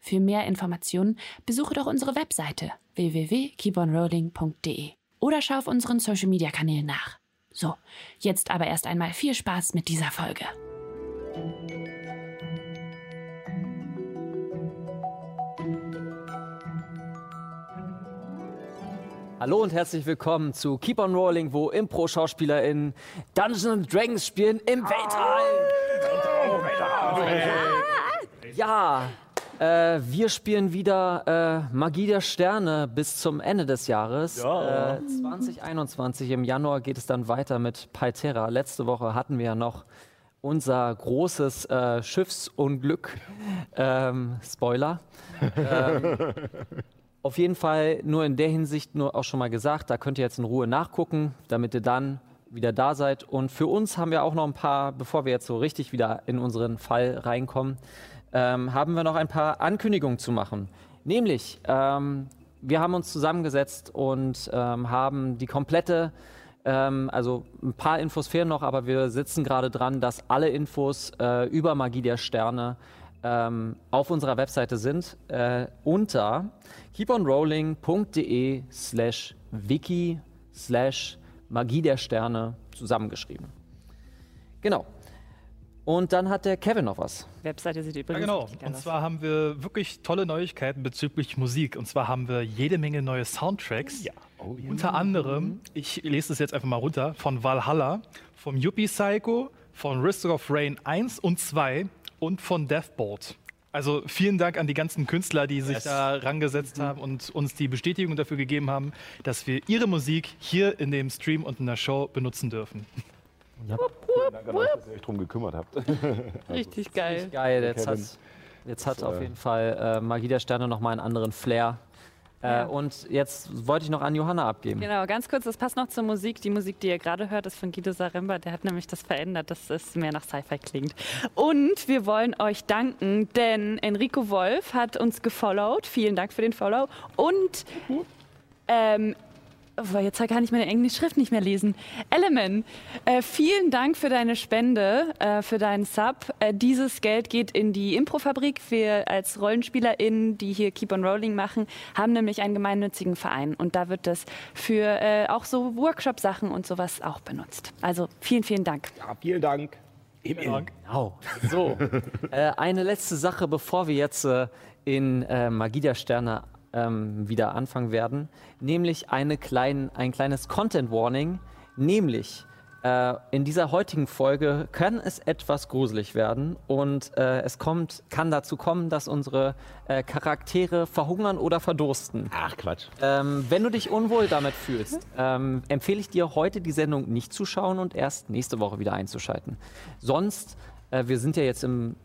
Für mehr Informationen besuche doch unsere Webseite www.keeponrolling.de oder schau auf unseren Social Media Kanälen nach. So, jetzt aber erst einmal viel Spaß mit dieser Folge. Hallo und herzlich willkommen zu Keep on Rolling, wo Impro-SchauspielerInnen Dungeons Dragons spielen im Weltall. Ja, äh, wir spielen wieder äh, Magie der Sterne bis zum Ende des Jahres. Ja. Äh, 2021 im Januar geht es dann weiter mit Paitera. Letzte Woche hatten wir ja noch unser großes äh, Schiffsunglück. Ähm, Spoiler. ähm, auf jeden Fall nur in der Hinsicht nur auch schon mal gesagt, da könnt ihr jetzt in Ruhe nachgucken, damit ihr dann wieder da seid. Und für uns haben wir auch noch ein paar, bevor wir jetzt so richtig wieder in unseren Fall reinkommen, ähm, haben wir noch ein paar Ankündigungen zu machen. Nämlich, ähm, wir haben uns zusammengesetzt und ähm, haben die komplette, ähm, also ein paar Infos fehlen noch, aber wir sitzen gerade dran, dass alle Infos äh, über Magie der Sterne ähm, auf unserer Webseite sind äh, unter keeponrolling.de slash wiki slash Magie der Sterne zusammengeschrieben. Genau. Und dann hat der Kevin noch was. Webseite sieht Ja, übrigens genau. richtig geil Und aus. zwar haben wir wirklich tolle Neuigkeiten bezüglich Musik. Und zwar haben wir jede Menge neue Soundtracks. Oh, Unter anderem, ich lese das jetzt einfach mal runter, von Valhalla, vom Yuppie Psycho, von Risk of Rain 1 und 2 und von Deathboard. Also vielen Dank an die ganzen Künstler, die sich Yes. da rangesetzt haben und uns die Bestätigung dafür gegeben haben, dass wir ihre Musik hier in dem Stream und in der Show benutzen dürfen. Vielen Dank an euch, dass ihr euch drum gekümmert habt. Richtig geil. Geil, jetzt hat, jetzt hat auf äh, jeden Fall äh, Magie der Sterne nochmal einen anderen Flair. Äh, Ja. Und jetzt wollte ich noch an Johanna abgeben. Genau, ganz kurz, das passt noch zur Musik. Die Musik, die ihr gerade hört, ist von Guido Saremba. Der hat nämlich das verändert, dass es mehr nach Sci-Fi klingt. Und wir wollen euch danken, denn Enrico Wolf hat uns gefollowt. Vielen Dank für den Follow. Und ähm, oh, jetzt kann ich meine englische Schrift nicht mehr lesen. Element, äh, vielen Dank für deine Spende, äh, für deinen Sub. Äh, dieses Geld geht in die Improfabrik. Wir als RollenspielerInnen, die hier Keep on Rolling machen, haben nämlich einen gemeinnützigen Verein. Und da wird das für äh, auch so Workshop-Sachen und sowas auch benutzt. Also vielen, vielen Dank. Ja, vielen Dank. Im. Genau. So, äh, eine letzte Sache, bevor wir jetzt äh, in äh, Magie der Sterne ähm, wieder anfangen werden, nämlich eine klein, ein kleines Content Warning, nämlich äh, in dieser heutigen Folge kann es etwas gruselig werden und äh, es kommt, kann dazu kommen, dass unsere äh, Charaktere verhungern oder verdursten. Ach, Quatsch. Ähm, wenn du dich unwohl damit fühlst, ähm, empfehle ich dir heute die Sendung nicht zu schauen und erst nächste Woche wieder einzuschalten. Sonst, äh, wir sind ja jetzt im,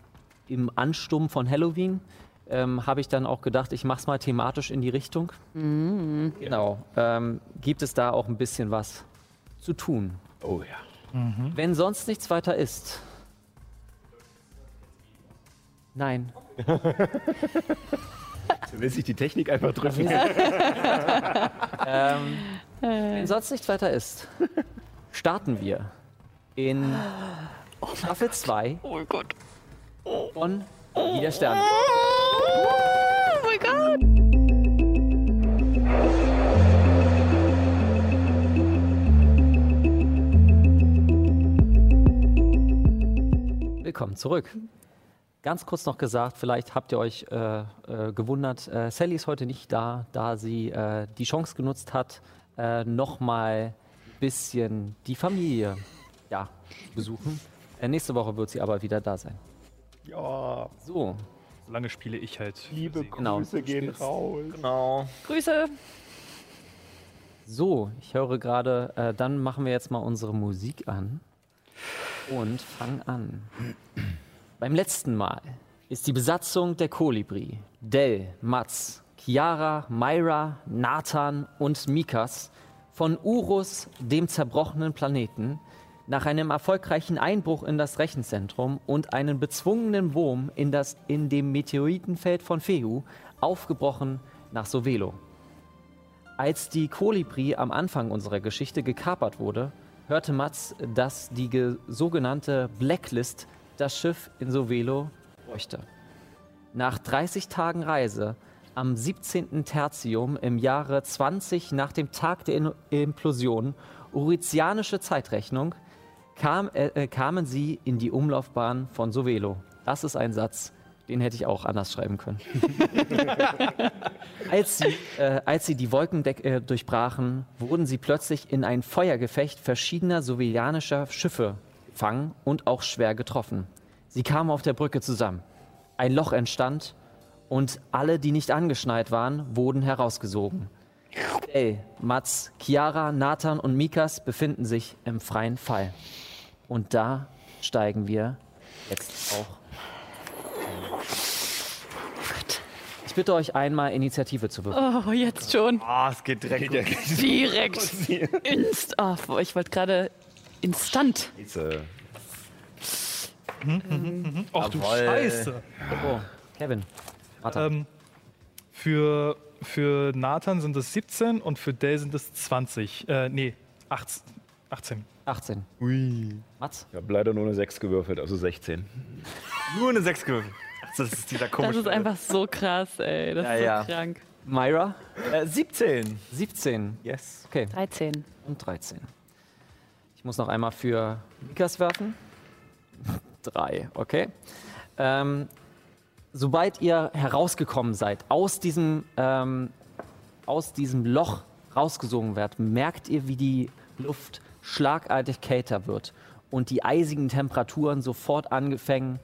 im Ansturm von Halloween, ähm, habe ich dann auch gedacht, ich mache es mal thematisch in die Richtung. Genau. Ähm, gibt es da auch ein bisschen was zu tun? Oh ja. Wenn sonst nichts weiter ist. Nein. Du willst sich die Technik einfach drücken. Ähm, wenn sonst nichts weiter ist, starten wir in Staffel 2 Oh Gott. von Wie der Stern. Oh mein Gott. Willkommen zurück. Ganz kurz noch gesagt, vielleicht habt ihr euch äh, äh, gewundert, äh, Sally ist heute nicht da, da sie äh, die Chance genutzt hat, äh, nochmal ein bisschen die Familie ja, zu besuchen. Äh, nächste Woche wird sie aber wieder da sein. Ja, So, Solange spiele ich halt. liebe. Genau. Grüße gehen raus. genau. Grüße. So, ich höre gerade, äh, dann machen wir jetzt mal unsere Musik an und fangen an. Beim letzten Mal ist die Besatzung der Kolibri, Dell, Mats, Chiara, Myra, Nathan und Mikas von Urus, dem zerbrochenen Planeten, nach einem erfolgreichen Einbruch in das Rechenzentrum und einem bezwungenen Wurm in, das, in dem Meteoritenfeld von Fehu aufgebrochen nach Sovelo. Als die Kolibri am Anfang unserer Geschichte gekapert wurde, hörte Mats, dass die ge- sogenannte Blacklist das Schiff in Sovelo bräuchte. Nach 30 Tagen Reise am 17. Tertium im Jahre 20 nach dem Tag der In Implosion, Urizianische Zeitrechnung, kam, äh, äh, kamen sie in die Umlaufbahn von Sovelo. Das ist ein Satz, den hätte ich auch anders schreiben können. als, sie, äh, als sie die Wolken deck- äh, durchbrachen, wurden sie plötzlich in ein Feuergefecht verschiedener sovelianischer Schiffe gefangen und auch schwer getroffen. Sie kamen auf der Brücke zusammen. Ein Loch entstand und alle, die nicht angeschnallt waren, wurden herausgesogen. Ey, Mats, Chiara, Nathan und Mikas befinden sich im freien Fall. Und da steigen wir jetzt auch. Ich bitte euch einmal Initiative zu würfeln. Oh, jetzt schon. Ah, es geht direkt. Geht Direkt. Inst. Oh, ich wollte gerade instant. Scheiße. Ach du Jawohl. Scheiße. Oh, Kevin. Warte. Ähm, für, für Nathan sind es 17 und für Dell sind es 20. Äh, nee, 18. 18. 18. Ui. Mats? Ich habe leider nur eine 6 gewürfelt, also 16. nur eine 6 gewürfelt. Das ist dieser Das komische. ist einfach so krass, ey. Das Ja, ist so ja. krank. Myra? Äh, 17. 17. Yes. Okay. 13. Und 13. Ich muss noch einmal für Mikas werfen. Drei, okay. Ähm, sobald ihr herausgekommen seid, aus diesem, ähm, aus diesem Loch rausgesogen werdet, merkt ihr, wie die Luft schlagartig kälter wird und die eisigen Temperaturen sofort angefangen,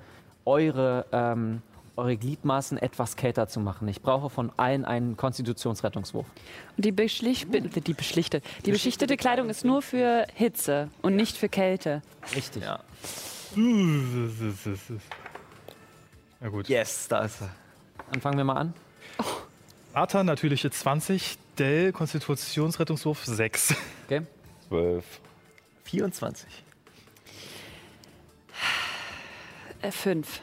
eure, ähm, eure Gliedmaßen etwas kälter zu machen. Ich brauche von allen einen Konstitutionsrettungswurf. Und die, beschlicht, die beschlichte, die beschichtete Kleidung ist nur für Hitze und nicht für Kälte. Richtig. Ja. Ja gut. Yes, da ist er. Dann fangen wir mal an. Nathan natürliche 20, Dell Konstitutionsrettungswurf 6. Okay? 12. 24. Äh, fünf.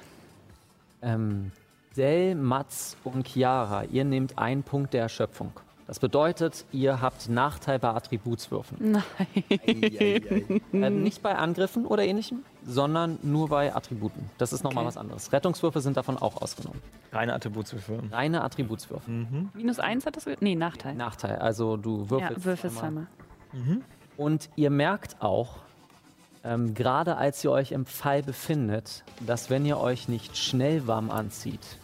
Ähm, Del, Mats und Chiara, ihr nehmt einen Punkt der Erschöpfung. Das bedeutet, ihr habt Nachteil bei Attributswürfen. Nein. Äh, nicht bei Angriffen oder ähnlichem, sondern nur bei Attributen. Das ist nochmal Okay. was anderes. Rettungswürfe sind davon auch ausgenommen. Reine Attributswürfe. Reine Attributswürfe. Minus eins hat das? Nee, Nachteil. Nachteil, also du würfelst. ja, würfelst einmal. zweimal. Und ihr merkt auch, ähm, gerade als ihr euch im Fall befindet, dass wenn ihr euch nicht schnell warm anzieht,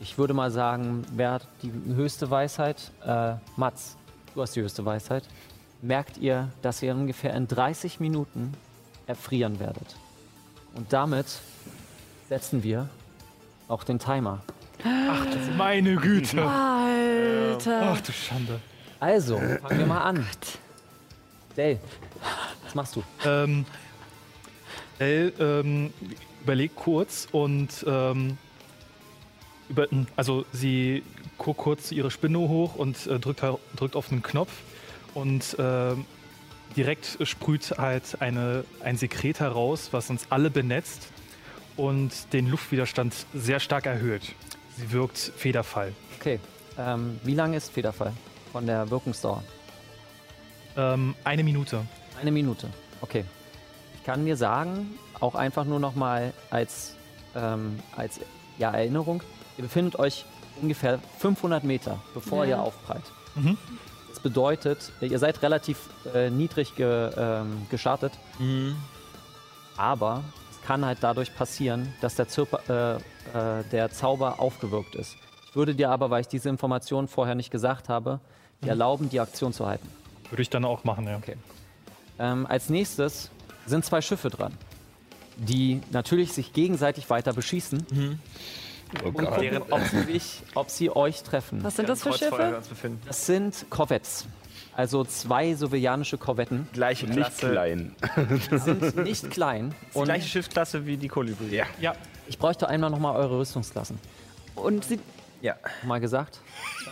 ich würde mal sagen, wer hat die höchste Weisheit? Äh, Mats, du hast die höchste Weisheit. Merkt ihr, dass ihr ungefähr in 30 Minuten erfrieren werdet. Und damit setzen wir auch den Timer. Meine Güte. Alter. Ach du Schande. Also, fangen wir mal an. Dale, was machst du? Ähm, Dell ähm, überlegt kurz und ähm, über, also sie guckt kurz ihre Spinne hoch und äh, drückt, drückt auf einen Knopf und ähm, direkt sprüht halt eine, ein Sekret heraus, was uns alle benetzt und den Luftwiderstand sehr stark erhöht. Sie wirkt federfall. Okay, ähm, wie lang ist Federfall von der Wirkungsdauer? Ähm, eine Minute. Eine Minute. Okay. Ich kann dir sagen, auch einfach nur noch mal als, ähm, als ja, Erinnerung, ihr befindet euch ungefähr 500 Meter, bevor Ja. ihr aufprallt. Mhm. Das bedeutet, ihr seid relativ äh, niedrig ge, ähm, gestartet, aber es kann halt dadurch passieren, dass der, Zirpa, äh, äh, der Zauber aufgewirkt ist. Ich würde dir aber, weil ich diese Information vorher nicht gesagt habe, dir erlauben, die Aktion zu halten. Würde ich dann auch machen, ja. Okay. Ähm, als nächstes sind zwei Schiffe dran, die natürlich sich gegenseitig weiter beschießen Oh und Gott. gucken, ob sie, dich, ob sie euch treffen. Was sind das für Schiffe? Das sind Korvetts. Also zwei sowelianische Korvetten. Gleiche Nicht klein. Die sind nicht klein. Die Und gleiche Schiffsklasse wie die Kolibri. Ja. Ja, ich bräuchte einmal nochmal eure Rüstungsklassen. Und sie, Ja. Mal gesagt.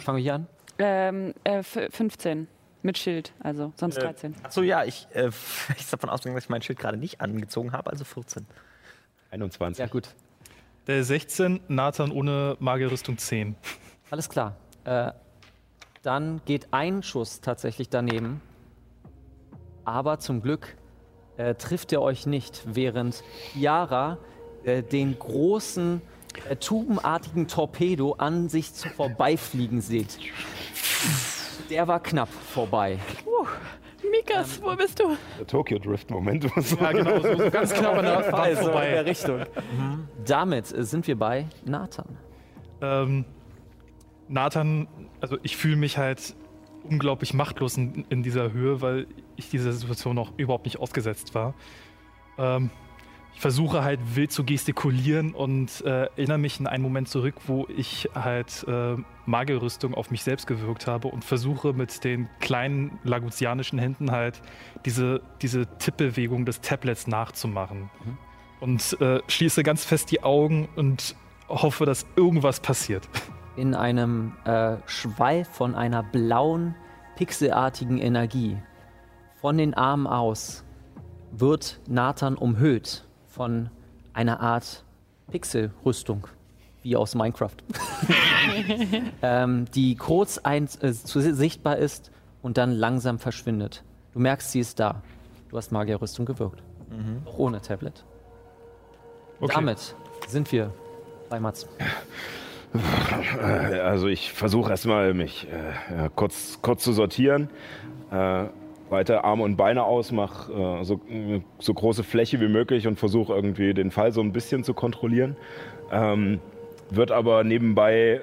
Fangen wir hier an. Ähm, äh, f- 15 mit Schild, also sonst 13. Achso, ja, ich, äh, ich ist davon ausgegangen, dass ich mein Schild gerade nicht angezogen habe, also 14. 21. Ja, gut. Der 16, Nathan ohne Magierrüstung 10. Alles klar. Äh, dann geht ein Schuss tatsächlich daneben. Aber zum Glück äh, trifft er euch nicht, während Yara äh, den großen, äh, tubenartigen Torpedo an sich zu vorbeifliegen seht. Der war knapp vorbei. Mikas, wo bist du? Der Tokyo Drift Momentus. Ja, genau, so, so ganz knapp an der Wand Also in vorbei. der Richtung. Damit äh, sind wir bei Nathan. Ähm, Nathan, also ich fühle mich halt unglaublich machtlos in, in dieser Höhe, weil ich dieser Situation auch überhaupt nicht ausgesetzt war. Ähm, ich versuche halt wild zu gestikulieren und äh, erinnere mich in einen Moment zurück, wo ich halt äh, Magierrüstung auf mich selbst gewirkt habe und versuche mit den kleinen laguzianischen Händen halt diese, diese Tippbewegung des Tablets nachzumachen. Und äh, schließe ganz fest die Augen und hoffe, dass irgendwas passiert. in einem äh, Schwall von einer blauen, pixelartigen Energie. Von den Armen aus wird Nathan umhüllt von einer Art Pixelrüstung, wie aus Minecraft, ähm, die kurz ein, äh, zu, sichtbar ist und dann langsam verschwindet. Du merkst, sie ist da. Du hast Magierrüstung gewirkt. Auch ohne Tablet. Damit sind wir bei Mats. Also ich versuche erstmal mich äh, kurz, kurz zu sortieren. Äh, weiter Arme und Beine aus, mach äh, so, so große Fläche wie möglich und versuche irgendwie den Fall so ein bisschen zu kontrollieren. Ähm, wird aber nebenbei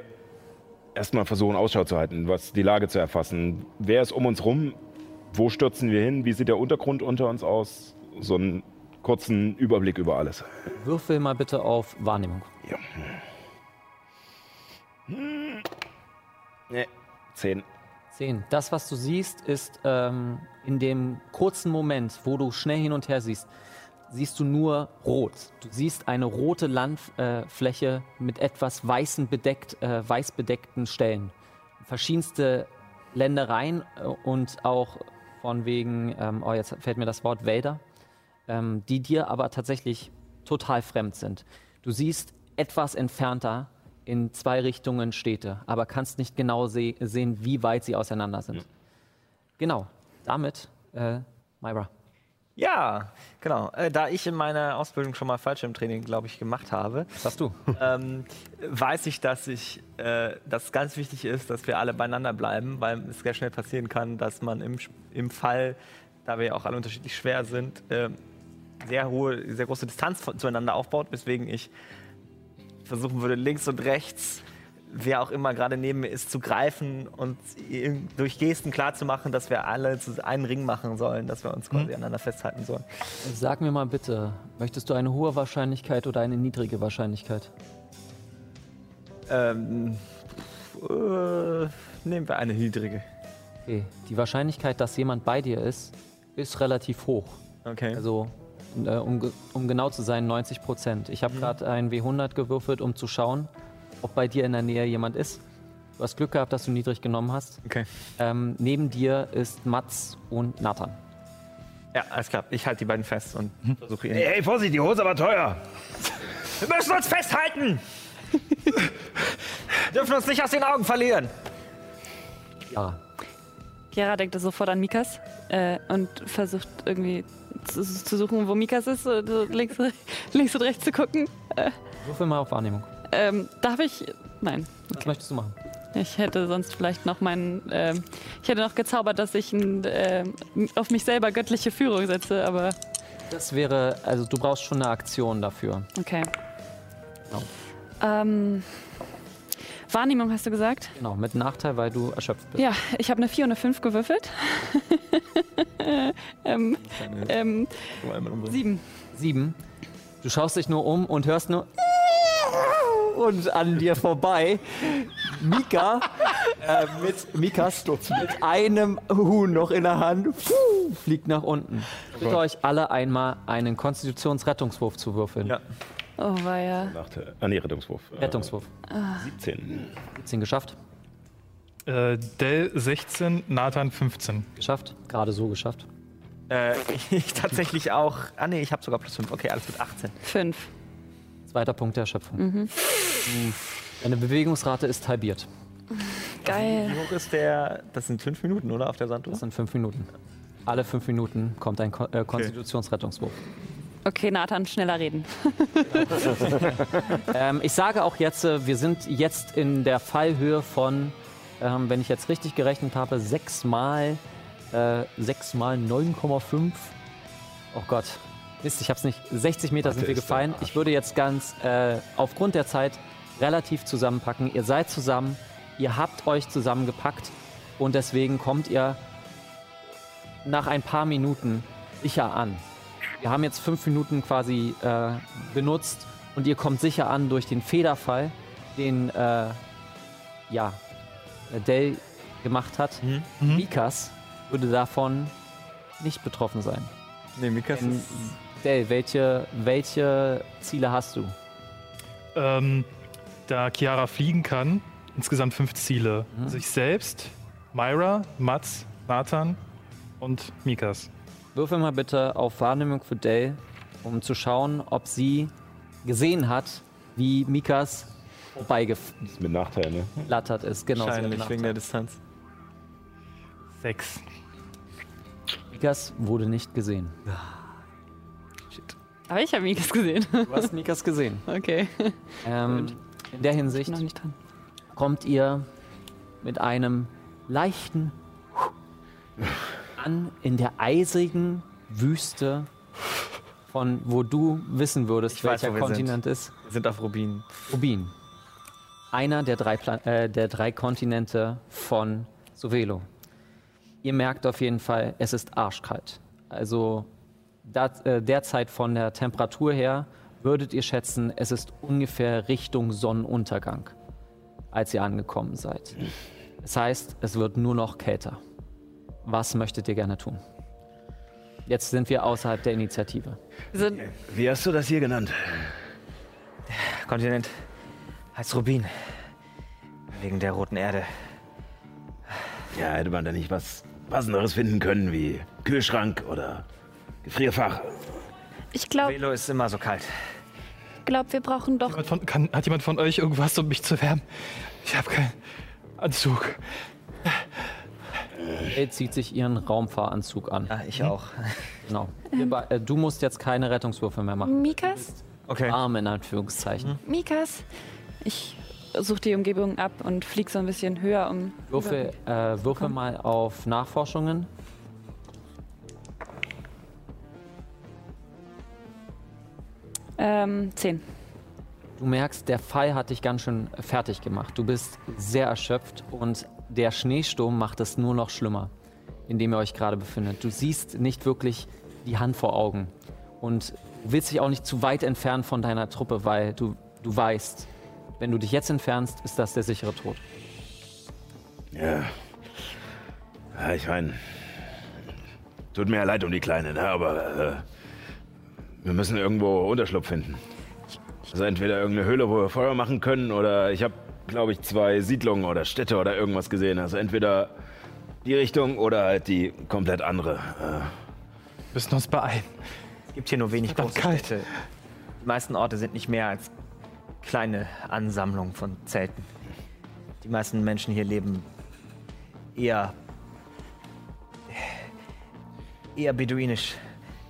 erstmal versuchen, Ausschau zu halten, was die Lage zu erfassen. Wer ist um uns rum? Wo stürzen wir hin? Wie sieht der Untergrund unter uns aus? So einen kurzen Überblick über alles. Würfel mal bitte auf Wahrnehmung. Ja. Nee, zehn. 10. Das, was du siehst, ist ähm, in dem kurzen Moment, wo du schnell hin und her siehst, siehst du nur rot. Du siehst eine rote Landfläche äh, mit etwas weißen bedeckt, äh, weiß bedeckten Stellen. Verschiedenste Ländereien äh, und auch von wegen, ähm, oh, jetzt fällt mir das Wort Wälder, ähm, die dir aber tatsächlich total fremd sind. Du siehst etwas entfernter in zwei Richtungen Städte, aber kannst nicht genau se sehen, wie weit sie auseinander sind. Genau, damit, äh, Myra. Ja, genau. Äh, da ich in meiner Ausbildung schon mal Fallschirmtraining, glaube ich, gemacht habe, Was hast du? ähm, weiß ich, dass ich, äh, dass ganz wichtig ist, dass wir alle beieinander bleiben, weil es sehr schnell passieren kann, dass man im, im Fall, da wir ja auch alle unterschiedlich schwer sind, äh, sehr hohe, sehr große Distanz zueinander aufbaut, weswegen ich versuchen würde, links und rechts, wer auch immer gerade neben mir ist, zu greifen und durch Gesten klarzumachen, dass wir alle zu einen Ring machen sollen, dass wir uns quasi aneinander festhalten sollen. Sag mir mal bitte, möchtest du eine hohe Wahrscheinlichkeit oder eine niedrige Wahrscheinlichkeit? Ähm, äh, nehmen wir eine niedrige. Okay, die Wahrscheinlichkeit, dass jemand bei dir ist, ist relativ hoch. Okay. Also, äh, um, um genau zu sein, 90 Prozent. Ich habe gerade ein W100 gewürfelt, um zu schauen, ob bei dir in der Nähe jemand ist. Du hast Glück gehabt, dass du niedrig genommen hast. okay. Ähm, neben dir ist Mats und Nathan. Ja, alles klar. Ich halte die beiden fest und versuche ihn. Hey, hey, Vorsicht, die Hose war teuer. Wir müssen uns festhalten! Dürfen uns nicht aus den Augen verlieren. Ja, Chiara denkt sofort an Mikas äh, und versucht irgendwie zu, zu suchen, wo Mikas ist, so, links, links und rechts zu gucken. würfel mal auf Wahrnehmung. Ähm, darf ich? Nein. Was möchtest du machen? Ich hätte sonst vielleicht noch meinen. ähm, ich hätte noch gezaubert, dass ich ein, ähm, auf mich selber göttliche Führung setze, aber Das wäre, also du brauchst schon eine Aktion dafür. okay. Genau. Ähm, Wahrnehmung hast du gesagt? Genau, mit Nachteil, weil du erschöpft bist. Ja, ich habe eine 4 und eine 5 gewürfelt. ähm, ähm, sieben. Sieben. Du schaust dich nur um und hörst nur und an dir vorbei Mika äh, mit Mikas mit einem Huhn noch in der Hand puh, fliegt nach unten. Ich bitte euch alle einmal einen Konstitutionsrettungswurf zu würfeln. Ja. Oh, war ja. Nachteil. Ah, nee, Rettungswurf. Äh, Rettungswurf. 17. 17 geschafft. Äh, Dell 16, Nathan 15. Geschafft. Gerade so geschafft. Äh, ich tatsächlich auch. Ah, nee, ich habe sogar plus 5. Okay, alles mit 18. Fünf. Zweiter Punkt der Erschöpfung. Deine Bewegungsrate ist halbiert. Geil. Wie hoch ist der? Das sind 5 Minuten, oder? Auf der Sanduhr? Das sind fünf Minuten. Alle fünf Minuten kommt ein Ko äh, Konstitutionsrettungswurf. Okay, Nathan, schneller reden. Ähm, ich sage auch jetzt, äh, wir sind jetzt in der Fallhöhe von, ähm, wenn ich jetzt richtig gerechnet habe, 6 mal, äh, 6 mal 9,5. Oh Gott. Mist, ich hab's nicht. 60 Meter Mathe sind wir gefallen. Ich würde jetzt ganz äh, aufgrund der Zeit relativ zusammenpacken. Ihr seid zusammen, ihr habt euch zusammengepackt und deswegen kommt ihr nach ein paar Minuten sicher an. Wir haben jetzt fünf Minuten quasi äh, benutzt und ihr kommt sicher an durch den Federfall, den äh, ja, Dell gemacht hat. Mikas würde davon nicht betroffen sein. Nee, Mikas Denn, ist. Dell, welche, welche Ziele hast du? Ähm, da Chiara fliegen kann, insgesamt fünf Ziele. Sich selbst, Myra, Mats, Nathan und Mikas. Würfel mal bitte auf Wahrnehmung für Dell, um zu schauen, ob sie gesehen hat, wie Mikas vorbeigeflattert Ist mit Nachteil, ne? ist. Genau, Wahrscheinlich wegen der. Distanz. Sechs. Mikas wurde nicht gesehen. Aber ich habe Mikas gesehen. Du hast Mikas gesehen. Okay. Ähm, in der Hinsicht Noch nicht dran. kommt ihr mit einem leichten an in der eisigen Wüste von wo du wissen würdest, Ich weiß, welcher wir Kontinent ist. Wir sind auf Rubin. Rubin. Einer der drei, Pla äh, der drei Kontinente von Sovelo. Ihr merkt auf jeden Fall, es ist arschkalt. Also da, äh, derzeit von der Temperatur her würdet ihr schätzen, es ist ungefähr Richtung Sonnenuntergang, als ihr angekommen seid. Das heißt, es wird nur noch kälter. Was möchtet ihr gerne tun? Jetzt sind wir außerhalb der Initiative. Sind, Wie hast du das hier genannt? Kontinent heißt Rubin. Wegen der roten Erde. Ja, hätte man da nicht was Passenderes finden können, wie Kühlschrank oder Gefrierfach? Ich glaube, Velo ist immer so kalt. glaub, wir brauchen doch. Jemand von, kann, hat jemand von euch irgendwas, um mich zu wärmen? Ich habe keinen Anzug. Er zieht sich ihren Raumfahranzug an. Ja, ich auch. Genau. Ihr be- äh, du musst jetzt keine Rettungswürfe mehr machen. Mikas? Okay. Arm in Anführungszeichen. Mikas? ich suche die Umgebung ab und fliege so ein bisschen höher, um. Würfel, äh, würfel mal auf Nachforschungen. Ähm, zehn. Du merkst, der Fall hat dich ganz schön fertig gemacht. Du bist sehr erschöpft und der Schneesturm macht es nur noch schlimmer, in dem ihr euch gerade befindet. Du siehst nicht wirklich die Hand vor Augen und willst dich auch nicht zu weit entfernen von deiner Truppe, weil du, du weißt, wenn du dich jetzt entfernst, ist das der sichere Tod. Ja. ja ich meine, tut mir ja leid um die Kleine, ne? aber äh, wir müssen irgendwo Unterschlupf finden. Also entweder irgendeine Höhle, wo wir Feuer machen können, oder ich habe, glaube ich, zwei Siedlungen oder Städte oder irgendwas gesehen. Also entweder die Richtung oder halt die komplett andere. Äh, müssen uns beeilen. Es gibt hier nur wenig große kalt. Städte. Die meisten Orte sind nicht mehr als kleine Ansammlungen von Zelten. Die meisten Menschen hier leben eher eher beduinisch,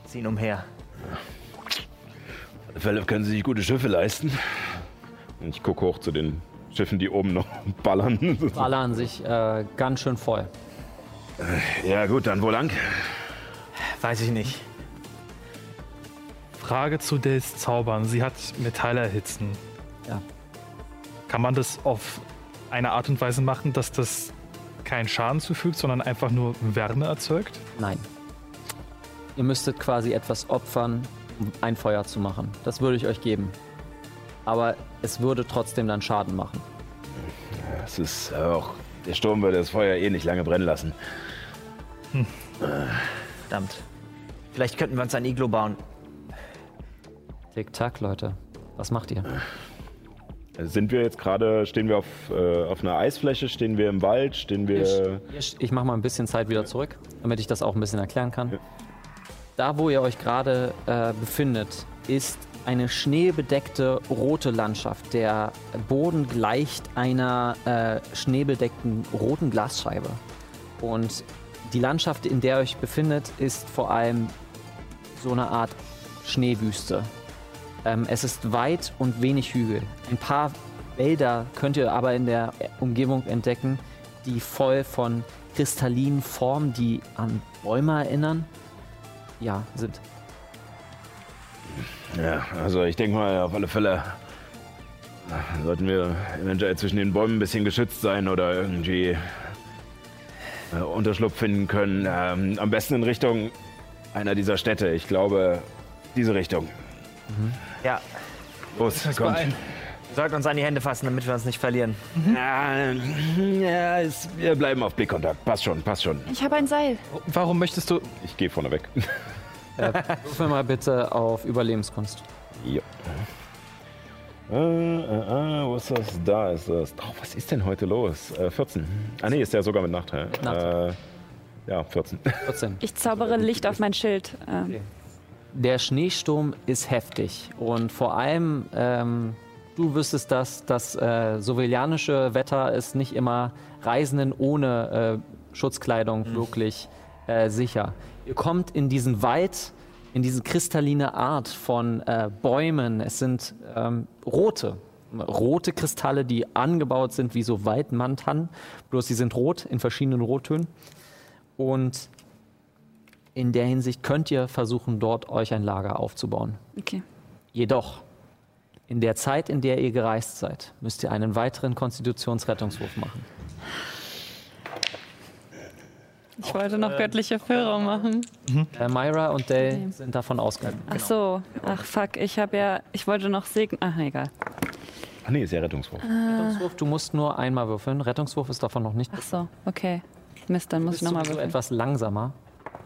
ziehen umher. auf alle Fälle können sie sich gute Schiffe leisten. Und ich gucke hoch zu den Schiffen, die oben noch ballern. Ballern sich äh, ganz schön voll. ja gut, dann wo lang? Weiß ich nicht. Frage zu Dels Zaubern. Sie hat Metall erhitzen. Ja. Kann man das auf eine Art und Weise machen, dass das keinen Schaden zufügt, sondern einfach nur Wärme erzeugt? Nein. Ihr müsstet quasi etwas opfern, um ein Feuer zu machen. Das würde ich euch geben. Aber es würde trotzdem dann Schaden machen. Es ist auch. Der Sturm würde das Feuer eh nicht lange brennen lassen. Verdammt. Vielleicht könnten wir uns ein Iglo bauen. Tick-Tack, Leute. Was macht ihr? Sind wir jetzt gerade, stehen wir auf, äh, auf einer Eisfläche, stehen wir im Wald, stehen wir. Ich mache mal ein bisschen Zeit wieder zurück, damit ich das auch ein bisschen erklären kann. Ja. Da, wo ihr euch gerade äh, befindet, ist eine schneebedeckte rote Landschaft. Der Boden gleicht einer äh, schneebedeckten roten Glasscheibe. Und die Landschaft, in der ihr euch befindet, ist vor allem so eine Art Schneewüste. Ähm, es ist weit und wenig Hügel. Ein paar Wälder könnt ihr aber in der Umgebung entdecken, die voll von kristallinen Formen, die an Bäume erinnern, ja, sind. Ja, also ich denke mal, auf alle Fälle äh, sollten wir eventuell zwischen den Bäumen ein bisschen geschützt sein oder irgendwie äh, Unterschlupf finden können. Ähm, am besten in Richtung einer dieser Städte. Ich glaube, diese Richtung. Ja, Los, kommt. wir sollten uns an die Hände fassen, damit wir uns nicht verlieren. Ja, ja es, wir bleiben auf Blickkontakt. Passt schon, passt schon. Ich habe ein Seil. Warum möchtest du. Ich gehe vorne weg. Würfel mal bitte auf Überlebenskunst. ja. Äh, äh, äh, wo ist das? Da ist das. Oh, was ist denn heute los? Äh, 14. Ah, nee, ist ja sogar mit Nachteil. Nachteil. Äh, ja, 14. 14. Ich zaubere Licht auf mein Schild. Ähm, Der Schneesturm ist heftig und vor allem ähm, du wüsstest, dass das äh, sowelianische Wetter ist nicht immer Reisenden ohne äh, Schutzkleidung wirklich äh, sicher. Ihr kommt in diesen Wald, in diese kristalline Art von äh, Bäumen. Es sind ähm, rote, rote Kristalle, die angebaut sind wie so Waldmantannen, bloß sie sind rot in verschiedenen Rottönen. Und in der Hinsicht könnt ihr versuchen, dort euch ein Lager aufzubauen. okay. Jedoch, in der Zeit, in der ihr gereist seid, müsst ihr einen weiteren Konstitutionsrettungswurf machen. Ich wollte noch göttliche Führung machen. Äh, Myra und Dale sind davon ausgegangen. Ach so. Ach fuck, ich habe ja. Ich wollte noch segnen. Ach, egal. Ach nee, ist ja Rettungswurf. Rettungswurf, du musst nur einmal würfeln. Rettungswurf ist davon noch nicht. Ach so, okay. Mist, dann muss ich nochmal würfeln. etwas langsamer.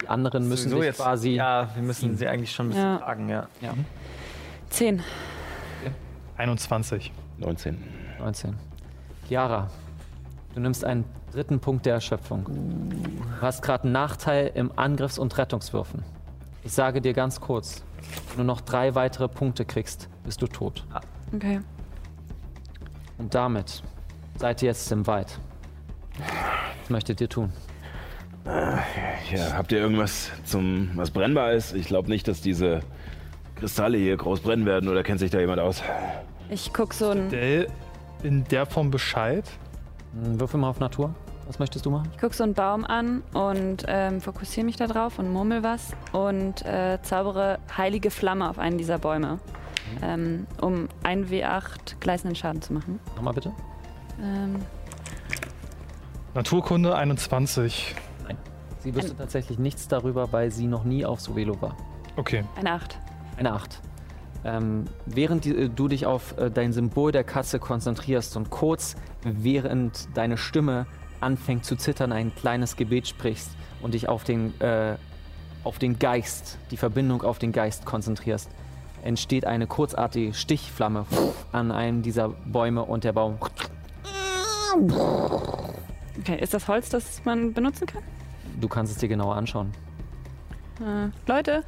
Die anderen müssen Sowieso sich quasi. Ja, wir müssen sie eigentlich schon ein bisschen Ja. tragen, ja. Ja, Zehn. 21. 19. 19. Chiara, du nimmst einen dritten Punkt der Erschöpfung. Du hast gerade einen Nachteil im Angriffs- und Rettungswürfen. Ich sage dir ganz kurz, wenn du noch drei weitere Punkte kriegst, bist du tot. Okay. Und damit seid ihr jetzt im Wald. Was möchtet ihr tun? Ja, habt ihr irgendwas zum, was brennbar ist? Ich glaube nicht, dass diese Kristalle hier groß brennen werden oder kennt sich da jemand aus? Ich guck so ein. Dell in der Form Bescheid. Hm, Würfel mal auf Natur. Was möchtest du machen? Ich guck so einen Baum an und ähm, fokussiere mich da drauf und murmel was und äh, zaubere heilige Flamme auf einen dieser Bäume, ähm, um 1W8 gleißenden Schaden zu machen. Nochmal bitte. Ähm, Naturkunde 21. Sie wüsste tatsächlich nichts darüber, weil sie noch nie auf Sovelo war. Okay. eine 8. Eine 8. Ähm, während die, äh, du dich auf äh, dein Symbol der Katze konzentrierst und kurz während deine Stimme anfängt zu zittern, ein kleines Gebet sprichst und dich auf den, äh, auf den Geist, die Verbindung auf den Geist konzentrierst, entsteht eine kurzartige Stichflamme an einem dieser Bäume und der Baum Okay, ist das Holz, das man benutzen kann? Du kannst es dir genauer anschauen. Äh, Leute,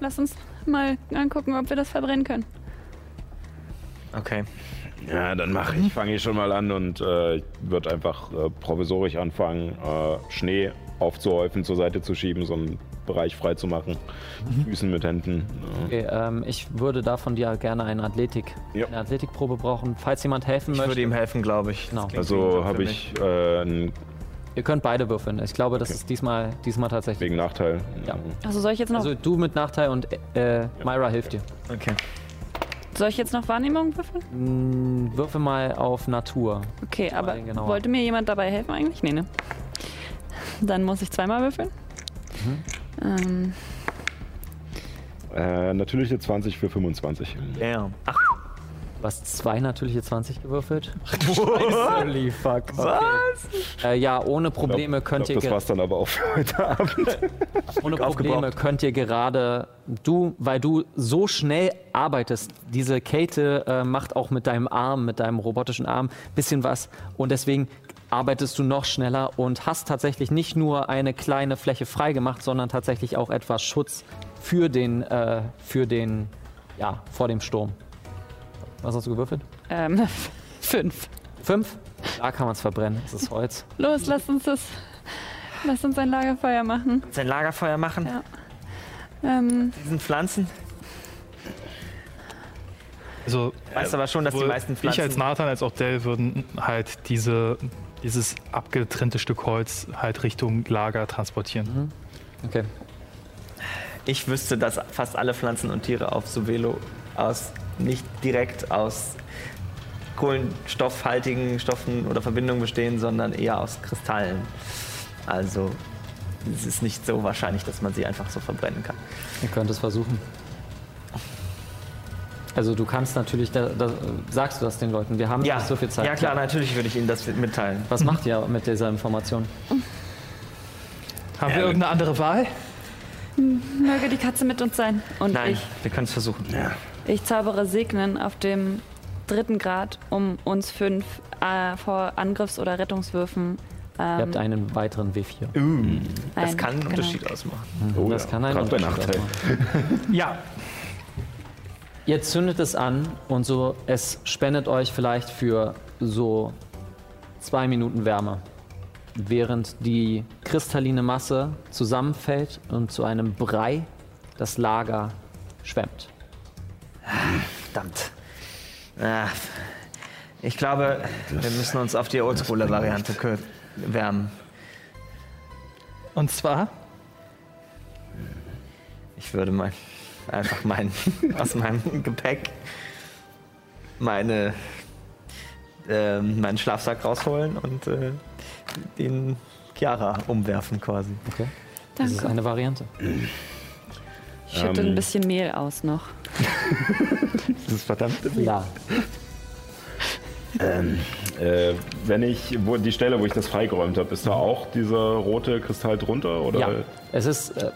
lasst uns mal angucken, ob wir das verbrennen können. Okay. Ja, dann mache ich, fange ich schon mal an und äh, wird einfach äh, provisorisch anfangen, äh, Schnee aufzuhäufen, zur Seite zu schieben, so einen Bereich frei zu machen. Füßen mit Händen. Ja. Okay, ähm, ich würde da von dir gerne eine Athletik, Ja. eine Athletikprobe brauchen, falls jemand helfen Ich möchte. würde ihm helfen, glaube ich. Genau. Also habe ich äh, einen Ihr könnt beide würfeln. Ich glaube, das Okay. ist diesmal, diesmal tatsächlich. wegen Nachteil. Ja. Also soll ich jetzt noch, Also du mit Nachteil und äh, Myra hilft dir. Okay. Soll ich jetzt noch Wahrnehmung würfeln? Mm, würfel mal auf Natur. Okay, aber den genauer. wollte mir jemand dabei helfen eigentlich? Nee, ne? Dann muss ich zweimal würfeln. Ähm, Äh, natürliche 20 für 25. Damn. Ach, Du hast zwei natürliche 20 gewürfelt. Holy fuck. Okay. Was? Äh, ja, ohne Probleme Ich könnt glaub, ihr das war's dann aber auch für heute Abend. Ohne Probleme könnt ihr gerade, du, weil du so schnell arbeitest, diese Kate äh, macht auch mit deinem Arm, mit deinem robotischen Arm ein bisschen was und deswegen arbeitest du noch schneller und hast tatsächlich nicht nur eine kleine Fläche freigemacht, sondern tatsächlich auch etwas Schutz für den, äh, für den, ja, vor dem Sturm. Was hast du gewürfelt? Ähm, fünf. Fünf? Da kann man es verbrennen, das ist Holz. Los, lass uns das. Lass uns ein Lagerfeuer machen. Sein Lagerfeuer machen, Ja. Ähm, diesen Pflanzen. Also, Weißt aber schon, dass die meisten ich als Pflanzen. Nathan als auch Dell würden halt diese, dieses abgetrennte Stück Holz halt Richtung Lager transportieren. Okay. Ich wüsste, dass fast alle Pflanzen und Tiere auf Suvelo aus nicht direkt aus kohlenstoffhaltigen Stoffen oder Verbindungen bestehen, sondern eher aus Kristallen. Also es ist nicht so wahrscheinlich, dass man sie einfach so verbrennen kann. Ihr könnt es versuchen. Also du kannst natürlich, da, da, sagst du das den Leuten, wir haben Ja, nicht so viel Zeit. ja klar, natürlich würde ich Ihnen das mitteilen. Was macht ihr mit dieser Information? Haben wir irgendeine andere Wahl? möge die Katze mit uns sein. Und Nein, ich, wir können es versuchen. Ich zaubere Segnen auf dem dritten Grad, um uns fünf äh, vor Angriffs- oder Rettungswürfen. Ihr Ähm, habt einen weiteren W4. Das ein- kann einen genau. Unterschied ausmachen. Oh, das ja. kann einen Grad Unterschied Nachteil. ausmachen. Ja. Ihr zündet es an und so, es spendet euch vielleicht für so zwei Minuten Wärme, während die kristalline Masse zusammenfällt und zu einem Brei das Lager schwemmt. Verdammt. Ah, ich glaube, wir müssen uns auf die Oldschooler-Variante kür- wärmen. Und zwar? Ich würde mal einfach mein, aus meinem Gepäck meine, ähm, meinen Schlafsack rausholen und äh, den Chiara umwerfen quasi. Okay? Das ist eine Variante. Ich schütte Ähm. ein bisschen Mehl aus noch. Das ist verdammt. Ja. Äh, wenn ich, wo, die Stelle, wo ich das freigeräumt habe, ist da auch dieser rote Kristall drunter? Oder? Ja, es ist äh,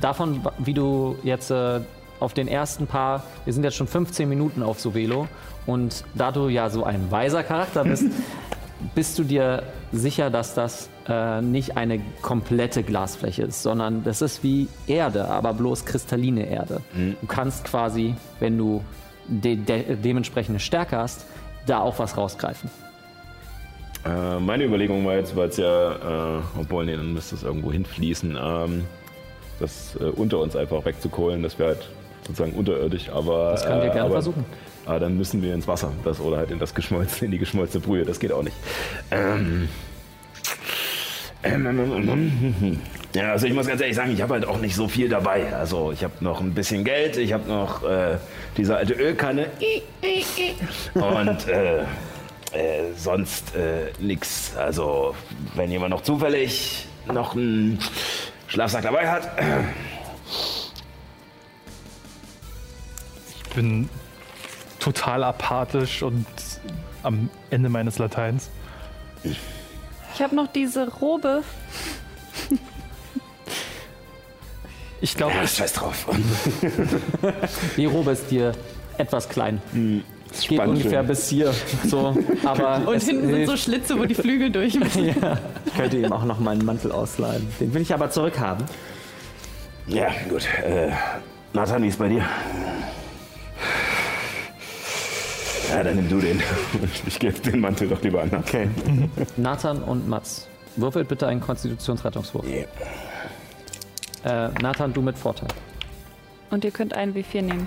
davon, wie du jetzt äh, auf den ersten paar, wir sind jetzt schon 15 Minuten auf Sovelo und da du ja so ein weiser Charakter bist, bist du dir sicher, dass das äh, nicht eine komplette Glasfläche ist, sondern das ist wie Erde, aber bloß kristalline Erde. Du kannst quasi, wenn du de de dementsprechende Stärke hast, da auch was rausgreifen. Äh, meine Überlegung war jetzt, weil es ja, äh, obwohl, nee, dann müsste es irgendwo hinfließen, ähm, das äh, unter uns einfach wegzukohlen, das wäre halt sozusagen unterirdisch, aber. Das könnt ihr äh, gerne aber, versuchen. Aber dann müssen wir ins Wasser, das oder halt in das geschmolzene, in die geschmolzene Brühe, das geht auch nicht. Ähm, Ja, also ich muss ganz ehrlich sagen, ich habe halt auch nicht so viel dabei. Also ich habe noch ein bisschen Geld, ich habe noch äh, diese alte Ölkanne und äh, äh, sonst äh, nix. Also wenn jemand noch zufällig noch einen Schlafsack dabei hat, Ich bin total apathisch und am Ende meines Lateins. Ich habe noch diese Robe. Ich glaube, ja, scheiß drauf. Die Robe ist dir etwas klein. Es Geht ungefähr bis hier. So, aber Und hinten sind so. Schlitze, wo die Flügel durch müssen. Ich könnte ihm auch noch meinen Mantel ausleihen. Den will ich aber zurückhaben. Ja, gut. Äh, Nathan, wie ist bei dir? Ja, dann nimm du den. Ich gebe den Mantel doch lieber an. Okay. Nathan und Mats. Würfelt bitte einen Konstitutionsrettungswurf. Äh, Nathan, du mit Vorteil. Und ihr könnt einen W4 nehmen.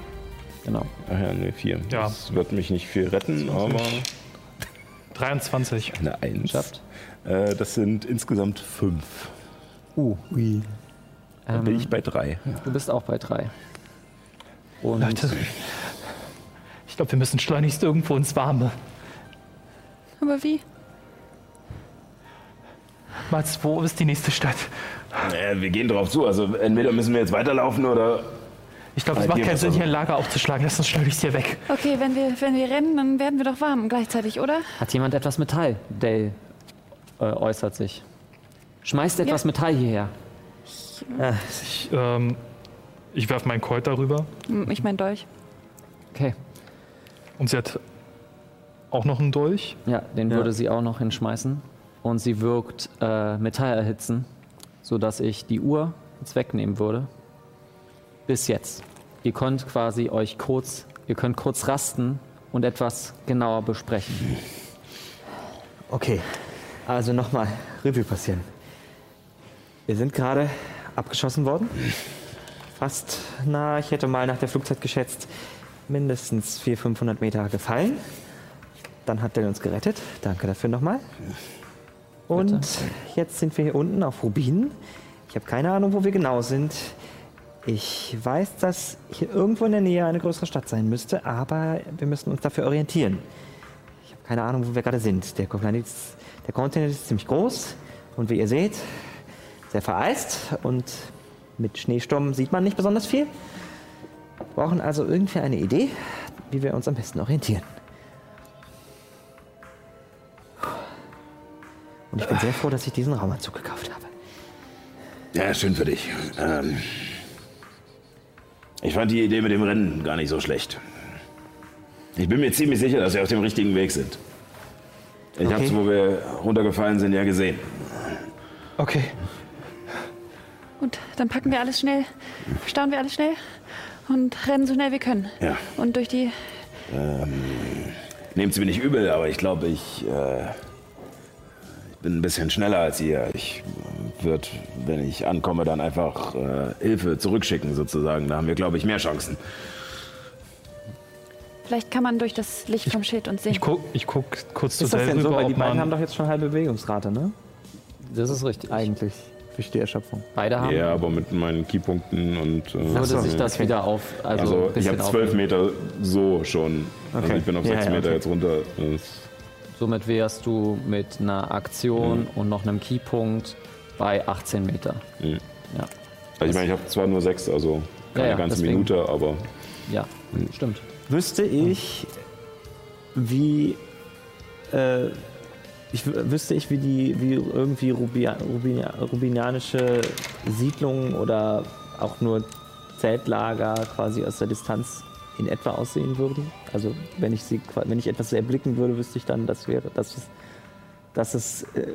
Genau. Ach ja, ne, vier. Ja. Das wird mich nicht viel retten, aber 23. eine Eins. Schafft. Äh, das sind insgesamt fünf. Uh. Dann bin Ähm, ich bei drei. du bist auch bei drei. Und Leute, ich glaube, wir müssen schleunigst irgendwo ins Warme. Aber wie? Mats, wo ist die nächste Stadt? Äh, wir gehen drauf zu. Also entweder müssen wir jetzt weiterlaufen oder Ich glaube, es macht keinen Sinn, hier ein Lager aufzuschlagen. Lass uns durchs hier weg. Okay, wenn wir, wenn wir rennen, dann werden wir doch warm gleichzeitig, oder? Hat jemand etwas Metall? Dale äh, äußert sich. Schmeißt etwas Metall hierher. Ich, ähm, ich werfe meinen Colt darüber. Ich mein Dolch. Okay. Und sie hat auch noch einen Dolch. Ja, den würde sie auch noch hinschmeißen. Und sie wirkt äh, Metall erhitzen, sodass ich die Uhr jetzt wegnehmen würde. Bis jetzt. Ihr könnt quasi euch kurz, ihr könnt kurz rasten und etwas genauer besprechen. Okay, also nochmal Revue passieren. Wir sind gerade abgeschossen worden. Fast, na, ich hätte mal nach der Flugzeit geschätzt, mindestens 400, 500 Meter gefallen. Dann hat der uns gerettet. Danke dafür nochmal. Und jetzt sind wir hier unten auf Rubinen. Ich habe keine Ahnung, wo wir genau sind. Ich weiß, dass hier irgendwo in der Nähe eine größere Stadt sein müsste, aber wir müssen uns dafür orientieren. Ich habe keine Ahnung, wo wir gerade sind. Der Kontinent ist, der Kontinent ist ziemlich groß und wie ihr seht, sehr vereist und mit Schneesturm sieht man nicht besonders viel. Wir brauchen also irgendwie eine Idee, wie wir uns am besten orientieren. Und ich bin sehr froh, dass ich diesen Raumanzug gekauft habe. Ja, schön für dich. Ähm, ich fand die Idee mit dem Rennen gar nicht so schlecht. Ich bin mir ziemlich sicher, dass wir auf dem richtigen Weg sind. Ich Okay. hab's, wo wir runtergefallen sind, ja gesehen. Okay. Gut, dann packen wir alles schnell, stauen wir alles schnell und rennen so schnell wir können. Ja. Und durch die. Nehmt's mir nicht übel, aber ich glaube, ich, äh, ich bin ein bisschen schneller als ihr. Ich würde, wenn ich ankomme, dann einfach äh, Hilfe zurückschicken sozusagen. Da haben wir, glaube ich, mehr Chancen. Vielleicht kann man durch das Licht vom Schild uns sehen. Ich guck, ich guck kurz zu Ist das denn so? rüber, Weil die beiden haben doch jetzt schon halbe Bewegungsrate, ne? Das ist richtig. Eigentlich. Durch die Erschöpfung. Beide haben. Ja, aber mit meinen Keypunkten und. Äh, Würde so, sich das okay. wieder auf. Also, Also, ein ich habe zwölf. Meter so schon. Also Okay. ich bin auf Ja, sechs ja, Meter okay. jetzt runter. Das, Somit wärst du mit einer Aktion Mhm. und noch einem Keypunkt bei 18 Meter. Mhm. Ja, also ich meine, ich habe zwar nur sechs, also keine Ja, ja, ganze deswegen. Minute, aber ja, stimmt. Wüsste ich, wie. Äh, ich wü- wüsste ich, wie die, wie irgendwie Rubia, Rubia, rubinianische Siedlungen oder auch nur Zeltlager quasi aus der Distanz in etwa aussehen würden. Also wenn ich sie, wenn ich etwas erblicken würde, wüsste ich dann, dass wäre, dass es, dass es äh,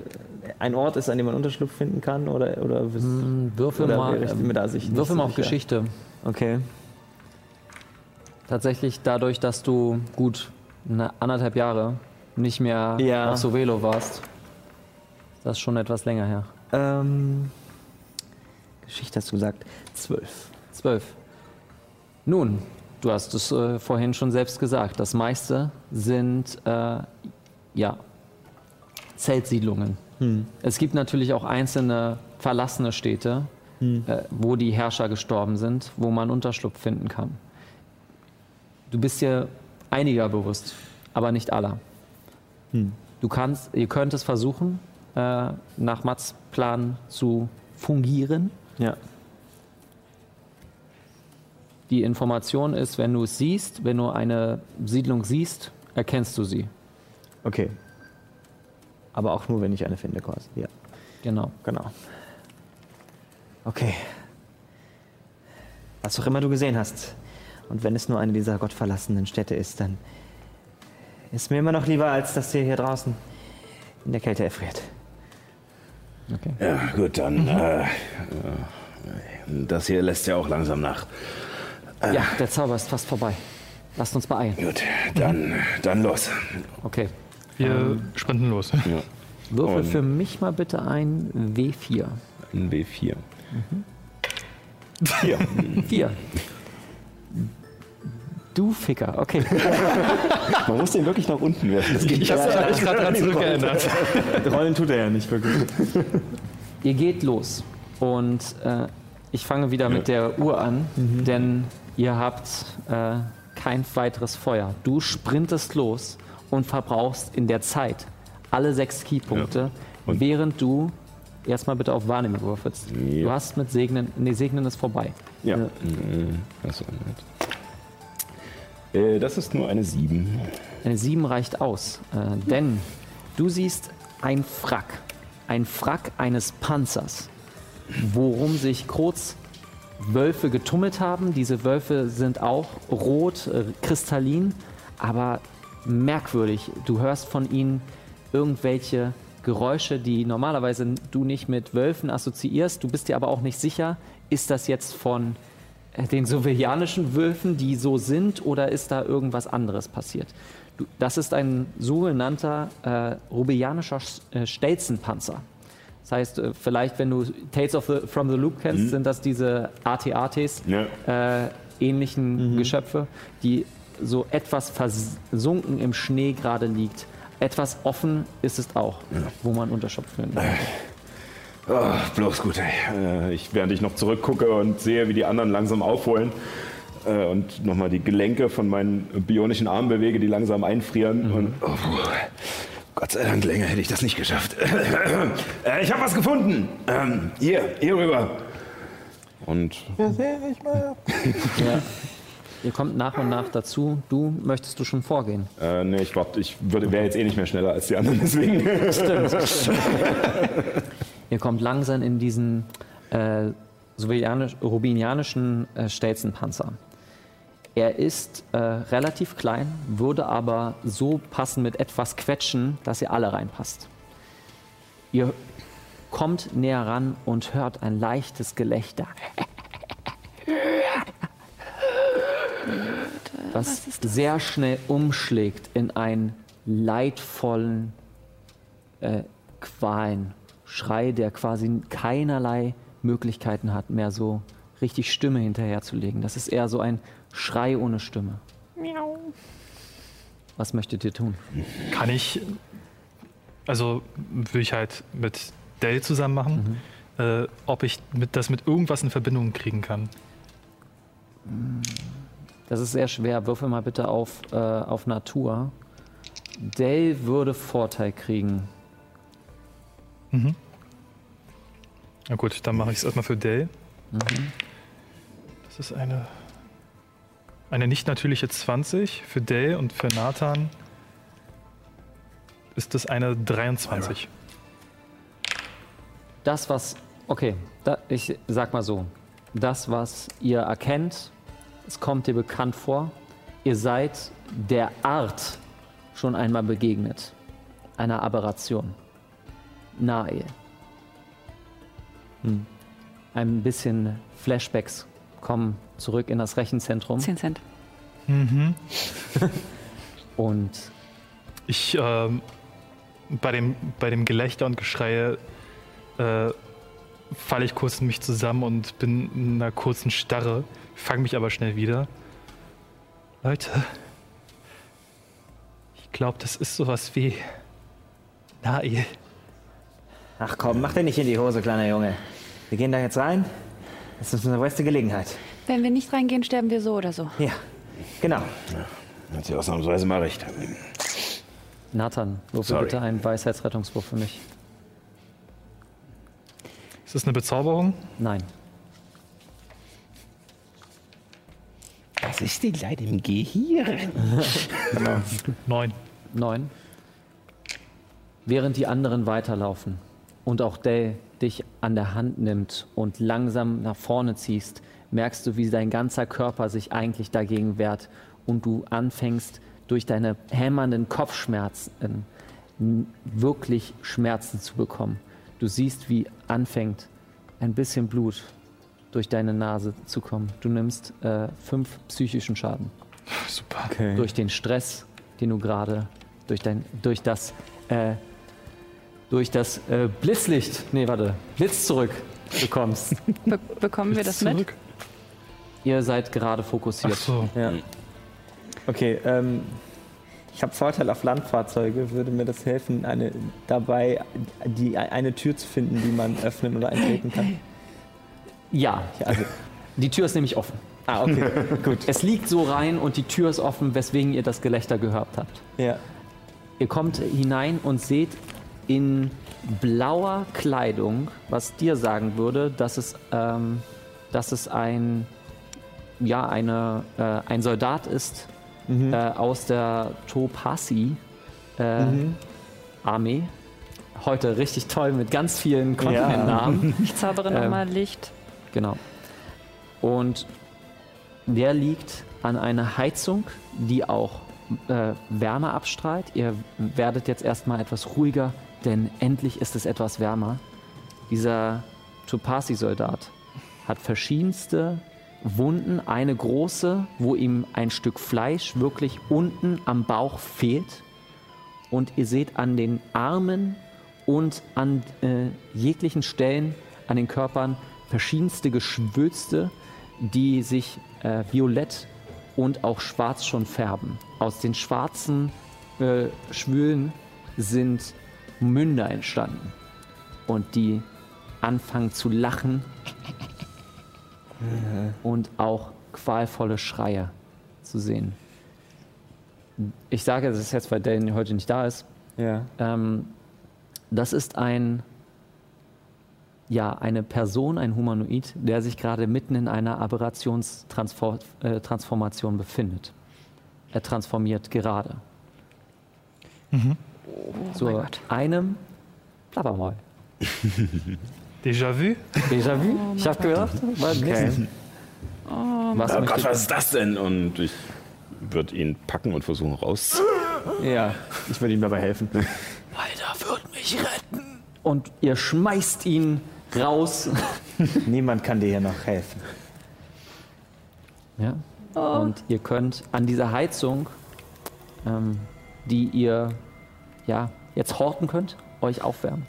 ein Ort ist, an dem man Unterschlupf finden kann oder oder wüs- Hm, Würfel Oder mal, mir da sich würfel mal auf sicher? Geschichte. Okay. Tatsächlich dadurch, dass du gut eine anderthalb Jahre nicht mehr Ja. auf Sovelo warst, ist das schon etwas länger her. Ähm, Geschichte hast du gesagt. Zwölf. Zwölf. Nun, du hast es äh, vorhin schon selbst gesagt. Das meiste sind äh, ja Zeltsiedlungen. Es gibt natürlich auch einzelne verlassene Städte, äh, wo die Herrscher gestorben sind, wo man Unterschlupf finden kann. Du bist dir einiger bewusst, aber nicht aller. Du kannst, ihr könnt es versuchen, äh, nach Mats Plan zu fungieren. Ja. Die Information ist, wenn du es siehst, wenn du eine Siedlung siehst, erkennst du sie. Okay. Aber auch nur, wenn ich eine finde, quasi. Ja, Genau. genau. Okay. Was auch immer du gesehen hast. Und wenn es nur eine dieser gottverlassenen Städte ist, dann ist mir immer noch lieber, als dass ihr hier draußen in der Kälte erfriert. Okay. ja, gut, dann. Mhm. Äh, äh, das hier lässt ja auch langsam nach. Ja, der Zauber ist fast vorbei. Lasst uns beeilen. Gut, dann, dann los. Okay. Wir sprinten los. Ja, Würfel Und- für mich mal bitte ein W4. ein W4. Hier. Vier. Du Ficker. Okay. Man muss den wirklich nach unten werfen. Das geht Ich habe mich gerade dran zurückgeändert. Rollen tut er ja nicht wirklich. Ihr geht los. Und äh, ich fange wieder mit der Uhr an, denn ihr habt äh, kein weiteres Feuer. Du sprintest los und verbrauchst in der Zeit alle sechs Keypunkte, Und- während du erstmal bitte auf Wahrnehmung würfelst. Ja. Du hast mit Segnen, nee, Segnen ist vorbei. Ja. Ja. Mhm. Achso, nett. Äh, das ist nur eine 7. Eine 7 reicht aus, äh, denn du siehst ein Frack, ein Frack eines Panzers, worum sich kurz Wölfe getummelt haben. Diese Wölfe sind auch rot, äh, kristallin, aber merkwürdig. Du hörst von ihnen irgendwelche Geräusche, die normalerweise du nicht mit Wölfen assoziierst. Du bist dir aber auch nicht sicher, ist das jetzt von den sowjetianischen Wölfen, die so sind, oder ist da irgendwas anderes passiert? Das ist ein sogenannter äh, rubianischer äh, Stelzenpanzer. Das heißt, äh, vielleicht, wenn du Tales of the, from the Loop kennst, sind das diese AT-ATs, Ja. äh, ähnlichen Geschöpfe, die so etwas versunken im Schnee gerade liegt. Etwas offen ist es auch, wo man Unterschlupf finden kann. Oh, bloß gut, ey. Äh, Ich, während ich noch zurückgucke und sehe, wie die anderen langsam aufholen äh, und nochmal die Gelenke von meinen bionischen Armen bewege, die langsam einfrieren. Und, oh, puh. Gott sei Dank, länger hätte ich das nicht geschafft. äh, ich habe was gefunden. Ähm, hier, hier rüber. Und Ja. Ihr kommt nach und nach dazu. Du möchtest du schon vorgehen. äh, nee, ich, wart- ich würde- wäre jetzt eh nicht mehr schneller als die anderen, deswegen. Ihr kommt langsam in diesen äh, rubinianischen äh, Stelzenpanzer. Er ist äh, relativ klein, würde aber so passen mit etwas Quetschen, dass ihr alle reinpasst. Ihr kommt näher ran und hört ein leichtes Gelächter. Was sehr schnell umschlägt in einen leidvollen äh, Qualen, Schrei, der quasi keinerlei Möglichkeiten hat, mehr so richtig Stimme hinterherzulegen. Das ist eher so ein Schrei ohne Stimme. Was möchtet ihr tun? Kann ich, also würde ich halt mit Dell zusammen machen, äh, ob ich mit, das mit irgendwas in Verbindung kriegen kann. Das ist sehr schwer. Würfel mal bitte auf, äh, auf Natur. Dell würde Vorteil kriegen. Na gut, dann mache ich es erstmal für Dell. Das ist eine, eine nicht natürliche 20 für Dell und für Nathan ist das eine 23. Das, was. Okay, da, ich sag mal so. Das, was ihr erkennt, es kommt dir bekannt vor. Ihr seid der Art schon einmal begegnet. Einer Aberration. Nahe. Hm. Ein bisschen Flashbacks kommen zurück in das Rechenzentrum. 10 Cent. Und Ich, ähm, bei dem, bei dem Gelächter und Geschreie äh, falle ich kurz in mich zusammen und bin in einer kurzen Starre, fange mich aber schnell wieder. Leute, ich glaube, das ist sowas wie Nail. Ach komm, mach dir nicht in die Hose, kleiner Junge. Wir gehen da jetzt rein. Das ist unsere beste Gelegenheit. Wenn wir nicht reingehen, sterben wir so oder so. Ja, genau. Hat sie ausnahmsweise mal recht. Nathan, würfel Sorry. bitte einen Weisheitsrettungswurf für mich. Ist das eine Bezauberung? Nein. Was ist denn leider im Gehirn? Neun. Neun. Während die anderen weiterlaufen und auch Dell dich an der Hand nimmt und langsam nach vorne ziehst, merkst du, wie dein ganzer Körper sich eigentlich dagegen wehrt und du anfängst, durch deine hämmernden Kopfschmerzen wirklich Schmerzen zu bekommen. Du siehst, wie anfängt ein bisschen Blut durch deine Nase zu kommen. Du nimmst äh, fünf psychischen Schaden Super. durch den Stress, den du gerade durch dein durch das äh, durch das äh, Blitzlicht, nee, warte, Blitz zurück bekommst. Be bekommen wir das mit? Zurück. Ihr seid gerade fokussiert. Ach so. Ja. Okay, ähm, ich habe Vorteil auf Landfahrzeuge. Würde mir das helfen, eine, dabei die, eine Tür zu finden, die man öffnen oder eintreten kann? Ja, Ja, also, die Tür ist nämlich offen. ah, okay, gut. Es liegt so rein und die Tür ist offen, weswegen ihr das Gelächter gehört habt. Ja. Ihr kommt hinein und seht in blauer Kleidung, was dir sagen würde, dass es, ähm, dass es ein, ja, eine, äh, ein Soldat ist äh, aus der Topasi äh, Armee. Heute richtig toll mit ganz vielen Kontinentnamen. Ich zaubere Ähm, nochmal Licht. Genau. Und der liegt an einer Heizung, die auch äh, Wärme abstrahlt. Ihr werdet jetzt erstmal etwas ruhiger, denn endlich ist es etwas wärmer. Dieser Topasi-Soldat hat verschiedenste Wunden. Eine große, wo ihm ein Stück Fleisch wirklich unten am Bauch fehlt. Und ihr seht an den Armen und an äh, jeglichen Stellen an den Körpern verschiedenste Geschwülste, die sich äh, violett und auch schwarz schon färben. Aus den schwarzen äh, Schwülen sind Münder entstanden und die anfangen zu lachen und auch qualvolle Schreie zu sehen. Ich sage das jetzt, weil Dane heute nicht da ist. Ja. Ähm, das ist ein, ja, eine Person, ein Humanoid, der sich gerade mitten in einer Aberrationstransformation äh, befindet. Er transformiert gerade. Zu einem Plappermaul. Déjà vu? Déjà-vu? Ich habe gehört. Was, Okay. was Oh Gott, was ist das denn? Und ich würde ihn packen und versuchen raus. Ja, ich würde ihm dabei helfen. Und ihr schmeißt ihn raus. Niemand kann dir hier noch helfen. Ja. Und ihr könnt an dieser Heizung, ähm, die ihr ja jetzt horten könnt, euch aufwärmen.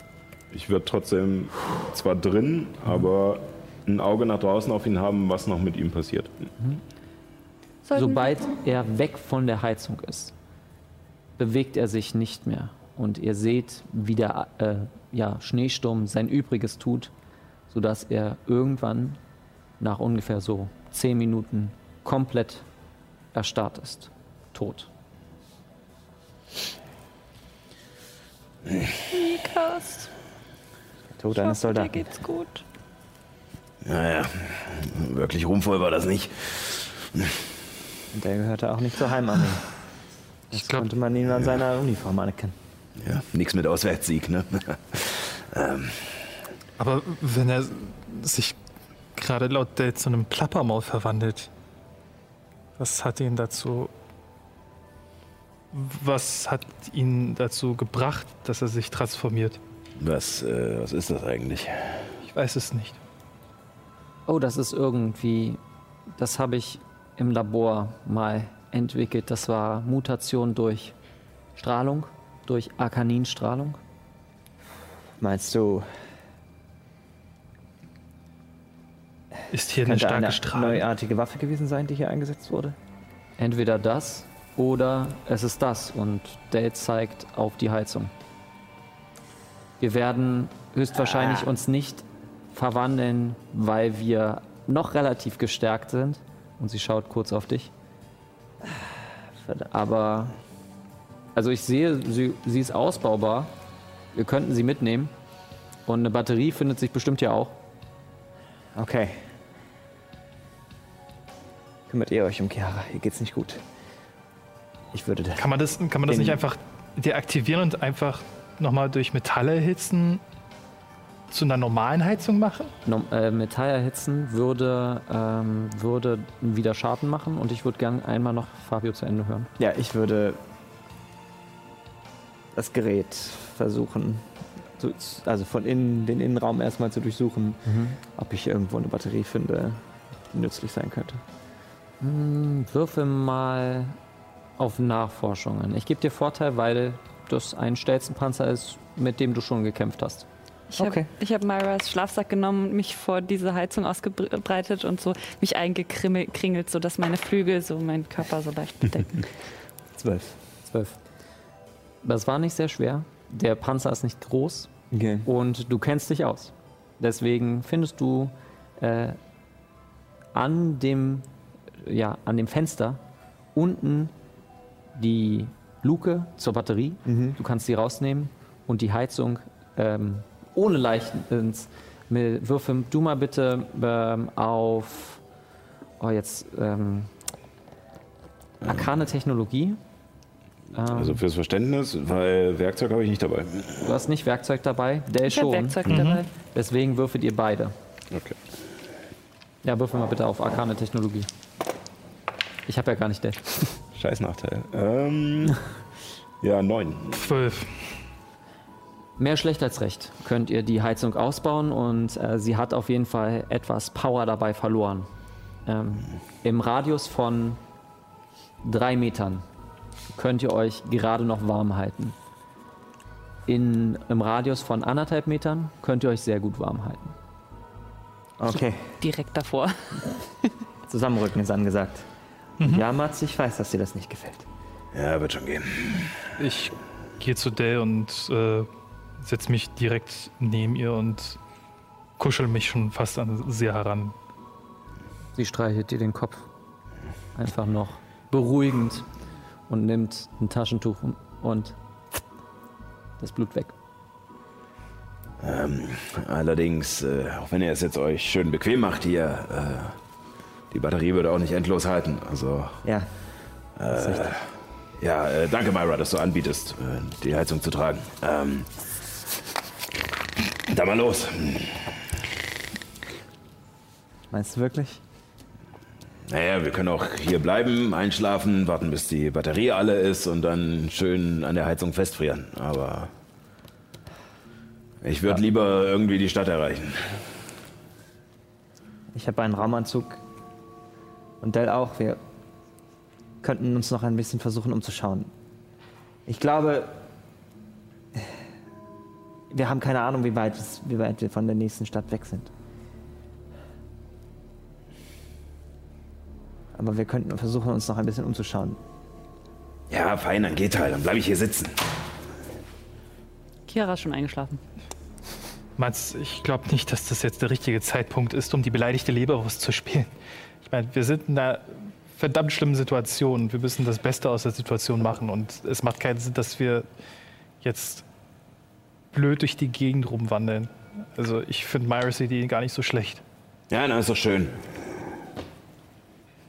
Ich würde trotzdem zwar drin, aber ein Auge nach draußen auf ihn haben, was noch mit ihm passiert. Sollten Sobald er weg von der Heizung ist, bewegt er sich nicht mehr. Und ihr seht, wie der äh, ja, Schneesturm sein Übriges tut, sodass er irgendwann nach ungefähr so zehn Minuten komplett erstarrt ist. Tot. Mikas, Tod ich eines hoffe, dir Soldaten. geht's gut. Naja, wirklich ruhmvoll war das nicht. Und der gehörte auch nicht zur Heimarmee. Das Ich glaub- konnte man ihn an seiner Uniform anerkennen. Ja, nichts mit Auswärtssieg, ne? Aber wenn er sich gerade laut Date zu einem Plappermaul verwandelt, was hat ihn dazu. Was hat ihn dazu gebracht, dass er sich transformiert? Was, äh, was ist das eigentlich? Ich weiß es nicht. Oh, das ist irgendwie, das habe ich im Labor mal entwickelt. Das war Mutation durch Strahlung, durch Arkaninstrahlung. Meinst du, Ist hier eine könnte starke eine neuartige Waffe gewesen sein, die hier eingesetzt wurde? Entweder das oder es ist das. Und Dale zeigt auf die Heizung. Wir werden höchstwahrscheinlich uns nicht verwandeln, weil wir noch relativ gestärkt sind. Und sie schaut kurz auf dich. Verdammt. Aber, also ich sehe, sie, sie ist ausbaubar. Wir könnten sie mitnehmen. Und eine Batterie findet sich bestimmt ja auch. Okay. Kümmert ihr euch um Chiara? Ihr geht's nicht gut. Ich würde das. Kann man das, kann man das nicht einfach deaktivieren und einfach nochmal durch Metalle erhitzen zu einer normalen Heizung machen? No, äh, Metall erhitzen würde, ähm, würde wieder Schaden machen. Und ich würde gern einmal noch Fabio zu Ende hören. Ja, ich würde das Gerät versuchen, also von innen den Innenraum erstmal zu durchsuchen, ob ich irgendwo eine Batterie finde, die nützlich sein könnte. Hm, würfel mal auf Nachforschungen. Ich gebe dir Vorteil, weil das ein Stelzenpanzer ist, mit dem du schon gekämpft hast. Ich habe Okay. hab Myras Schlafsack genommen und mich vor diese Heizung ausgebreitet und so mich eingekringelt, sodass meine Flügel so meinen Körper so leicht bedecken. Zwölf. Zwölf. Das war nicht sehr schwer. Der Panzer ist nicht groß Okay. und du kennst dich aus. Deswegen findest du äh, an, dem, ja, an dem Fenster unten die Luke zur Batterie. Mhm. Du kannst sie rausnehmen und die Heizung ähm, ohne Leichtens mit Würfeln. Du mal bitte ähm, auf oh jetzt ähm, arkane Technologie. Ähm, Also fürs Verständnis, weil Werkzeug habe ich nicht dabei. du hast nicht Werkzeug dabei, Dell Ich habe schon. Werkzeug dabei. Deswegen würfelt ihr beide. Okay. Ja, würfel mal bitte auf arkane Technologie. Ich habe ja gar nicht Dell. Scheiß Nachteil. Ähm, ja, neun. Zwölf. Mehr schlecht als recht könnt ihr die Heizung ausbauen und äh, sie hat auf jeden Fall etwas Power dabei verloren. Ähm, Im Radius von drei Metern könnt ihr euch gerade noch warm halten. In, Im Radius von anderthalb Metern könnt ihr euch sehr gut warm halten. Okay, Direkt davor. zusammenrücken ist angesagt. Ja, Mats, ich weiß, dass dir das nicht gefällt. Ja, wird schon gehen. Ich gehe zu Dell und äh, setze mich direkt neben ihr und kuschel mich schon fast an sie heran. Sie streichelt dir den Kopf. Einfach noch beruhigend und nimmt ein Taschentuch und das Blut weg. Allerdings, äh, auch wenn ihr es jetzt euch schön bequem macht hier, äh, die Batterie würde auch nicht endlos halten. Also, Ja, richtig. ja, äh, danke Myra, dass du anbietest, äh, die Heizung zu tragen. Ähm, dann mal los. Meinst du wirklich? Naja, wir können auch hier bleiben, einschlafen, warten, bis die Batterie alle ist und dann schön an der Heizung festfrieren. Aber ich würde lieber irgendwie die Stadt erreichen. Ich habe einen Raumanzug. Und Dell auch. Wir könnten uns noch ein bisschen versuchen umzuschauen. Ich glaube, wir haben keine Ahnung, wie weit, es, wie weit wir von der nächsten Stadt weg sind. Aber wir könnten versuchen, uns noch ein bisschen umzuschauen. Ja, fein, dann geht halt, dann bleibe ich hier sitzen. Kira ist schon eingeschlafen. Mats, ich glaube nicht, dass das jetzt der richtige Zeitpunkt ist, um die beleidigte Leberwurst zu spielen. Ich meine, wir sind in einer verdammt schlimmen Situation. Wir müssen das Beste aus der Situation machen. Und es macht keinen Sinn, dass wir jetzt blöd durch die Gegend rumwandeln. Also ich finde Myra's Idee gar nicht so schlecht. Ja, na, ist doch schön.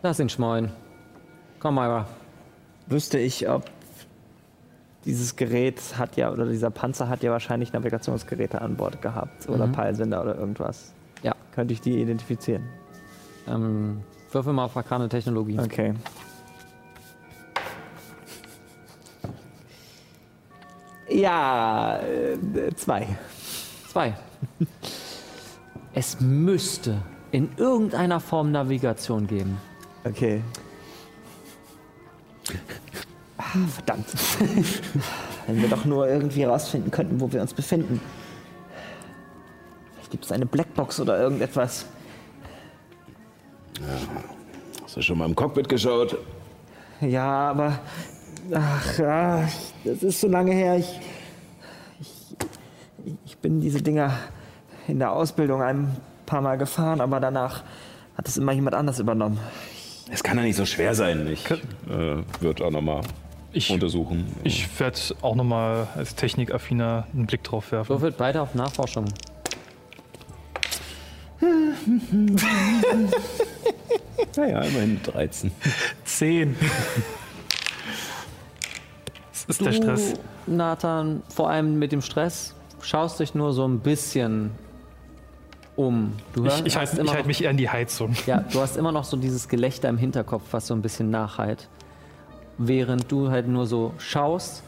Lass ihn schmollen. Komm, Myra. Wüsste ich, ob dieses Gerät hat ja, oder dieser Panzer hat ja wahrscheinlich Navigationsgeräte an Bord gehabt. Oder Mhm. Peilsender oder irgendwas. Ja. Könnte ich die identifizieren? Ähm, würfel mal auf arkane Technologie. Okay. Ja, äh, zwei. Zwei. Es müsste in irgendeiner Form Navigation geben. Okay. Ah, verdammt. Wenn wir doch nur irgendwie rausfinden könnten, wo wir uns befinden. Vielleicht gibt es eine Blackbox oder irgendetwas. Hast du schon mal im Cockpit geschaut? Ja, aber. Ach, ja, das ist so lange her. Ich, ich, ich bin diese Dinger in der Ausbildung ein paar Mal gefahren, aber danach hat es immer jemand anders übernommen. Es kann ja nicht so schwer sein. Ich äh, würde auch nochmal untersuchen. ich werde auch nochmal als Technikaffiner einen Blick drauf werfen. Würfelt beide auf Nachforschung. Naja, immerhin 13. Zehn. Das ist der Stress. Du, Nathan, vor allem mit dem Stress, schaust dich nur so ein bisschen um. Du Ich, hörst- ich hast halte ich halt mich eher an die Heizung. Ja, du hast immer noch so dieses Gelächter im Hinterkopf, was so ein bisschen nachhalt. Während du halt nur so schaust,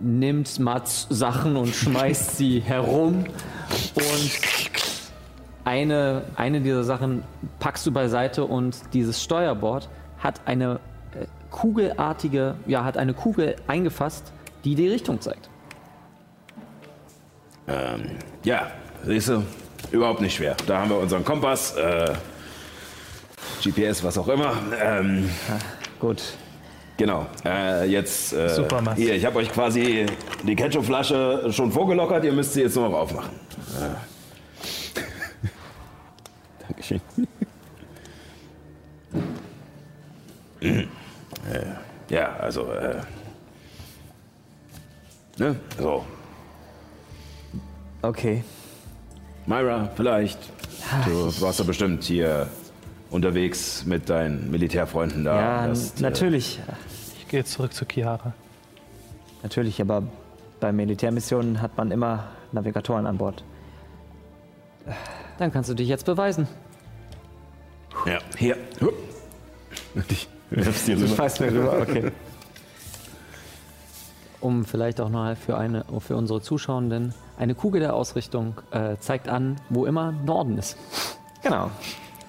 nimmt Mats Sachen und schmeißt sie herum. Und eine, eine dieser Sachen packst du beiseite und dieses Steuerbord hat eine äh, kugelartige, ja, hat eine Kugel eingefasst, die die Richtung zeigt. Ja, siehst du, überhaupt nicht schwer. Da haben wir unseren Kompass, äh, GPS, was auch immer. Ähm, Gut. genau. Äh, jetzt. Äh, Super, Mats. Hier, ich habe euch quasi die Ketchupflasche schon vorgelockert. Ihr müsst sie jetzt nur noch aufmachen. Äh. Dankeschön. äh, ja, also. Äh, ne? So. Okay. Myra, vielleicht. Du warst doch bestimmt hier unterwegs mit deinen Militärfreunden da. ja, Hast, äh, natürlich. Ich gehe jetzt zurück zu Chiara. Natürlich, aber bei Militärmissionen hat man immer Navigatoren an Bord. Dann kannst du dich jetzt beweisen. Ja, hier. Hup. Ich wirf's dir rüber. Schmeiß mir rüber, okay. Um vielleicht auch noch für, eine, für unsere Zuschauenden, eine Kugel der Ausrichtung äh, zeigt an, wo immer Norden ist. Genau.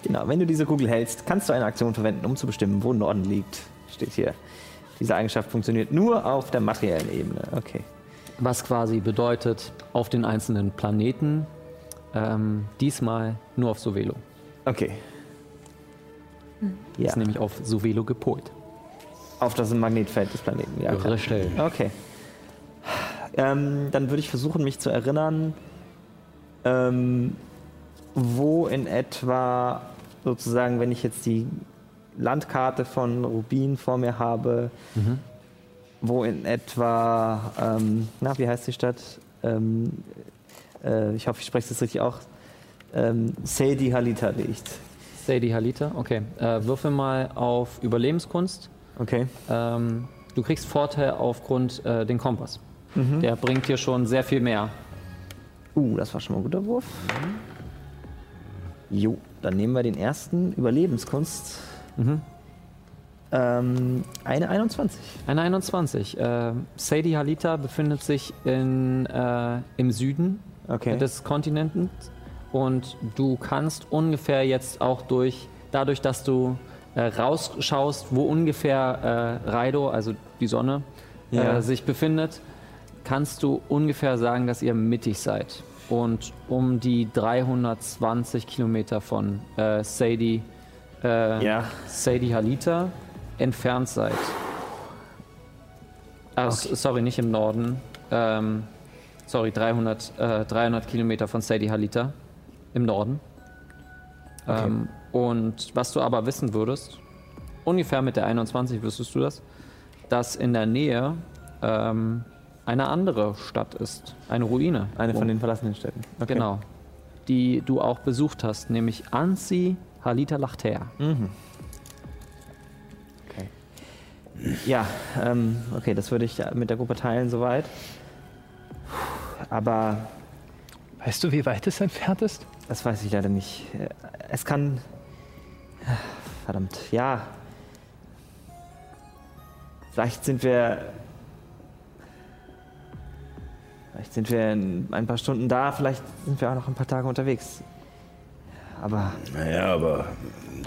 Genau. Wenn du diese Kugel hältst, kannst du eine Aktion verwenden, um zu bestimmen, wo Norden liegt. Steht hier. Diese Eigenschaft funktioniert nur auf der materiellen Ebene. Okay. Was quasi bedeutet, auf den einzelnen Planeten, ähm, diesmal nur auf Sovelo. Okay. Ja. Ist nämlich auf Sovelo gepolt. Auf das Magnetfeld des Planeten. Ja. Richtig. Okay. Ähm, dann würde ich versuchen, mich zu erinnern, ähm, wo in etwa sozusagen, wenn ich jetzt die Landkarte von Rubin vor mir habe, wo in etwa, ähm, na, wie heißt die Stadt? Ähm, äh, ich hoffe, ich spreche das richtig auch. Ähm, Seydi Halita liegt. Sadie Halita, okay. Äh, würfel mal auf Überlebenskunst. Okay. Ähm, du kriegst Vorteil aufgrund äh, den Kompass. Der bringt dir schon sehr viel mehr. Uh, das war schon mal ein guter Wurf. Jo, dann nehmen wir den ersten Überlebenskunst. Ähm, eine 21. Eine 21. Äh, Sadie Halita befindet sich in, äh, im Süden Okay. des Kontinents und du kannst ungefähr jetzt auch durch, dadurch, dass du äh, rausschaust, wo ungefähr äh, Raido, also die Sonne, Ja. äh, sich befindet, kannst du ungefähr sagen, dass ihr mittig seid und um die 320 Kilometer von äh, Sadie, äh, Ja. Sadie Halita entfernt seid. Ah, s- Sorry, nicht im Norden. Ähm, sorry, 300, äh, 300 Kilometer von Sadie Halita im Norden. Ähm, und was du aber wissen würdest, ungefähr mit der 21 wüsstest du das, dass in der Nähe ähm, eine andere Stadt ist, eine Ruine. Eine von den verlassenen Städten. Okay. Genau. Die du auch besucht hast, nämlich Ansi Halita Lachter. Okay. Ja, ähm, okay, das würde ich mit der Gruppe teilen soweit. Aber Weißt du, wie weit es entfernt ist? das weiß ich leider nicht. Äh, Es kann. Verdammt, ja. Vielleicht sind wir. Vielleicht sind wir in ein paar Stunden da, vielleicht sind wir auch noch ein paar Tage unterwegs. Aber Naja, aber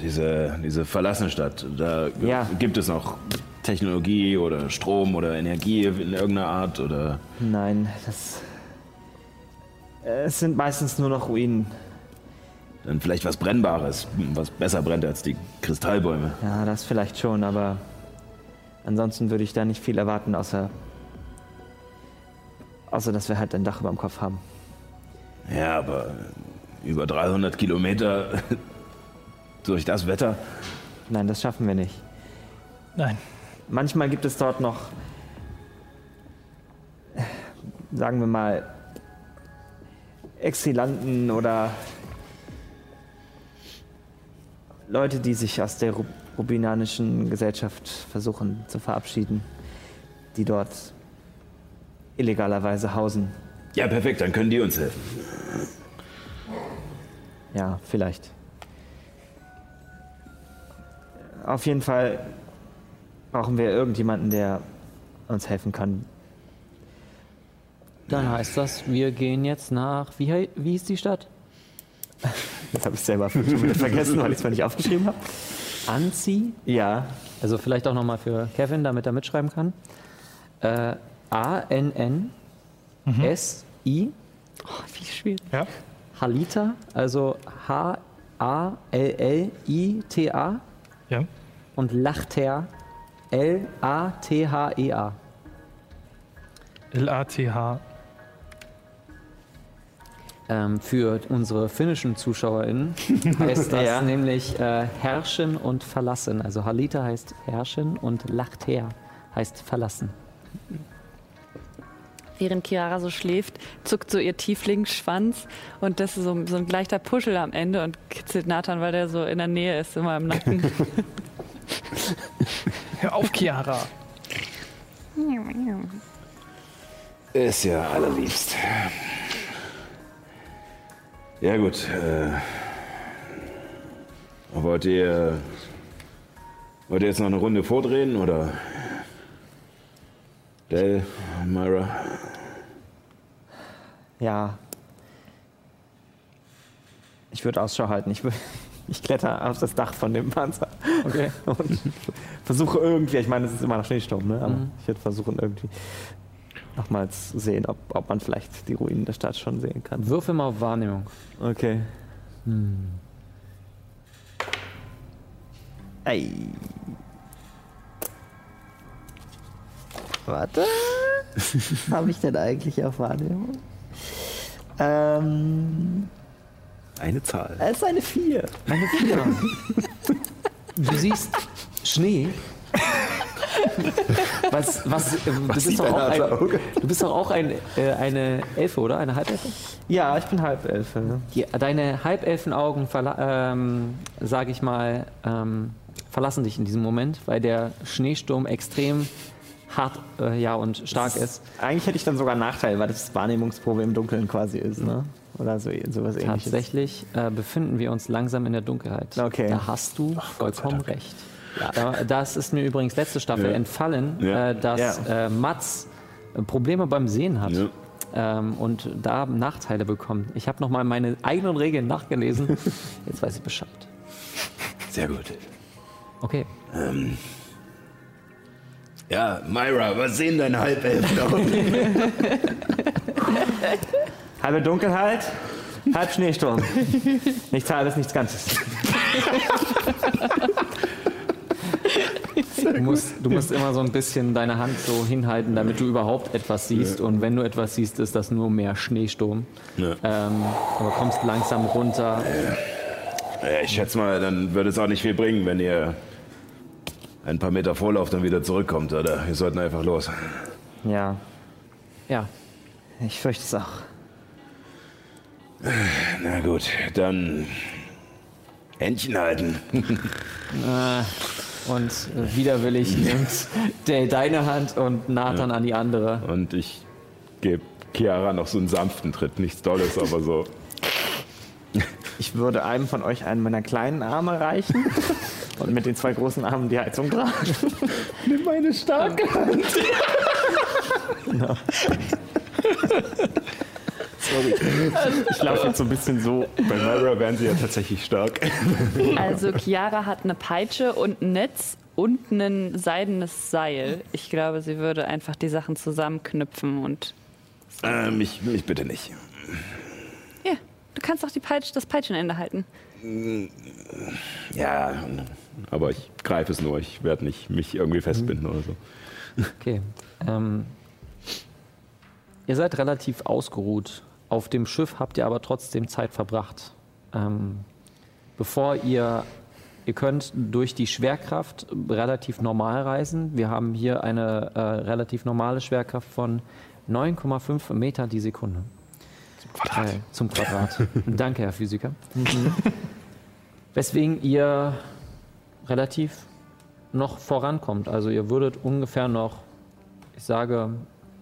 diese, diese verlassene Stadt, da Ja. gibt es noch Technologie oder Strom oder Energie in irgendeiner Art oder. nein, das. Es sind meistens nur noch Ruinen. Dann vielleicht was Brennbares, was besser brennt als die Kristallbäume. Ja, das vielleicht schon, aber ansonsten würde ich da nicht viel erwarten, außer. Außer, dass wir halt ein Dach über dem Kopf haben. Ja, aber über 300 Kilometer durch das Wetter. Nein, das schaffen wir nicht. Nein. Manchmal gibt es dort noch, sagen wir mal, Exilanten oder Leute, die sich aus der Ru- rubinanischen Gesellschaft versuchen zu verabschieden, die dort illegalerweise hausen. Ja, perfekt, dann können die uns helfen. Ja, vielleicht. Auf jeden Fall brauchen wir irgendjemanden, der uns helfen kann. Dann heißt das, wir gehen jetzt nach. Wie, wie hieß die Stadt? Jetzt habe ich selber schon wieder vergessen, weil ich es mal nicht aufgeschrieben habe. Anzi? Ja, Also vielleicht auch nochmal für Kevin, damit er mitschreiben kann. Äh, A-N-N-S-I, Wie schwierig. Ja? Halita, also H-A-L-L-I-T-A Ja. und Lachter, L-A-T-H-E-A. L-A-T-H. Ähm, für unsere finnischen ZuschauerInnen heißt das Ja. nämlich äh, herrschen und verlassen. Also Halita heißt herrschen und Lachter heißt verlassen. Während Chiara so schläft, zuckt so ihr Tieflingsschwanz und das ist so, so ein leichter Puschel am Ende und kitzelt Nathan, weil der so in der Nähe ist, immer im Nacken. Hör auf, Chiara. Ist ja allerliebst. Ja gut. Äh, wollt ihr wollt ihr jetzt noch eine Runde vordrehen oder? Dell, Myra. Ja. Ich würde Ausschau halten. Ich, ich kletter auf das Dach von dem Panzer. Okay. Und versuche irgendwie, ich meine, es ist immer noch Schneesturm, ne? aber Mhm. ich würde versuchen irgendwie nochmals sehen, ob, ob man vielleicht die Ruinen der Stadt schon sehen kann. Würfel mal auf Wahrnehmung. Okay. Ei. Warte. Habe ich denn eigentlich auf Wahrnehmung? Ähm, Eine Zahl. es ist eine 4. Eine Vier. Du siehst Schnee. Was, was, äh, du, bist sieht doch auch ein, du bist doch auch ein, äh, eine Elfe, oder? Eine Halbelfe? Ja, ich bin Halbelfe. Ne? Die, deine Halbelfenaugen, ähm, sage ich mal, ähm, verlassen dich in diesem Moment, weil der Schneesturm extrem hart äh, ja, und stark ist. Eigentlich hätte ich dann sogar einen Nachteil, weil das Wahrnehmungsprobe im Dunkeln quasi ist, ne? Oder so, sowas ähnliches. Tatsächlich äh, befinden wir uns langsam in der Dunkelheit. Okay. Da hast du vollkommen recht. Da, das ist mir übrigens letzte Staffel Ja. entfallen, Ja. äh, dass äh, Mats äh, Probleme beim Sehen hat. Ja. Ähm, und da Nachteile bekommt. Ich habe nochmal meine eigenen Regeln nachgelesen. Jetzt weiß ich Bescheid. Sehr gut. Okay. Ja, Myra, was sehen deine Halbelfen aus? Halbe Dunkelheit, halb Schneesturm. nichts halbes, nichts Ganzes. Du musst, du musst immer so ein bisschen deine Hand so hinhalten, damit du überhaupt etwas siehst. Und wenn du etwas siehst, ist das nur mehr Schneesturm. Ja. Ähm, aber kommst langsam runter. Ja, ich schätze mal, dann würde es auch nicht viel bringen, wenn ihr ein paar Meter vorlauft und wieder zurückkommt, oder? Wir sollten einfach los. Ja, Ja, ich fürchte es auch. Na gut, dann Händchen halten. und äh, widerwillig nimmt der deine Hand und Nathan an die andere. Und ich gebe Chiara noch so einen sanften Tritt. Nichts Dolles, aber so. Ich würde einem von euch einen meiner kleinen Arme reichen und mit den zwei großen Armen die Heizung tragen. Nimm meine starke Hand. Ich laufe jetzt so ein bisschen so. Bei Myra wären sie ja tatsächlich stark. Also Chiara hat eine Peitsche und ein Netz und ein seidenes Seil. Ich glaube, sie würde einfach die Sachen zusammenknüpfen und äh, mich, mich bitte nicht. ja, du kannst auch die Peitsch, das Peitschenende halten. Ja, aber ich greife es nur. Ich werde nicht mich irgendwie festbinden oder so. Okay. Ähm, ihr seid relativ ausgeruht. Auf dem Schiff habt ihr aber trotzdem Zeit verbracht. Ähm, bevor ihr, ihr könnt durch die Schwerkraft relativ normal reisen. Wir haben hier eine äh, relativ normale Schwerkraft von 9,5 Meter die Sekunde. Zum Quadrat. Äh, zum Quadrat. Danke, Herr Physiker. Weswegen ihr relativ noch vorankommt. Also ihr würdet ungefähr noch, ich sage,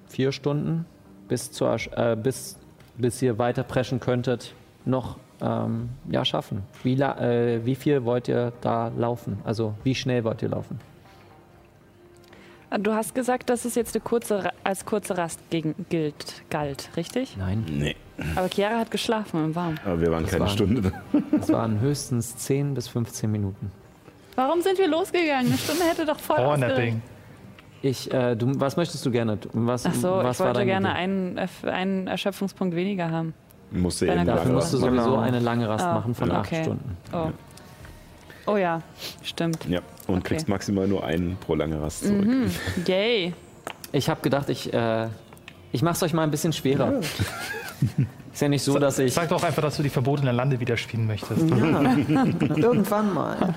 vier Stunden bis, zur, äh, bis, bis ihr weiter preschen könntet, noch ähm, ja, schaffen. Wie, la- äh, wie viel wollt ihr da laufen? Also wie schnell wollt ihr laufen? Du hast gesagt, dass es jetzt eine kurze, als kurze Rast gegen, gilt, galt, richtig? Nein, Nee, Aber Chiara hat geschlafen im Warm. aber wir waren keine war- Stunde. es waren höchstens 10 bis 15 Minuten. Warum sind wir losgegangen? Eine Stunde hätte doch voll. Powernapping. Ich, äh, du, was möchtest du gerne? Was, Ach so, was ich wollte gerne Idee? einen, einen Erschöpfungspunkt weniger haben. Musste Deiner eben Dafür musst du was- sowieso Genau. eine lange Rast Ah, machen von acht okay. Stunden. Oh. Oh ja, stimmt. Ja, und Okay. kriegst maximal nur einen pro lange Rast zurück. Mhm. Yay. Ich habe gedacht, ich, äh, ich mache es euch mal ein bisschen schwerer. Ist ja nicht so, dass ich. Sag doch einfach, dass du die verbotene Lande wieder spielen möchtest. Irgendwann mal.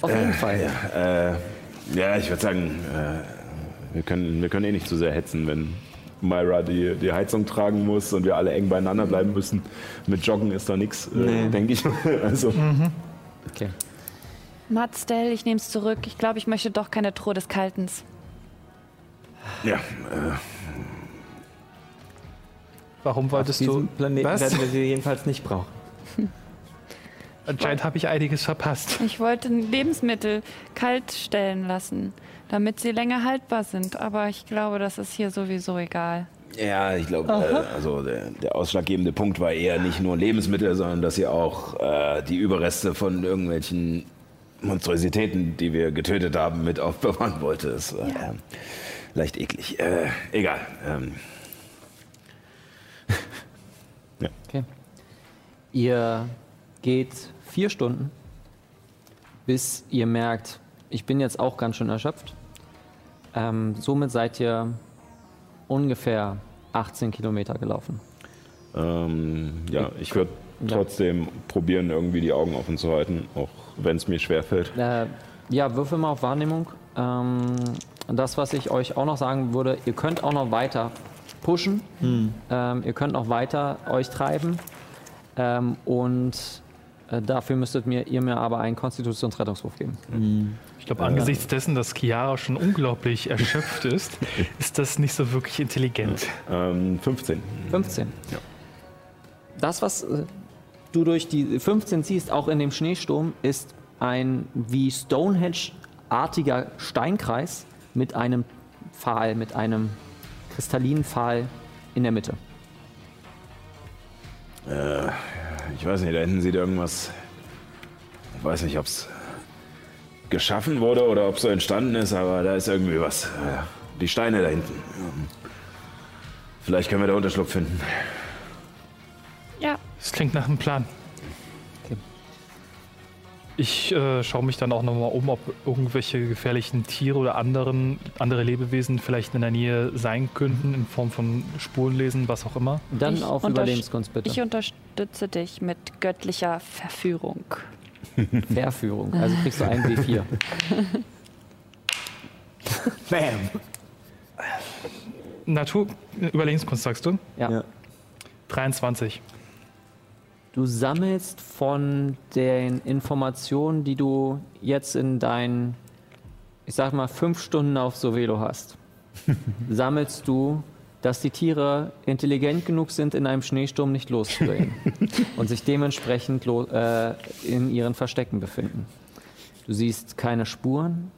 Auf jeden Fall. Äh, ja, ich würde sagen, äh, wir, können, wir können eh nicht zu sehr hetzen, wenn Myra die, die Heizung tragen muss und wir alle eng beieinander bleiben müssen. Mit Joggen ist da nichts, äh, Nee. denke ich. Also, Okay. Matzdell, ich nehme es zurück. Ich glaube, ich möchte doch keine Truhe des Kaltens. ja, äh, Warum Auf wolltest diesem du. Planeten Was? werden wir sie jedenfalls nicht brauchen. Anscheinend habe ich einiges verpasst. Ich wollte Lebensmittel kalt stellen lassen, damit sie länger haltbar sind. Aber ich glaube, das ist hier sowieso egal. ja, ich glaube, äh, also der, der ausschlaggebende Punkt war eher nicht nur Lebensmittel, sondern dass ihr auch äh, die Überreste von irgendwelchen Monstrositäten, die wir getötet haben, mit aufbewahren wollte. Das war Ja. ähm, leicht eklig. Äh, egal. Ähm, Okay. Ihr geht vier Stunden, bis ihr merkt, ich bin jetzt auch ganz schön erschöpft. Ähm, somit seid ihr ungefähr 18 Kilometer gelaufen. Ähm, ja, ich würde Ja. trotzdem probieren, irgendwie die Augen offen zu halten, auch wenn es mir schwerfällt. Äh, ja, würfel mal auf Wahrnehmung. Ähm, das, was ich euch auch noch sagen würde, ihr könnt auch noch weiter pushen. Ähm, ihr könnt noch weiter euch treiben. Ähm, und äh, dafür müsstet mir, ihr mir aber einen Konstitutionsrettungswurf geben. Ich glaube, angesichts dessen, dass Chiara schon unglaublich erschöpft ist, ist das nicht so wirklich intelligent. Ähm, 15. 15. Das, was äh, du durch die 15 siehst, auch in dem Schneesturm, ist ein wie Stonehenge-artiger Steinkreis mit einem Pfahl, mit einem kristallinen Pfahl in der Mitte. Ich weiß nicht, da hinten sieht irgendwas. Ich weiß nicht, ob es geschaffen wurde oder ob es so entstanden ist, aber da ist irgendwie was. Äh, Die Steine da hinten. Ähm, Vielleicht können wir da Unterschlupf finden. Ja, Das klingt nach einem Plan. Ich äh, schaue mich dann auch nochmal um, ob irgendwelche gefährlichen Tiere oder anderen, andere Lebewesen vielleicht in der Nähe sein könnten, in Form von Spurenlesen, was auch immer. Dann Ich auf Überlebenskunst bitte. ich unterstütze dich mit göttlicher Verführung. Verführung. Also kriegst du einen W4. Bam! Natur, Überlebenskunst sagst du? Ja. Ja. 23. Du sammelst von den Informationen, die du jetzt in deinen, ich sag mal, fünf Stunden auf Sovelo hast, sammelst du, dass die Tiere intelligent genug sind, in einem Schneesturm nicht loszugehen und sich dementsprechend äh, in ihren Verstecken befinden. Du siehst keine Spuren,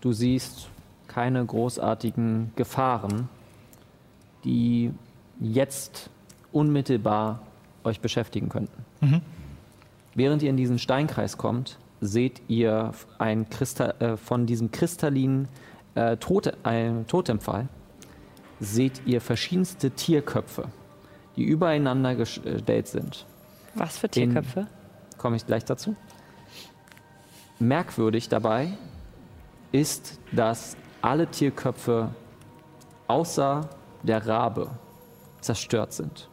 du siehst keine großartigen Gefahren, die jetzt unmittelbar euch beschäftigen könnten. Während ihr in diesen Steinkreis kommt, seht ihr ein Christa äh, von diesem kristallinen äh, Tote ein Totempfahl, seht ihr verschiedenste Tierköpfe, die übereinander gestellt sind. Was für Tierköpfe? Komme ich gleich dazu. Merkwürdig dabei ist, dass alle Tierköpfe außer der Rabe zerstört sind.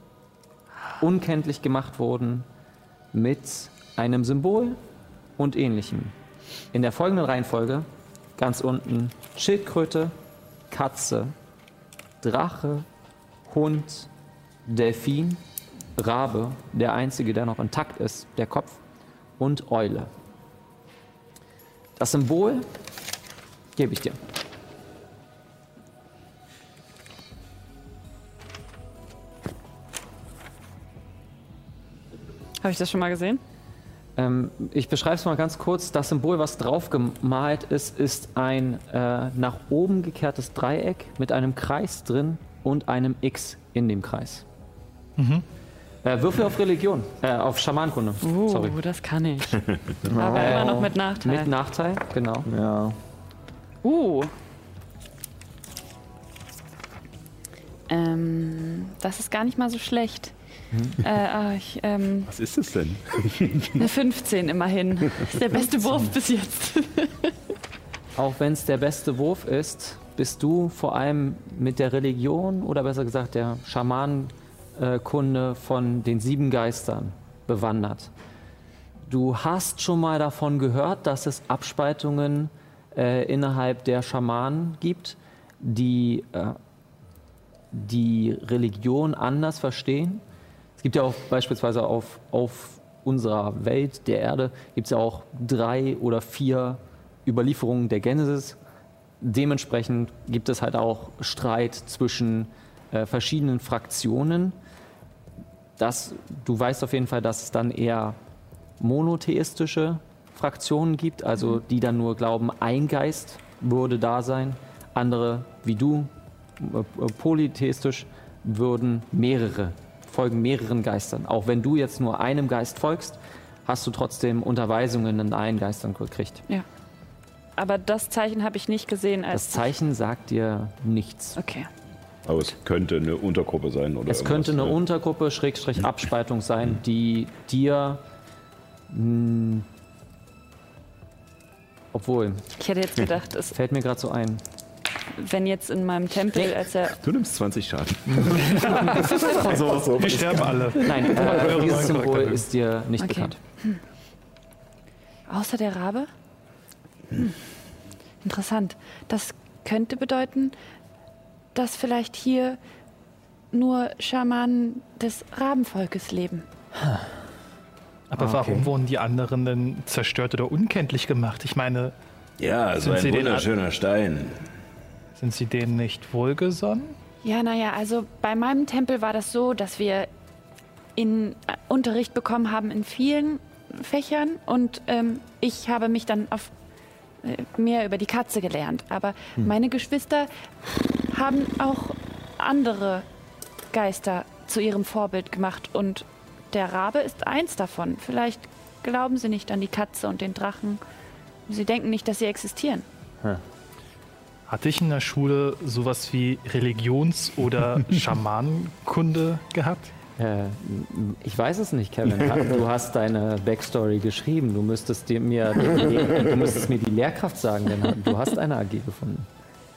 Unkenntlich gemacht wurden mit einem Symbol und ähnlichem. In der folgenden Reihenfolge ganz unten Schildkröte, Katze, Drache, Hund, Delfin, Rabe, der einzige, der noch intakt ist, der Kopf, und Eule. Das Symbol gebe ich dir. Habe ich das schon mal gesehen? Ähm, ich beschreibe es mal ganz kurz. Das Symbol, was drauf gemalt ist, ist ein äh, nach oben gekehrtes Dreieck mit einem Kreis drin und einem X in dem Kreis. Äh, Würfel auf Religion, äh, auf Schamankunde. Uh, Sorry. das kann ich. Aber immer noch mit Nachteil. Mit Nachteil, genau. Ja. uh. Ähm, das ist gar nicht mal so schlecht. Äh, ah, ich, ähm, Was ist es denn? eine 15 immerhin. ist der beste Wurf bis jetzt. Auch wenn es der beste Wurf ist, bist du vor allem mit der Religion oder besser gesagt der Schamanenkunde von den sieben Geistern bewandert. Du hast schon mal davon gehört, dass es Abspaltungen äh, innerhalb der Schamanen gibt, die äh, die Religion anders verstehen. Es gibt ja auch beispielsweise auf, auf unserer Welt, der Erde, gibt es ja auch drei oder vier Überlieferungen der Genesis. Dementsprechend gibt es halt auch Streit zwischen äh, verschiedenen Fraktionen. Das, du weißt auf jeden Fall, dass es dann eher monotheistische Fraktionen gibt, also die dann nur glauben, ein Geist würde da sein. Andere wie du, äh, polytheistisch, würden mehrere, folgen mehreren Geistern. Auch wenn du jetzt nur einem Geist folgst, hast du trotzdem Unterweisungen in allen Geistern gekriegt. Ja. Aber das Zeichen habe ich nicht gesehen als. Das Zeichen sagt dir nichts. Okay. Aber es könnte eine Untergruppe sein oder Es könnte eine ne? Untergruppe, Schrägstrich Abspaltung sein, die dir. Mh, obwohl, Ich hätte jetzt gedacht, es, fällt mir gerade so ein. Wenn jetzt in meinem Tempel, als er. Du nimmst 20 Schaden. so, so. Wir sterben alle. Nein, äh, Eure dieses Symbol ist dir nicht Okay. bekannt. Außer der Rabe? Hm. Interessant. Das könnte bedeuten, dass vielleicht hier nur Schamanen des Rabenvolkes leben. Aber Ah, warum okay. wurden die anderen denn zerstört oder unkenntlich gemacht? Ich meine, Ja, so Sind ein Sie den wunderschöner Stein. Sind sie denen nicht wohlgesonnen? Ja, naja, also bei meinem Tempel war das so, dass wir in äh, Unterricht bekommen haben in vielen Fächern und ähm, ich habe mich dann auf äh, mehr über die Katze gelernt. Aber meine Geschwister haben auch andere Geister zu ihrem Vorbild gemacht und der Rabe ist eins davon. Vielleicht glauben sie nicht an die Katze und den Drachen. Sie denken nicht, dass sie existieren. Hatte ich in der Schule sowas wie Religions- oder Schamanenkunde gehabt? Äh, ich weiß es nicht, Kevin. Du hast deine Backstory geschrieben. Du müsstest dir mir, du müsstest mir die Lehrkraft sagen, denn du hast eine AG gefunden.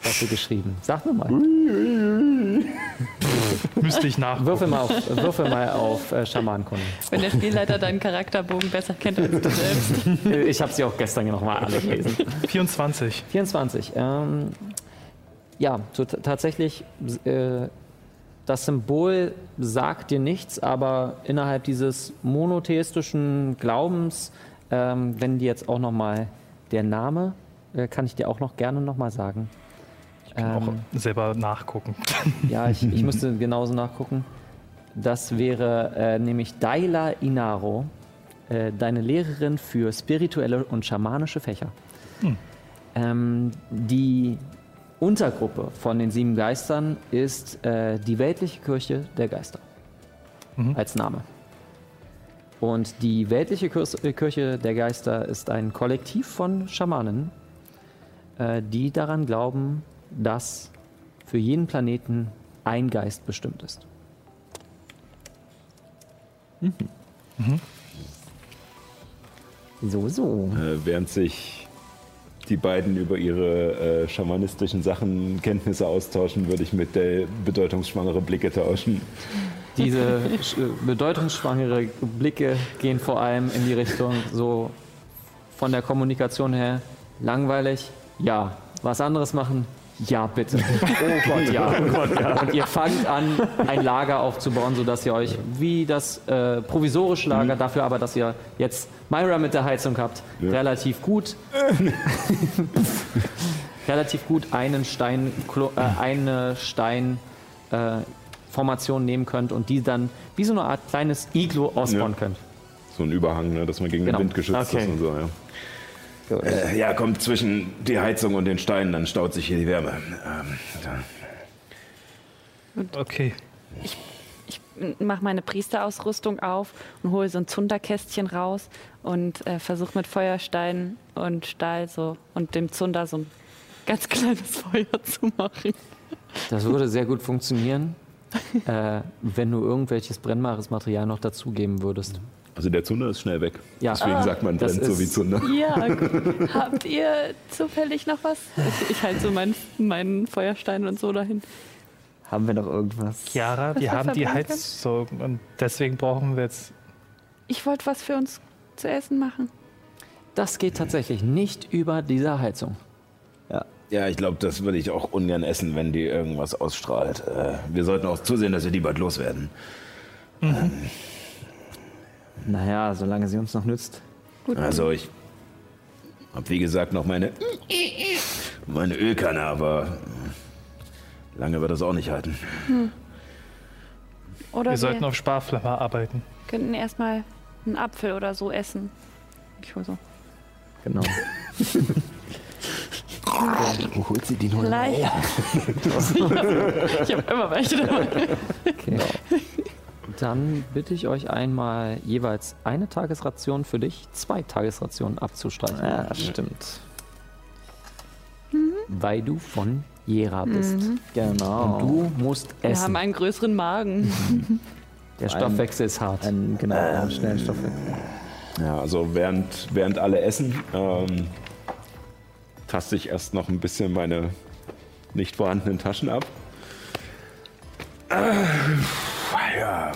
Hast du geschrieben? Sag mir mal. Müsste ich nach. Würfel mal auf, würfel mal auf äh, Schamanenkunde. Wenn der Spielleiter deinen Charakterbogen besser kennt als du selbst. Ich habe sie auch gestern nochmal alle gelesen. 24. 24. Ähm, ja, so tatsächlich, äh, das Symbol sagt dir nichts, aber innerhalb dieses monotheistischen Glaubens, ähm, wenn dir jetzt auch nochmal der Name, äh, kann ich dir auch noch gerne nochmal sagen. Auch Ähm, selber nachgucken. ja, ich, ich müsste genauso nachgucken. Das wäre äh, nämlich Daila Inaro, äh, deine Lehrerin für spirituelle und schamanische Fächer. Ähm, die Untergruppe von den sieben Geistern ist äh, die weltliche Kirche der Geister Mhm. als Name. Und die weltliche äh, Kirche der Geister ist ein Kollektiv von Schamanen, äh, die daran glauben, dass für jeden Planeten ein Geist bestimmt ist. So, so. Äh, während sich die beiden über ihre äh, schamanistischen Sachen Kenntnisse austauschen, würde ich mit der bedeutungsschwangere Blicke tauschen. Diese sch- äh, bedeutungsschwangere Blicke gehen vor allem in die Richtung so von der Kommunikation her langweilig, ja. Was anderes machen? Ja, bitte. Oh Gott, ja. Und ihr fangt an, ein Lager aufzubauen, sodass ihr euch wie das äh, provisorische Lager, dafür aber, dass ihr jetzt Myra mit der Heizung habt, Ja. relativ gut relativ gut einen Stein, äh, eine Stein äh, nehmen könnt und die dann wie so eine Art kleines Iglo ausbauen Ja. könnt. So ein Überhang, ne, dass man gegen Genau. den Wind geschützt Okay. ist und so, ja. Äh, ja, kommt zwischen die Heizung und den Steinen, dann staut sich hier die Wärme. Ähm. Okay. Ich mache meine Priesterausrüstung auf und hole so ein Zunderkästchen raus und äh, versuche mit Feuerstein und Stahl so und dem Zunder so ein ganz kleines Feuer zu machen. Das würde sehr gut funktionieren, äh, wenn du irgendwelches brennbares Material noch dazugeben würdest. Also der Zunder ist schnell weg. Ja. Deswegen sagt man, brennt so wie Zunder. Ja, gut. habt ihr zufällig noch was? Ich, ich halte so meinen meinen Feuerstein und so dahin. Haben wir noch irgendwas? Chiara, Was wir wir haben die? Heizung und deswegen brauchen wir jetzt. Ich wollte was für uns zu essen machen. Das geht tatsächlich nicht über diese Heizung. Ja. Ja, ich glaube, das würde ich auch ungern essen, wenn die irgendwas ausstrahlt. Äh, wir sollten auch zusehen, dass wir die bald loswerden. Naja, solange sie uns noch nützt. Also ich habe wie gesagt noch meine meine Ölkanne, aber lange wird das auch nicht halten. Oder Wir wir, sollten auf Sparflamme arbeiten. könnten erstmal einen Apfel oder so essen. Ich hol so. Genau. Wo holt sie die nur Vielleicht. ich habe immer welche dabei. Okay. Dann bitte ich euch einmal jeweils eine Tagesration für dich, zwei Tagesrationen abzustreichen. Ja, stimmt. Weil du von Jera bist. Genau. Und du musst Wir essen. haben einen größeren Magen. Der Stoffwechsel ist hart. Ein, genau, einen schnellen Stoffwechsel. Ja, also während, während alle essen, ähm, taste ich erst noch ein bisschen meine nicht vorhandenen Taschen ab. Äh, ja,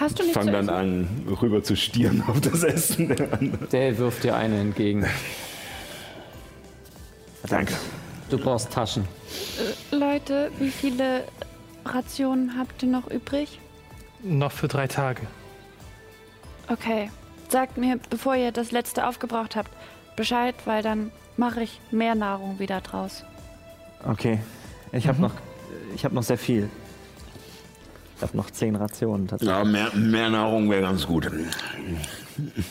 Hast du nichts fang dann an, rüber zu stieren auf das Essen der anderen. Der wirft dir eine entgegen. Danke. Du brauchst Taschen. Leute, wie viele Rationen habt ihr noch übrig? Noch für drei Tage. Okay. Sagt mir, bevor ihr das letzte aufgebraucht habt, Bescheid, weil dann mache ich mehr Nahrung wieder draus. Okay. Ich habe noch, ich habe noch sehr viel. Ich habe noch zehn Rationen tatsächlich. Ja, mehr, mehr Nahrung wäre ganz gut.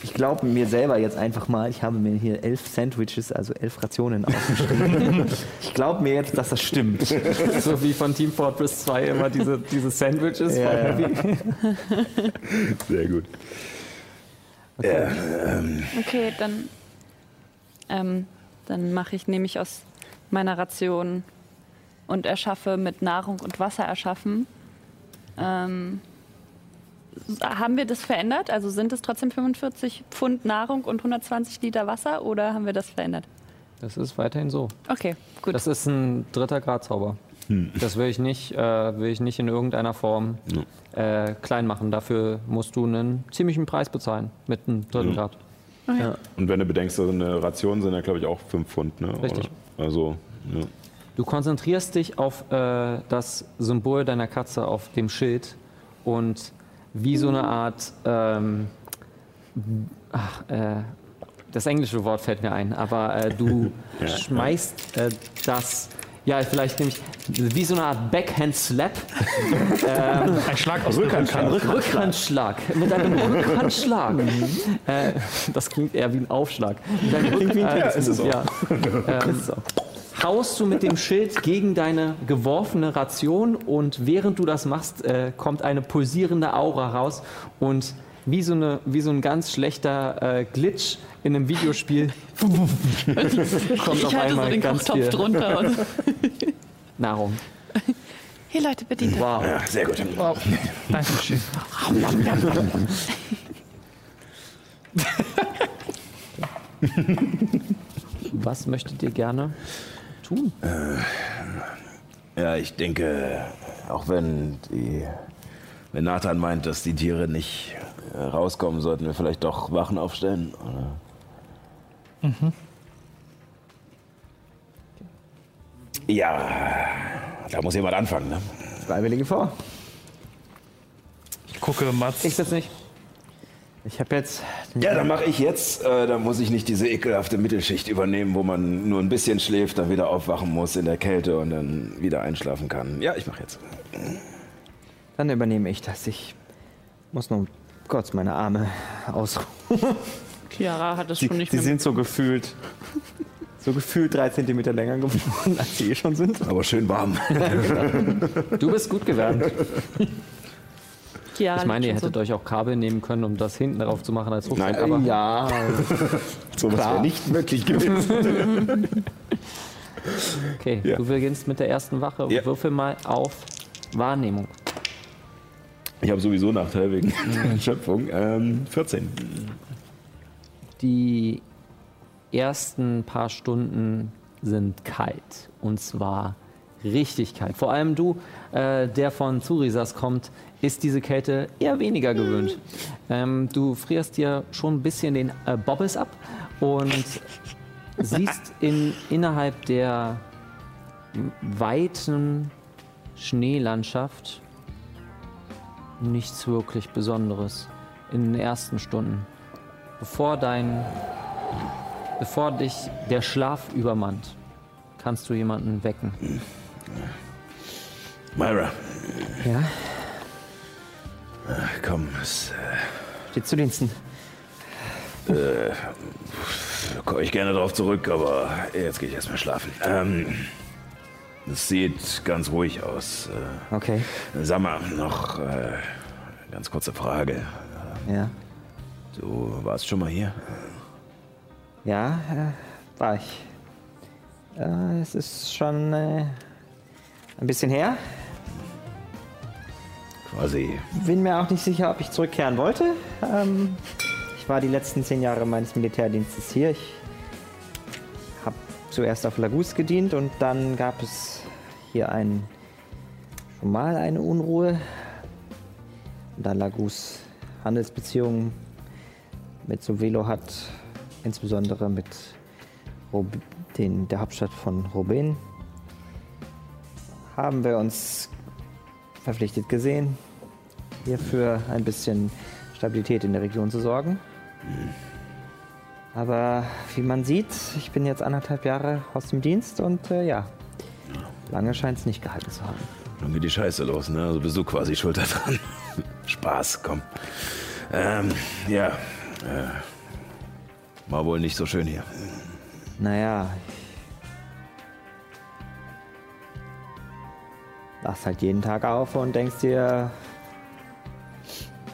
Ich glaube mir selber jetzt einfach mal, ich habe mir hier elf Sandwiches, also elf Rationen aufgeschrieben. ich glaube mir jetzt, dass das stimmt. So wie von Team Fortress 2 immer diese, diese Sandwiches. Ja. Sehr gut. Ja, ähm, Okay, dann, ähm, dann mache ich nämlich aus meiner Ration und erschaffe mit Nahrung und Wasser erschaffen. Ähm, haben wir das verändert? Also sind es trotzdem 45 Pfund Nahrung und 120 Liter Wasser oder haben wir das verändert? Das ist weiterhin so. Okay, gut. Das ist ein dritter Grad Zauber. Das will ich nicht, äh, will ich nicht in irgendeiner Form äh, klein machen. Dafür musst du einen ziemlichen Preis bezahlen mit einem dritten Grad. und wenn du bedenkst, so eine Ration sind ja, glaube ich, auch 5 Pfund. Ne? Richtig. Oder? Also, ja. Du konzentrierst dich auf äh, das Symbol deiner Katze auf dem Schild und wie so eine Art, ähm, ach, äh, das englische Wort fällt mir ein, aber äh, du schmeißt äh, das, ja, vielleicht nämlich wie so eine Art Backhand Slap, Ein Schlag aus der Rückhand. Rückhandschlag, mit einem Rückhandschlag. äh, das klingt eher wie ein Aufschlag. Mit einem Rück äh, ist es auch. Ja. Ähm, haust du mit dem Schild gegen deine geworfene Ration und während du das machst, äh, kommt eine pulsierende Aura raus und wie so, eine, wie so ein ganz schlechter äh, Glitch in einem Videospiel kommt auf halte so einmal den ganz viel drunter. Und Nahrung. Hier, Leute, bedient euch. Wow. ja, sehr gut. Dankeschön. Was möchtet ihr gerne tun? Ja, ich denke, auch wenn die, wenn Nathan meint, dass die Tiere nicht äh, rauskommen, sollten wir vielleicht doch Wachen aufstellen. Oder? Ja, da muss jemand anfangen. Ne? Freiwillige vor. Ich gucke Mats. Ich jetzt nicht. Ich habe jetzt. Ja, dann mache ich jetzt. Äh, dann muss ich nicht diese ekelhafte Mittelschicht übernehmen, wo man nur ein bisschen schläft, dann wieder aufwachen muss in der Kälte und dann wieder einschlafen kann. Ja, ich mache jetzt. Dann übernehme ich das. Ich muss nur kurz meine Arme ausruhen. Chiara hat es Sie, schon nicht sie mehr. sind so gefühlt. So gefühlt drei Zentimeter länger geworden, als sie eh schon sind. Aber schön warm. Du bist gut gewärmt. Chiara Ich meine, ihr hättet euch auch Kabel nehmen können, um das hinten drauf zu machen als Rucksack. Nein, aber ja, so was wäre nicht möglich gewesen. okay, Ja. du beginnst mit der ersten Wache. Ja. Würfel mal auf Wahrnehmung. Ich habe sowieso Nachteil wegen Schöpfung. Ähm, 14. Die ersten paar Stunden sind kalt. Und zwar richtig kalt. Vor allem du, äh, der von Zurisas kommt, ist diese Kälte eher weniger gewöhnt. Ähm, du frierst dir schon ein bisschen den äh, Bobbes ab und siehst in, innerhalb der weiten Schneelandschaft nichts wirklich Besonderes in den ersten Stunden. Bevor dein, bevor dich der Schlaf übermannt, kannst du jemanden wecken. Myra, Ja, komm, es, steht zu Diensten. äh, komme ich gerne darauf zurück, aber jetzt gehe ich erstmal schlafen. Ähm, es sieht ganz ruhig aus. Okay, Äh, sag mal, noch äh, ganz kurze Frage. ja. Du warst schon mal hier? Ja, äh, war ich. Äh, es ist schon äh, ein bisschen her. Quasi Bin mir auch nicht sicher, ob ich zurückkehren wollte. Ähm, ich war die letzten zehn Jahre meines Militärdienstes hier. Ich habe zuerst auf Lagus gedient und dann gab es hier ein, schon mal eine Unruhe. Und da Lagus Handelsbeziehungen mit Sovelo hat, insbesondere mit Rob den, der Hauptstadt von Robin, haben wir uns verpflichtet gesehen, hier für ein bisschen Stabilität in der Region zu sorgen. Aber wie man sieht, ich bin jetzt anderthalb Jahre aus dem Dienst und äh, ja, lange scheint es nicht gehalten zu haben. Nun geht die Scheiße los, ne? Also bist du quasi schuld daran. Spaß, komm. Ähm, ja. Äh, war wohl nicht so schön hier. Naja, wachst halt jeden Tag auf und denkst dir,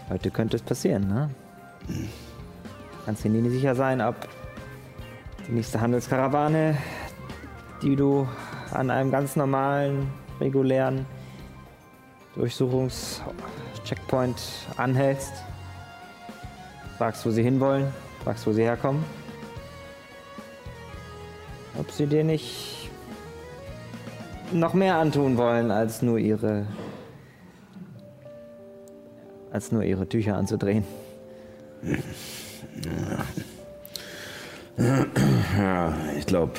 heute könnte es passieren, ne? Kannst dir nie sicher sein, ob die nächste Handelskarawane, die du an einem ganz normalen, regulären Durchsuchungscheckpoint anhältst, fragst, wo sie hinwollen, fragst, wo sie herkommen, ob sie dir nicht noch mehr antun wollen, als nur ihre als nur ihre Tücher anzudrehen. Ja, ich glaube.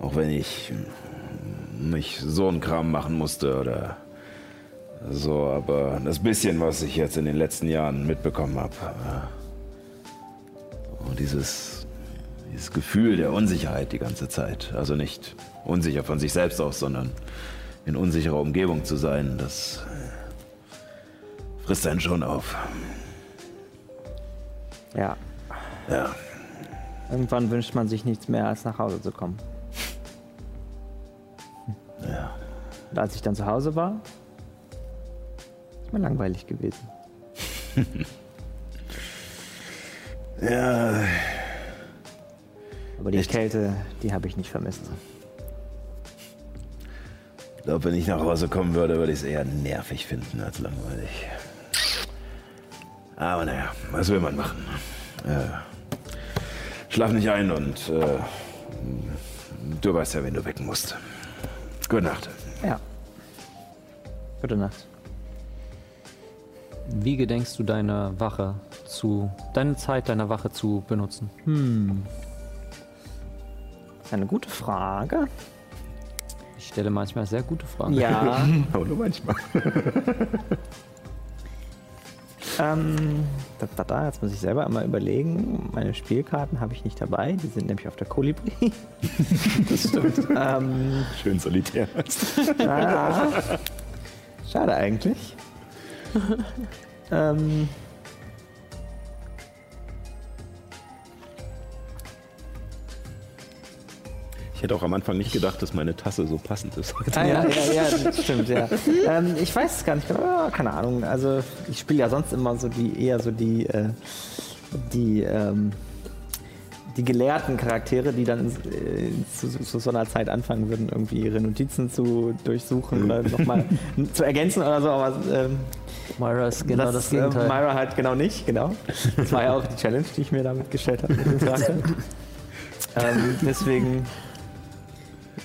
Auch wenn ich nicht so einen Kram machen musste oder so, aber das bisschen, was ich jetzt in den letzten Jahren mitbekommen habe. Und dieses, dieses Gefühl der Unsicherheit die ganze Zeit. Also nicht unsicher von sich selbst aus, sondern in unsicherer Umgebung zu sein, das frisst einen schon auf. Ja, Ja. irgendwann wünscht man sich nichts mehr, als nach Hause zu kommen. Ja. Und als ich dann zu Hause war, ist mir langweilig gewesen. Ja, Aber die Echt? Kälte, die habe ich nicht vermisst. ich glaube, wenn ich nach Hause kommen würde, würde ich es eher nervig finden als langweilig. Aber naja, was will man machen? Äh, schlaf nicht ein und äh, du weißt ja, wen du wecken musst. Gute Nacht. Ja. Gute Nacht. Wie gedenkst du deine Wache zu, deine Zeit deiner Wache zu benutzen? Ist eine gute Frage. Ich stelle manchmal sehr gute Fragen. Ja. Aber nur manchmal. ähm, da, da, da, jetzt muss ich selber einmal überlegen. Meine Spielkarten habe ich nicht dabei. Die sind nämlich auf der Kolibri. das stimmt. ähm, Schön solitär. ah, schade eigentlich. ähm, Ich hätte auch am Anfang nicht gedacht, dass meine Tasse so passend ist. Ah, ja, ja, ja, das stimmt, ja. ähm, ich weiß es gar nicht genau, keine Ahnung. Also ich spiele ja sonst immer so die, eher so die, äh, die, ähm, die gelehrten Charaktere, die dann äh, zu, zu so einer Zeit anfangen würden, irgendwie ihre Notizen zu durchsuchen oder nochmal zu ergänzen oder so. Aber ähm, Myra ist genau das, äh, Gegenteil. Myra halt genau nicht, genau. Das war ja auch die Challenge, die ich mir damit gestellt habe ähm, deswegen,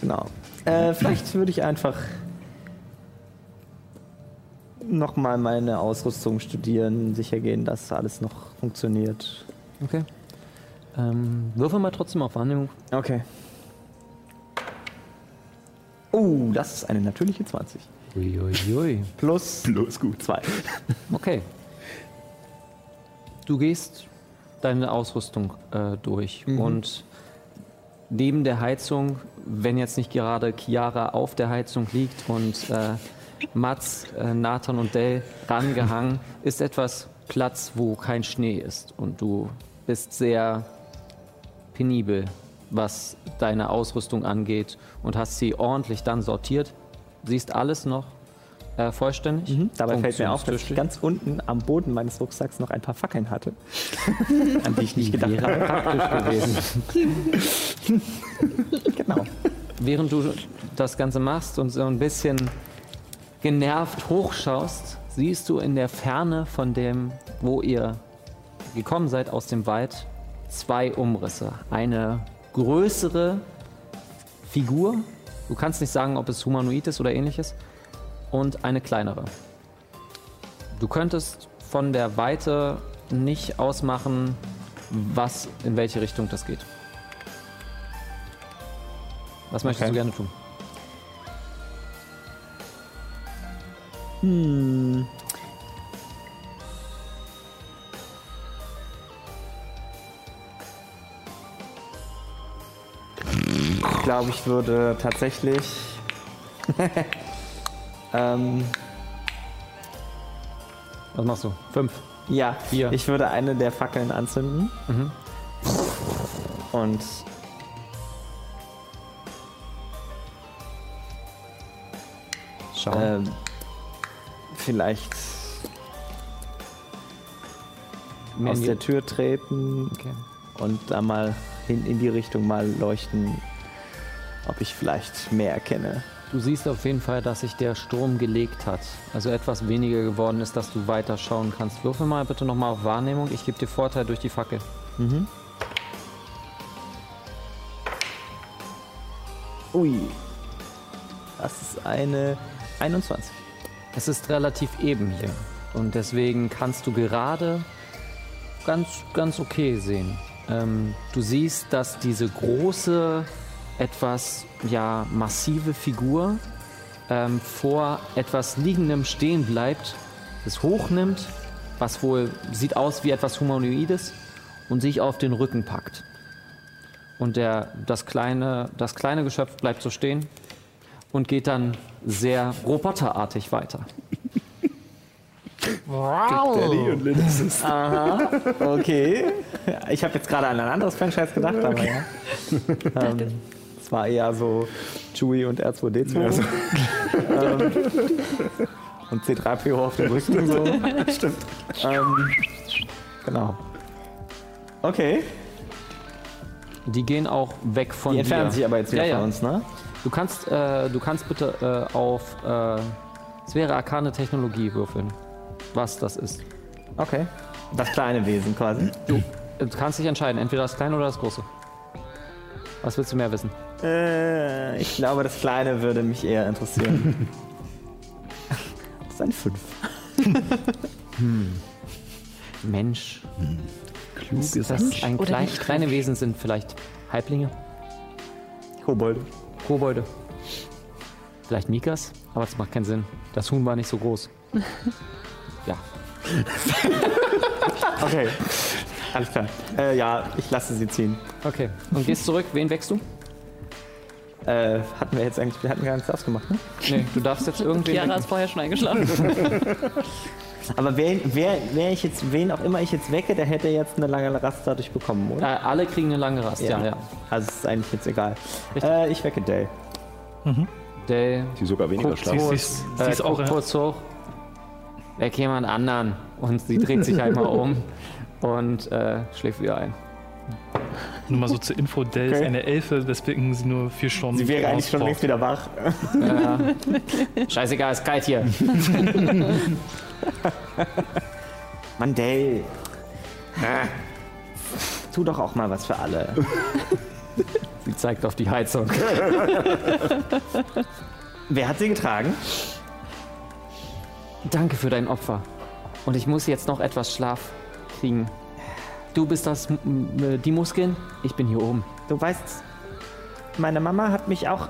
genau. Äh, vielleicht würde ich einfach nochmal meine Ausrüstung studieren, sicher gehen, dass alles noch funktioniert. Okay. Ähm, würfel mal trotzdem auf Wahrnehmung. Okay. Oh, das ist eine natürliche 20. Uiuiui. Plus Los, gut. 2. Okay. Du gehst deine Ausrüstung äh, durch und neben der Heizung, wenn jetzt nicht gerade Chiara auf der Heizung liegt und äh, Mats, äh, Nathan und Dell rangehangen, ist etwas Platz, wo kein Schnee ist und du bist sehr penibel, was deine Ausrüstung angeht und hast sie ordentlich dann sortiert. Siehst alles noch äh, vollständig. Mhm. Dabei fällt mir auf, dass ich ganz unten am Boden meines Rucksacks noch ein paar Fackeln hatte. An die ich nicht gedacht habe. praktisch gewesen. Genau. Während du das Ganze machst und so ein bisschen genervt hochschaust, siehst du in der Ferne von dem, wo ihr gekommen seid aus dem Wald, zwei Umrisse. Eine größere Figur, du kannst nicht sagen, ob es humanoid ist oder ähnliches, und eine kleinere. Du könntest von der Weite nicht ausmachen, was in welche Richtung das geht. Was möchtest Okay. du gerne tun? Hm. Ich glaube, ich würde tatsächlich. ähm, Was machst du? Fünf. ja, Vier. ich würde eine der Fackeln anzünden. Mhm. Und. Schau. Ähm, vielleicht Mehr aus in die- der Tür treten Okay. und da mal hin in die Richtung mal leuchten, ob ich vielleicht mehr erkenne. Du siehst auf jeden Fall, dass sich der Sturm gelegt hat. Also etwas weniger geworden ist, dass du weiter schauen kannst. Würfel mal bitte nochmal auf Wahrnehmung. Ich gebe dir Vorteil durch die Fackel. Ui. Das ist eine 21. Es ist relativ eben hier. Und deswegen kannst du gerade ganz, ganz okay sehen. Ähm, du siehst, dass diese große, etwas ja, massive Figur ähm, vor etwas Liegendem stehen bleibt, es hochnimmt, was wohl sieht aus wie etwas Humanoides, und sich auf den Rücken packt. Und der, das, kleine, das kleine Geschöpf bleibt so stehen und geht dann sehr roboterartig weiter. Daddy und Linus ist Okay. Ich habe jetzt gerade an ein anderes Franchise gedacht, aber ja. ähm, es war eher so Chewie und R2D2. ähm, und C3PO auf dem Rücken so. Stimmt. Ähm, genau. Okay. Die gehen auch weg von Die entfernen dir. sich aber jetzt wieder ja, ja. von uns, ne? Du kannst, äh, du kannst bitte äh, auf äh, es wäre arkane Technologie würfeln, was das ist. Okay. Das kleine Wesen quasi. Du kannst dich entscheiden, entweder das kleine oder das große. Was willst du mehr wissen? Äh, ich glaube, das kleine würde mich eher interessieren. das ist ein 5. Mensch. klug Ist das ein Oder klein, nicht kleine Wesen sind vielleicht Halblinge, Kobolde. Kobolde. Vielleicht Mikas, aber das macht keinen Sinn. Das Huhn war nicht so groß. ja. Okay. Alles klar. Äh, ja, ich lasse sie ziehen. Okay. Und gehst zurück. Wen wächst du? Äh, hatten wir jetzt eigentlich, wir hatten gar nichts ausgemacht, ne? Nee, du darfst jetzt irgendwen Chiara ist vorher schon eingeschlafen. Aber wer, wer, wer ich jetzt, wen auch immer ich jetzt wecke, der hätte jetzt eine lange Rast dadurch bekommen, Äh, oder? alle kriegen eine lange Rast, ja, ja. Also es ist eigentlich jetzt egal. Äh, ich wecke Dale. Der Die sogar weniger guckt schlafen. Sie- kurz, sie äh, ist auch, guckt ja. kurz hoch. Weck jemand anderen. Und sie dreht sich einmal um und äh, schläft wieder ein. Nur mal so zur Info, Dell ist Okay. eine Elfe, deswegen sie nur vier Stunden Sie wäre eigentlich schon längst wieder wach. Äh, scheißegal, ist kalt hier. Mann, Dale. Ah. Tu doch auch mal was für alle. Sie zeigt auf die Heizung. Wer hat sie getragen? Danke für dein Opfer. Und ich muss jetzt noch etwas Schlaf kriegen. Du bist das, die Muskeln, ich bin hier oben. Du weißt, meine Mama hat mich auch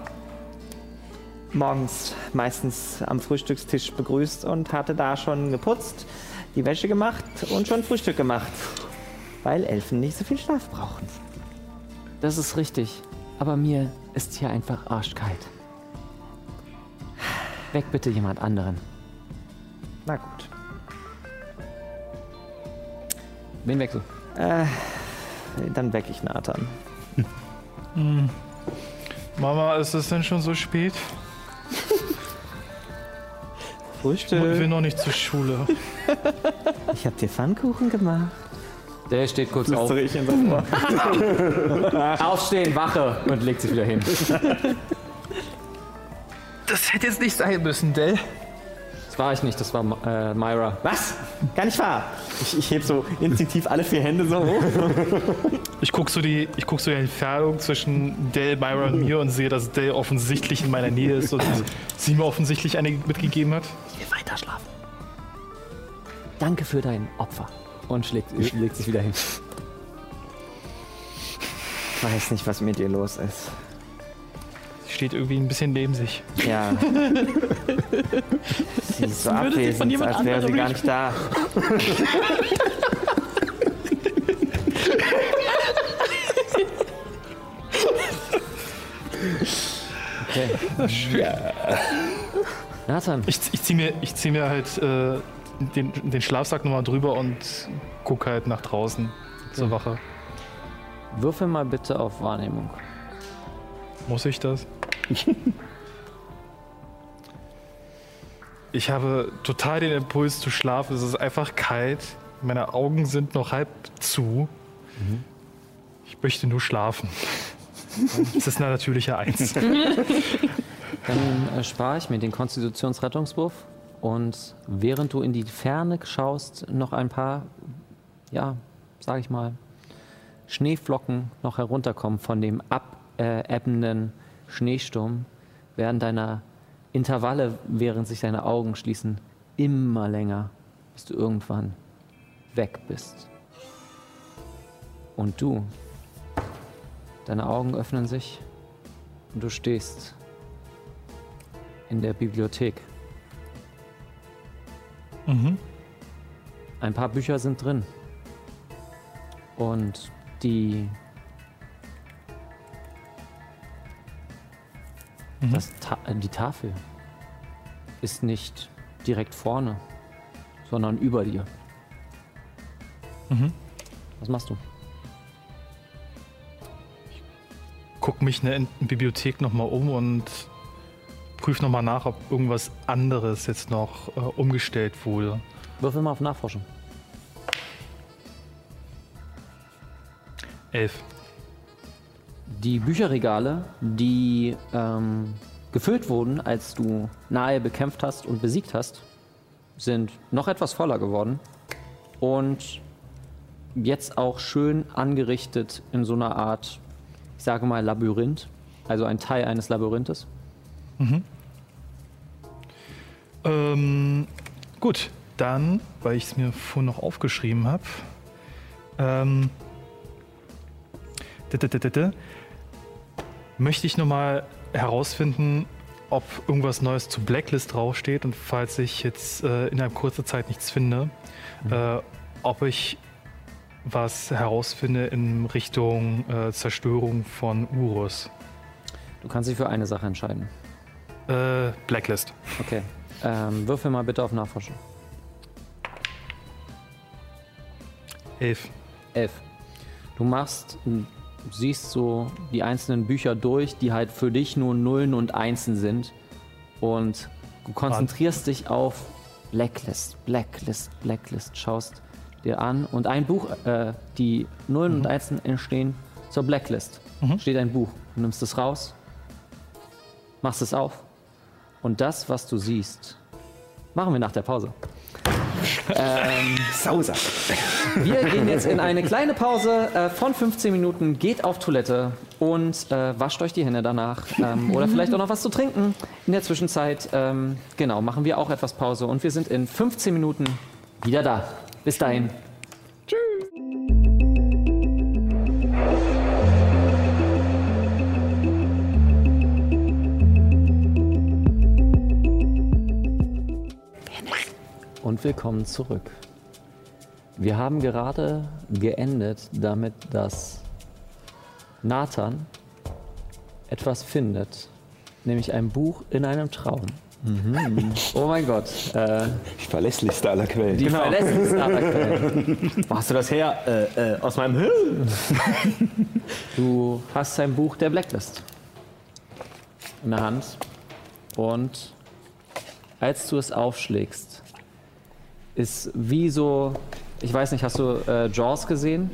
morgens meistens am Frühstückstisch begrüßt und hatte da schon geputzt, die Wäsche gemacht und schon Frühstück gemacht. Weil Elfen nicht so viel Schlaf brauchen. Das ist richtig. Aber mir ist hier einfach arschkalt. Weg bitte jemand anderen. Na gut. Wen wechsel? Äh, dann weck ich Nathan. Mama, ist es denn schon so spät? Ich will Frühstück. noch nicht zur Schule. Ich hab dir Pfannkuchen gemacht. Der steht kurz auf. ich in. Aufstehen, Wache und legt sich wieder hin. Das hätte jetzt nicht sein müssen, Dell. Das war ich nicht, das war äh, Myra. Was? Gar nicht wahr. Ich, ich heb so instinktiv alle vier Hände so hoch. Ich gucke so, die, ich guck so die Entfernung zwischen Dell, Myra und mir und sehe, dass Dell offensichtlich in meiner Nähe ist und sie mir offensichtlich eine mitgegeben hat. Ich will weiter schlafen. Danke für dein Opfer. Und schlägt, legt sich wieder hin. Weiß nicht, was mit dir los ist. Sie steht irgendwie ein bisschen neben sich. Ja. Sie ist so würde sie von abwesend, jemand als wäre sie gar nicht da. Okay. Nathan, Ich, ich ziehe mir, ich zieh mir halt äh, den, den Schlafsack nochmal drüber und guck halt nach draußen zur Wache. würfel mal bitte auf Wahrnehmung. Muss ich das? ich habe total den Impuls zu schlafen. Es ist einfach kalt. Meine Augen sind noch halb zu. Ich möchte nur schlafen. Das ist eine natürliche Eins. Dann äh, spare ich mir den Konstitutionsrettungswurf und während du in die Ferne schaust, noch ein paar, ja, sag ich mal, Schneeflocken noch herunterkommen von dem abebbenden Schneesturm, werden deine Intervalle, während sich deine Augen schließen, immer länger, bis du irgendwann weg bist. Und du, deine Augen öffnen sich und du stehst in der Bibliothek. Mhm. Ein paar Bücher sind drin. Und die. Mhm. Das Ta äh, die Tafel ist nicht direkt vorne, sondern über dir. Mhm. Was machst du? Guck mich in der Bibliothek nochmal um und prüf nochmal nach, ob irgendwas anderes jetzt noch äh, umgestellt wurde. Würfel mal auf Nachforschen. Elf. Die Bücherregale, die ähm, gefüllt wurden, als du nahe bekämpft hast und besiegt hast, sind noch etwas voller geworden und jetzt auch schön angerichtet in so einer Art, ich sage mal, Labyrinth, also ein Teil eines Labyrinthes. Ähm, gut, dann, weil ich es mir vorhin noch aufgeschrieben habe, ähm, möchte ich nochmal herausfinden, ob irgendwas Neues zu Blacklist draufsteht und falls ich jetzt äh, innerhalb kurzer Zeit nichts finde, äh, ob ich was herausfinde in Richtung äh, Zerstörung von Urus. Du kannst dich für eine Sache entscheiden. Äh, Blacklist. Okay. Ähm, würfel mal bitte auf Nachforschen. Elf. Elf. Du machst, siehst so die einzelnen Bücher durch, die halt für dich nur Nullen und Einsen sind. Und du konzentrierst dich auf Blacklist, Blacklist, Blacklist, schaust dir an. Und ein Buch, äh, die Nullen und Einsen entstehen zur Blacklist. Mhm. Steht ein Buch. Du nimmst es raus, machst es auf. Und das, was du siehst, machen wir nach der Pause. Sauser. Wir gehen jetzt in eine kleine Pause äh, von 15 Minuten, geht auf Toilette und äh, wascht euch die Hände danach. Ähm, oder vielleicht auch noch was zu trinken. In der Zwischenzeit, ähm, genau, machen wir auch etwas Pause und wir sind in 15 Minuten wieder da. Bis dahin. Und willkommen zurück. Wir haben gerade geendet damit, dass Nathan etwas findet, nämlich ein Buch in einem Traum. Oh mein Gott. Äh, Die verlässlichste aller Quellen. die verlässlichste aller Quellen. Wo hast du das her? Äh, äh, aus meinem Hirn? Du hast sein Buch der Blacklist in der Hand und als du es aufschlägst, ist wie so, ich weiß nicht, hast du äh, Jaws gesehen?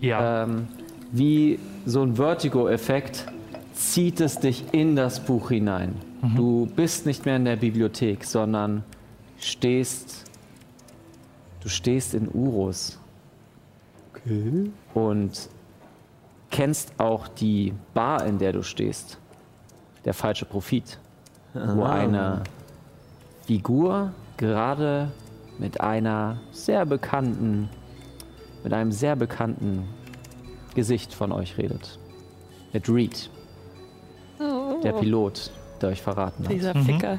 Ja. Ähm, wie so ein Vertigo-Effekt zieht es dich in das Buch hinein. Du bist nicht mehr in der Bibliothek, sondern stehst, du stehst in Urus. Und kennst auch die Bar, in der du stehst. Der falsche Profit. Wo eine Figur gerade mit einer sehr bekannten, mit einem sehr bekannten Gesicht von euch redet. Mit Reed, der Pilot, der euch verraten hat. Dieser Ficker.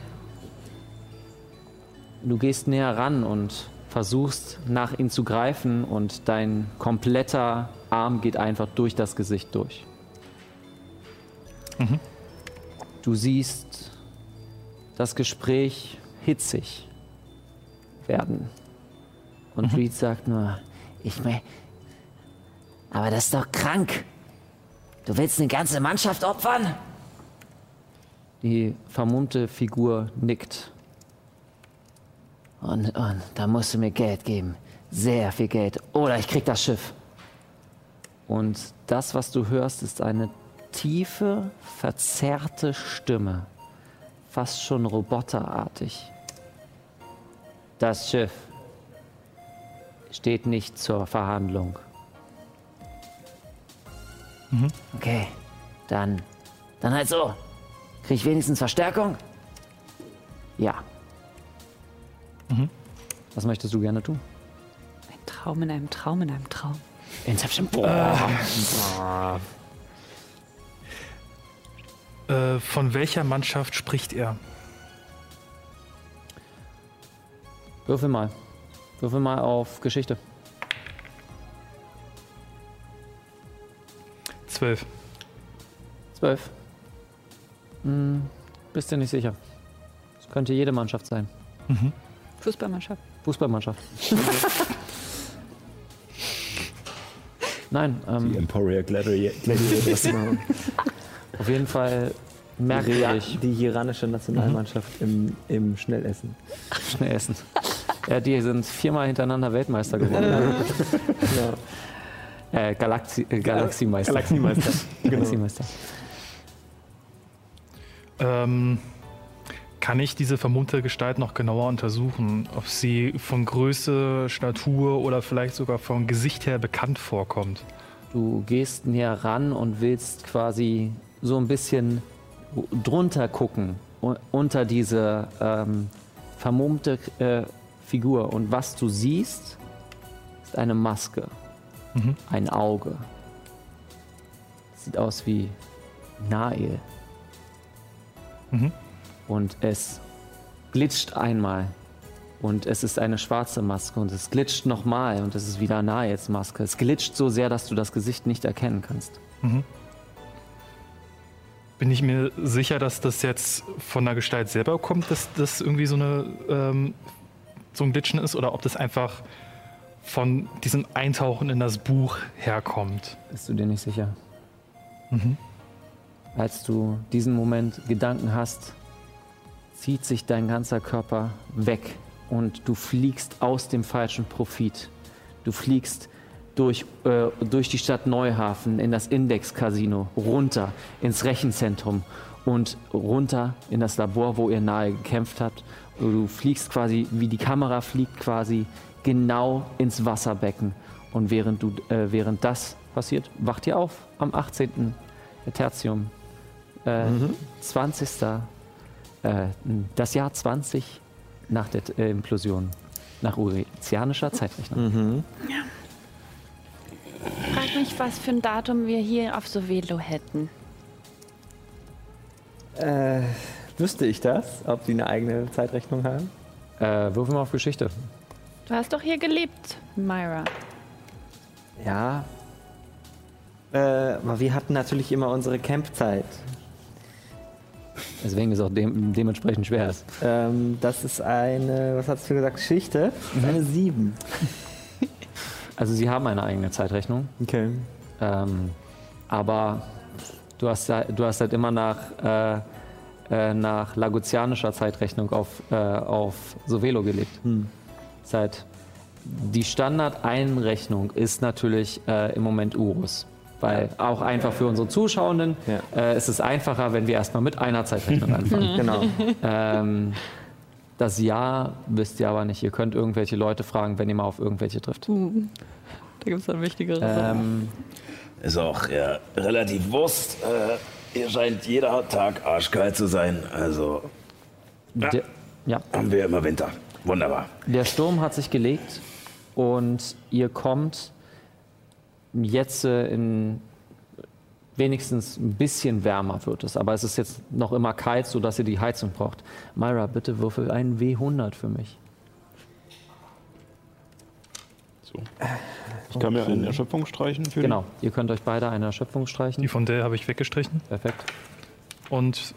Du gehst näher ran und versuchst nach ihm zu greifen und dein kompletter Arm geht einfach durch das Gesicht durch. Du siehst das Gespräch hitzig werden. Und Reed sagt nur, Ich mein. Aber das ist doch krank. Du willst eine ganze Mannschaft opfern? die vermummte Figur nickt. Und, und da musst du mir Geld geben. Sehr viel Geld. Oder ich krieg das Schiff. Und das, was du hörst, ist eine tiefe, verzerrte Stimme. Fast schon roboterartig. Das Schiff steht nicht zur Verhandlung. Okay, dann. Dann halt so. Krieg ich wenigstens Verstärkung? Ja. Was möchtest du gerne tun? Ein Traum in einem Traum in einem Traum. Inception. Boah. Äh, von welcher Mannschaft spricht er? Würfel mal. Würfel mal auf Geschichte. Zwölf. Zwölf. Hm, bist dir nicht sicher. Es könnte jede Mannschaft sein. Fußballmannschaft. Fußballmannschaft. Nein, Die ähm, Emporia Gladiator- Gladiators. Auf jeden Fall merkwürdig. Die iranische Nationalmannschaft im, im Schnellessen. Schnell essen. Ja, die sind viermal hintereinander Weltmeister geworden. äh, Galaxi äh, Galaxiemeister. Galaxiemeister. Galaxiemeister. Ähm, kann ich diese vermummte Gestalt noch genauer untersuchen, ob sie von Größe, Statur oder vielleicht sogar vom Gesicht her bekannt vorkommt? Du gehst näher ran und willst quasi so ein bisschen drunter gucken unter diese ähm, vermummte äh, Figur. Und was du siehst, ist eine Maske, Mhm. ein Auge. Sieht aus wie Nael. Mhm. Und es glitscht einmal. Und es ist eine schwarze Maske und es glitscht nochmal und es ist wieder Naels Maske. Es glitscht so sehr, dass du das Gesicht nicht erkennen kannst. Bin ich mir sicher, dass das jetzt von der Gestalt selber kommt, dass das irgendwie so, eine, ähm, so ein Glitschen ist oder ob das einfach von diesem Eintauchen in das Buch herkommt? Bist du dir nicht sicher? Als du diesen Moment Gedanken hast, zieht sich dein ganzer Körper weg und du fliegst aus dem falschen Profit. Du fliegst durch, äh, durch die Stadt Neuhafen in das Index-Casino, runter ins Rechenzentrum und runter in das Labor, wo ihr nahe gekämpft habt. Du fliegst quasi, wie die Kamera fliegt quasi genau ins Wasserbecken. Und während, du, äh, während das passiert, wacht ihr auf am 18. Tertium. Äh, 20. Äh, das Jahr 20 nach der äh, Implosion. Nach urizianischer Zeitrechnung. Frag mich, was für ein Datum wir hier auf Sovelo hätten. Äh, wüsste ich das, ob die eine eigene Zeitrechnung haben? Äh, würfeln wir auf Geschichte. Du hast doch hier gelebt, Myra. Ja. Äh, aber wir hatten natürlich immer unsere Campzeit. Deswegen ist es auch dem, dementsprechend schwer. Ist. Ähm, das ist eine, was hast du gesagt, Geschichte? Ist eine 7. Also sie haben eine eigene Zeitrechnung. Okay. Ähm, aber du hast, du hast halt immer nach, äh, äh, nach lagutianischer Zeitrechnung auf, äh, auf Sovelo gelebt. Seit die Standardeinrechnung ist natürlich äh, im Moment Urus. Weil auch einfach für unsere Zuschauenden Ja. äh, ist es einfacher, wenn wir erstmal mit einer Zeitrechnung anfangen. Genau. ähm, das Jahr wisst ihr aber nicht. Ihr könnt irgendwelche Leute fragen, wenn ihr mal auf irgendwelche trifft. Da gibt es dann wichtigere Ähm, Ist auch ja, relativ Wurst. Äh, hier scheint jeder Tag arschkalt zu sein. Also der, ja. haben wir immer Winter. Wunderbar. Der Sturm hat sich gelegt und ihr kommt jetzt äh, in wenigstens ein bisschen wärmer wird es, aber es ist jetzt noch immer kalt, sodass ihr die Heizung braucht. Myra, bitte würfel einen W100 für mich. So. Ich kann mir eine Erschöpfung streichen für Genau, ihr könnt euch beide eine Erschöpfung streichen. Die von der habe ich weggestrichen. Perfekt. Und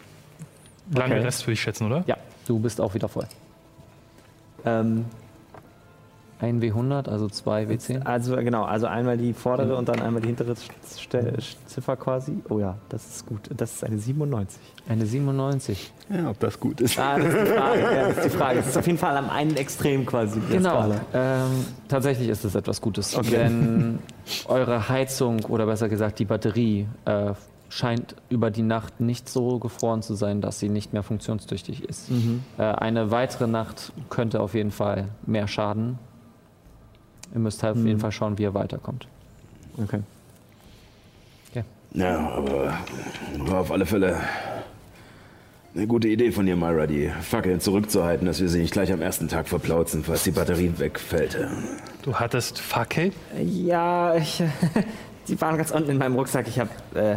lange Okay. Rest würde ich schätzen, oder? Ja, du bist auch wieder voll. Ähm, Ein W100, also zwei W10. also genau, also einmal die vordere und dann einmal die hintere Ste Ziffer quasi. Oh ja, das ist gut. Das ist eine 97. Eine 97. die. Ja, ob das gut ist. Ah, das ist die Frage. ja, das ist die Frage. Das ist auf jeden Fall am einen Extrem quasi. Genau. Ähm, tatsächlich ist es etwas Gutes. Okay. Denn eure Heizung oder besser gesagt die Batterie äh, scheint über die Nacht nicht so gefroren zu sein, dass sie nicht mehr funktionstüchtig ist. Äh, eine weitere Nacht könnte auf jeden Fall mehr schaden. Ihr müsst halt auf jeden Fall schauen, wie ihr weiterkommt. Okay. Ja, aber war auf alle Fälle eine gute Idee von dir, Myra, die Fackeln zurückzuhalten, dass wir sie nicht gleich am ersten Tag verplauzen, falls die Batterie wegfällt. Du hattest Fackel Ja, ich, die waren ganz unten in meinem Rucksack. Ich habe. Äh,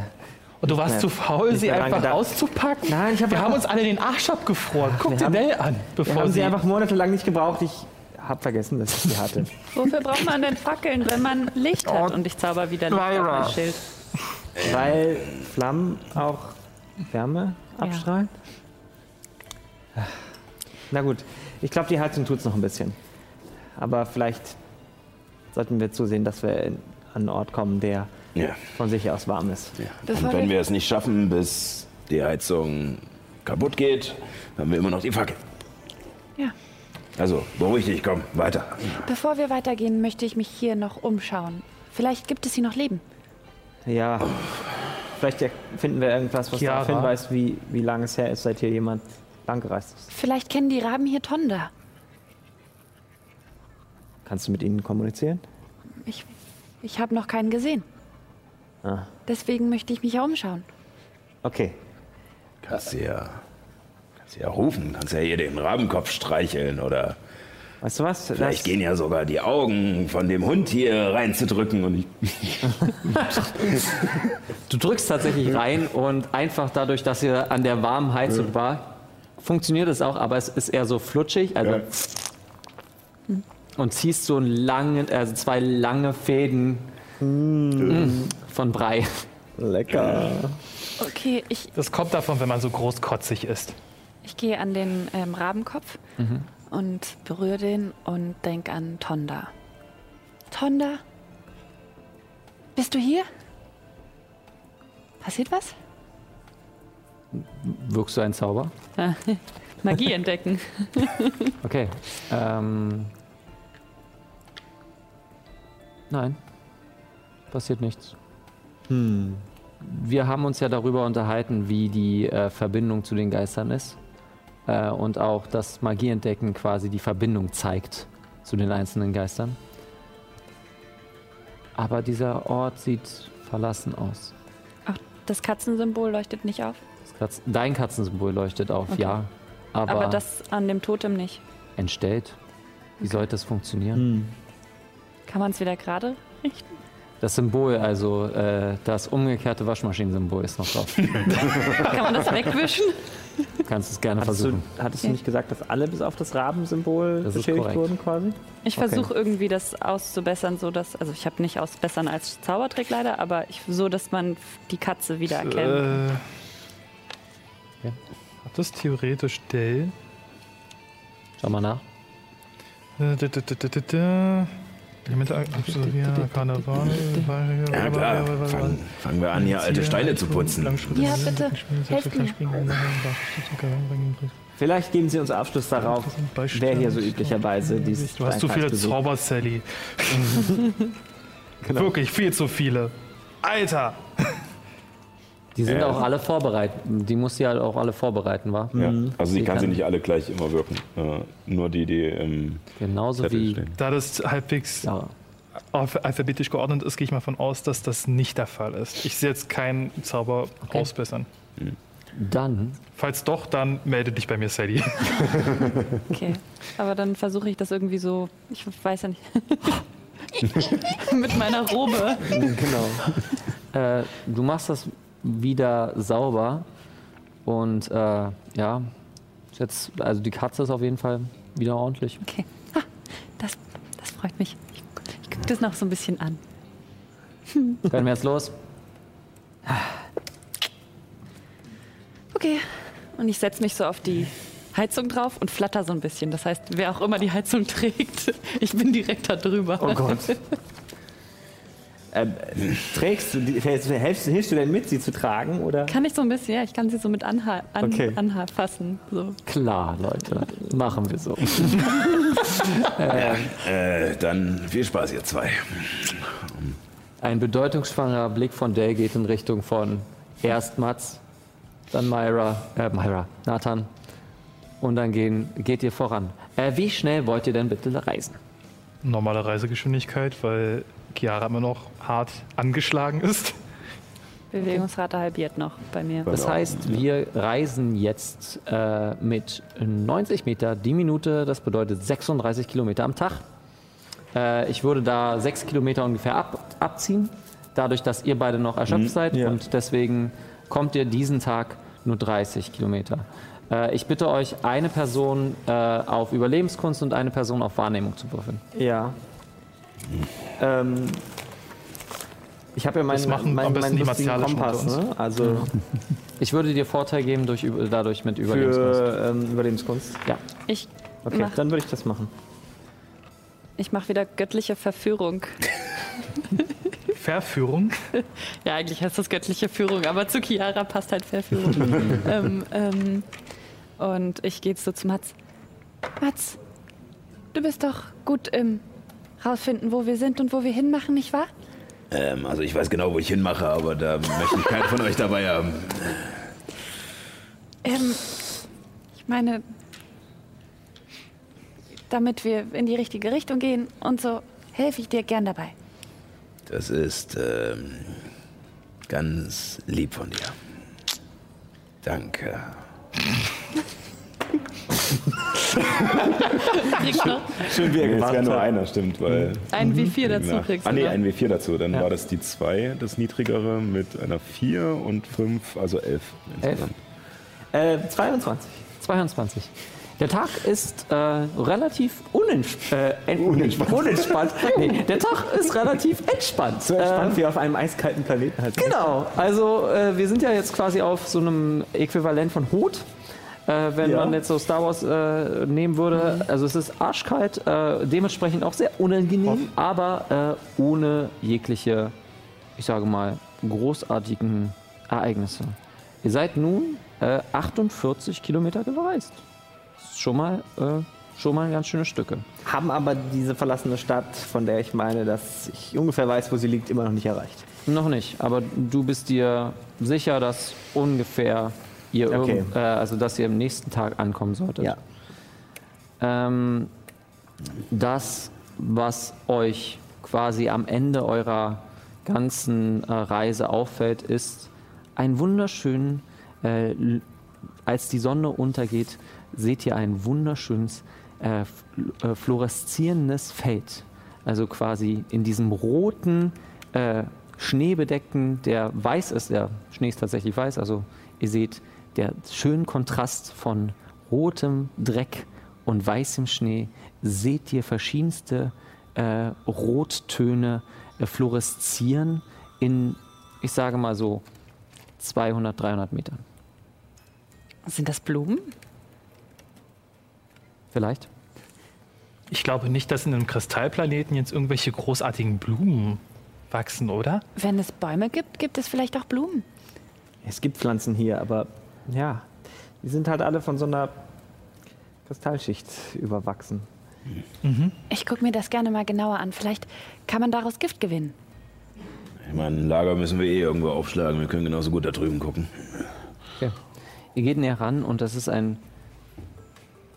und du warst mehr- zu faul, sie einfach gedacht. auszupacken? Nein, ich hab Wir haben uns alle den Arsch abgefroren. Guck wir dir Nell an, wir bevor haben sie... sie einfach monatelang nicht gebraucht. Ich habe vergessen, dass ich sie hatte. Wofür braucht man denn Fackeln, wenn man Licht hat? Und ich zauber wieder Licht auf mein Schild. Weil Flammen auch Wärme abstrahlen? Na gut, ich glaube, die Heizung tut es noch ein bisschen. Aber vielleicht sollten wir zusehen, dass wir an einen Ort kommen, der Ja. von sich aus warm ist. ja. Und wenn wir- wir es nicht schaffen, bis die Heizung kaputt geht, haben wir immer noch die Fackel. Ja. Also, beruhig dich, komm, weiter. Bevor wir weitergehen, möchte ich mich hier noch umschauen. Vielleicht gibt es hier noch Leben. Ja, vielleicht finden wir irgendwas, was Chiara? darauf hinweist, wie, wie lange es her ist, seit hier jemand langgereist ist. Vielleicht kennen die Raben hier Tonda. Kannst du mit ihnen kommunizieren? Ich, ich habe noch keinen gesehen. Ah. Deswegen möchte ich mich ja umschauen. Okay. Kannst du ja, kannst du ja rufen, kannst ja hier den Rabenkopf streicheln oder Weißt du was? vielleicht gehen ja sogar die Augen von dem Hund hier reinzudrücken und ich Du drückst tatsächlich rein und einfach dadurch, dass ihr an der warmen Heizung war, funktioniert es auch, aber es ist eher so flutschig. Also Ja. und ziehst so einen langen, also zwei lange Fäden mm, von Brei. Lecker. Okay, ich, Das kommt davon, wenn man so großkotzig ist. Ich gehe an den ähm, Rabenkopf und berühre den und denk an Tonda. Tonda? Bist du hier? Passiert was? Wirkst du ein Zauber? Magie entdecken. Okay. Ähm, nein, passiert nichts. Wir haben uns ja darüber unterhalten, wie die äh, Verbindung zu den Geistern ist. Äh, und auch das Magieentdecken quasi die Verbindung zeigt zu den einzelnen Geistern. Aber dieser Ort sieht verlassen aus. Das Katzensymbol leuchtet nicht auf. Das Katz Dein Katzensymbol leuchtet auf, ja. Aber, Aber das an dem Totem nicht. entstellt. Wie sollte das funktionieren? Kann man es wieder gerade richten? Das Symbol, also äh, das umgekehrte Waschmaschinensymbol ist noch drauf. Kann man das wegwischen? Du kannst es gerne Hattest du, versuchen. hattest du nicht gesagt, dass alle bis auf das Rabensymbol Das beschädigt wurden quasi? Ich Okay. versuche irgendwie das auszubessern, so dass, also ich habe nicht ausbessern als Zaubertrick leider, aber ich, so, dass man die Katze wieder erkennt. Äh, Ja. Hat das theoretisch Dell? Schau mal nach. Äh, da, da, da, Elemente absolvieren, Karneval. Ja klar, fangen, fangen wir an, hier alte Steine zu putzen. Ja, bitte, helft mir. Vielleicht geben Sie uns Abschluss darauf, wer hier so üblicherweise dieses Du hast zu viele Zauber, Sally. Genau. Wirklich viel zu viele. Alter! Die sind Ja. auch alle vorbereitet. Die muss sie halt auch alle vorbereiten, wa? Ja, also die Die kann sie nicht alle gleich immer wirken. Äh, nur die, die im Genauso Zettel wie. stehen. Da das halbwegs Ja. alph- alphabetisch geordnet ist, gehe ich mal von aus, dass das nicht der Fall ist. Ich sehe jetzt keinen Zauber Okay. ausbessern. Dann Falls doch, dann melde dich bei mir, Sally. Okay, aber dann versuche ich das irgendwie so, ich weiß ja nicht, mit meiner Robe. Genau. Äh, du machst das wieder sauber und äh, ja, jetzt, also die Katze ist auf jeden Fall wieder ordentlich. Okay, ah, das, das freut mich. Ich, ich gucke das noch so ein bisschen an. Können wir jetzt los? Okay, und ich setze mich so auf die Heizung drauf und flatter so ein bisschen. Das heißt, wer auch immer die Heizung trägt, ich bin direkt da drüber. Oh Gott. Ähm, trägst du, die, hilfst, hilfst du denn mit, sie zu tragen? Oder? Kann ich so ein bisschen, ja, ich kann sie so mit Anha an, Okay. Anha fassen. So. Klar, Leute, machen wir so. Äh, dann viel Spaß, ihr zwei. Ein bedeutungsschwanger Blick von Dale geht in Richtung von erst Mats, dann Myra, äh, Myra, Nathan und dann gehen, geht ihr voran. Äh, wie schnell wollt ihr denn bitte reisen? Normale Reisegeschwindigkeit, weil Chiara immer noch hart angeschlagen ist. Bewegungsrate halbiert noch bei mir. Das heißt, wir reisen jetzt äh, mit 90 Meter die Minute, das bedeutet 36 Kilometer am Tag. Äh, ich würde da 6 Kilometer ungefähr ab, abziehen, dadurch, dass ihr beide noch erschöpft seid ja. und deswegen kommt ihr diesen Tag nur 30 Kilometer. Äh, ich bitte euch, eine Person äh, auf Überlebenskunst und eine Person auf Wahrnehmung zu würfeln. Ja. Ähm, ich habe ja meinen mein, am mein, besten die lustigen Kompass, ne? Also Ich würde dir Vorteil geben durch, dadurch mit Überlebenskunst. für ähm, Überlebenskunst. Ja. Ich Okay, mach, dann würde ich das machen. ich mach wieder göttliche Verführung. Verführung. Ja, eigentlich heißt das göttliche Führung, aber zu Chiara passt halt Verführung. ähm, ähm, und ich gehe jetzt so zu Mats. Mats, du bist doch gut im rausfinden, wo wir sind und wo wir hinmachen, nicht wahr? Ähm, also ich weiß genau, wo ich hinmache, aber da möchte ich keinen von euch dabei haben. Ähm, ich meine, damit wir in die richtige Richtung gehen und so, helfe ich dir gern dabei. Das ist ähm, ganz lieb von dir. Danke. Schön, wie er Nee, wäre nur einer, stimmt, weil. ein W4 dazu Ja. kriegst Ah, du nee, noch. ein W4 dazu. Dann Ja. war das die 2, das niedrigere, mit einer 4 und 5, also 11 insgesamt. Äh, 22. 22. Der Tag ist äh, relativ unents äh, en- Unentspannt. unentspannt. Nee, der Tag ist relativ entspannt. So entspannt wie auf einem eiskalten Planeten halt. Genau, also äh, wir sind ja jetzt quasi auf so einem Äquivalent von Hut. Äh, wenn Ja. man jetzt so Star Wars äh, nehmen würde. Also es ist arschkalt, äh, dementsprechend auch sehr unangenehm, aber äh, ohne jegliche, ich sage mal, großartigen Ereignisse. Ihr seid nun äh, 48 Kilometer gereist. Das ist schon mal, äh, schon mal ganz schöne Stücke. Haben aber diese verlassene Stadt, von der ich meine, dass ich ungefähr weiß, wo sie liegt, immer noch nicht erreicht. Noch nicht, aber du bist dir sicher, dass ungefähr ihr Okay. irgend- äh, also dass ihr am nächsten Tag ankommen solltet. Ja. Ähm, das, was euch quasi am Ende eurer ganzen äh, Reise auffällt, ist einen wunderschönen, äh, als die Sonne untergeht, seht ihr ein wunderschönes, äh, äh, fluoreszierendes Feld. Also quasi in diesem roten, äh, schneebedeckten, der weiß ist, der Schnee ist tatsächlich weiß, also ihr seht der schönen Kontrast von rotem Dreck und weißem Schnee, seht ihr verschiedenste äh, Rottöne äh, fluoreszieren in, ich sage mal so, 200, 300 Metern. Sind das Blumen? Vielleicht? Ich glaube nicht, dass in einem Kristallplaneten jetzt irgendwelche großartigen Blumen wachsen, oder? Wenn es Bäume gibt, gibt es vielleicht auch Blumen. Es gibt Pflanzen hier, aber ja, die sind halt alle von so einer Kristallschicht überwachsen. Ich gucke mir das gerne mal genauer an. Vielleicht kann man daraus Gift gewinnen. Ich meine, ein Lager müssen wir eh irgendwo aufschlagen. Wir können genauso gut da drüben gucken. Okay. Ihr geht näher ran und das ist ein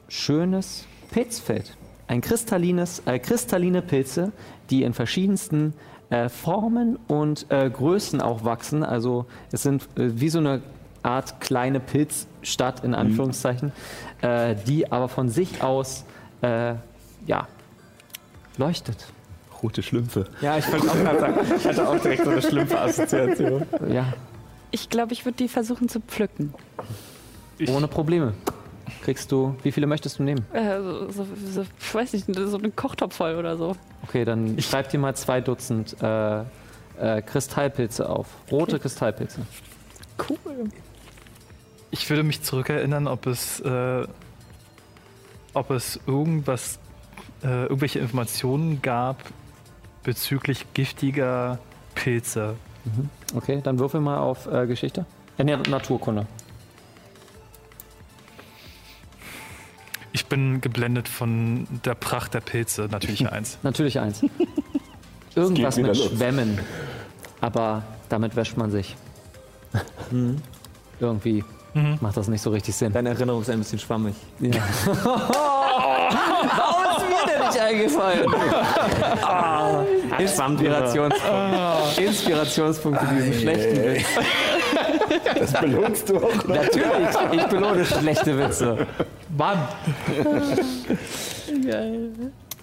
schönes Pilzfeld. Ein kristallines, äh, kristalline Pilze, die in verschiedensten äh, Formen und äh, Größen auch wachsen. Also es sind äh, wie so eine Art kleine Pilzstadt in Anführungszeichen, äh, die aber von sich aus äh, ja, leuchtet. Rote Schlümpfe. Ja, ich wollte auch gerade sagen, ich hatte auch direkt so eine schlimme Assoziation. Ja, Ich glaube, ich würde die versuchen zu pflücken. ohne Probleme. Kriegst du, wie viele möchtest du nehmen? Äh, so, so, so, ich weiß nicht, so einen Kochtopf voll oder so. Okay, dann schreib dir mal zwei Dutzend äh, äh, Kristallpilze auf. Rote Kristallpilze. Cool. Ich würde mich zurückerinnern, ob es, äh, ob es irgendwas, äh, irgendwelche Informationen gab bezüglich giftiger Pilze. Okay, dann würfel mal auf äh, Geschichte. Äh, nee, Naturkunde. Ich bin geblendet von der Pracht der Pilze, natürlich Eins. Natürlich eins. Irgendwas mit los. Schwämmen. Aber damit wäscht man sich. Hm. Irgendwie macht das nicht so richtig Sinn. Deine Erinnerung ist ein bisschen schwammig. Ja. Warum ist mir denn nicht eingefallen? Ah, Inspirations Inspirationspunkt für diesen schlechten Witz. Das belohnst du auch. Ne? Natürlich, ich belohne schlechte Witze. Mann!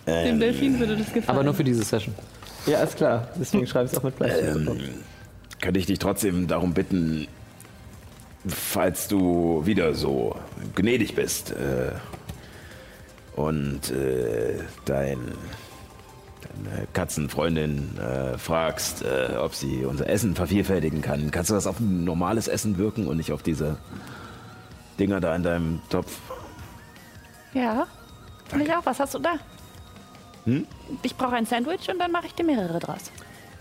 Dem Delfin würde das gefallen. Aber nur für diese Session. Ja, ist klar. Deswegen schreibe ich es auch mit Bleistift. Ähm, könnte ich dich trotzdem darum bitten, falls du wieder so gnädig bist äh, und äh, dein, deine Katzenfreundin äh, fragst, äh, ob sie unser Essen vervielfältigen kann, kannst du das auf ein normales Essen wirken und nicht auf diese Dinger da in deinem Topf? Ja. Finde ich auch. Was hast du da? Ich brauche ein Sandwich und dann mache ich dir mehrere draus.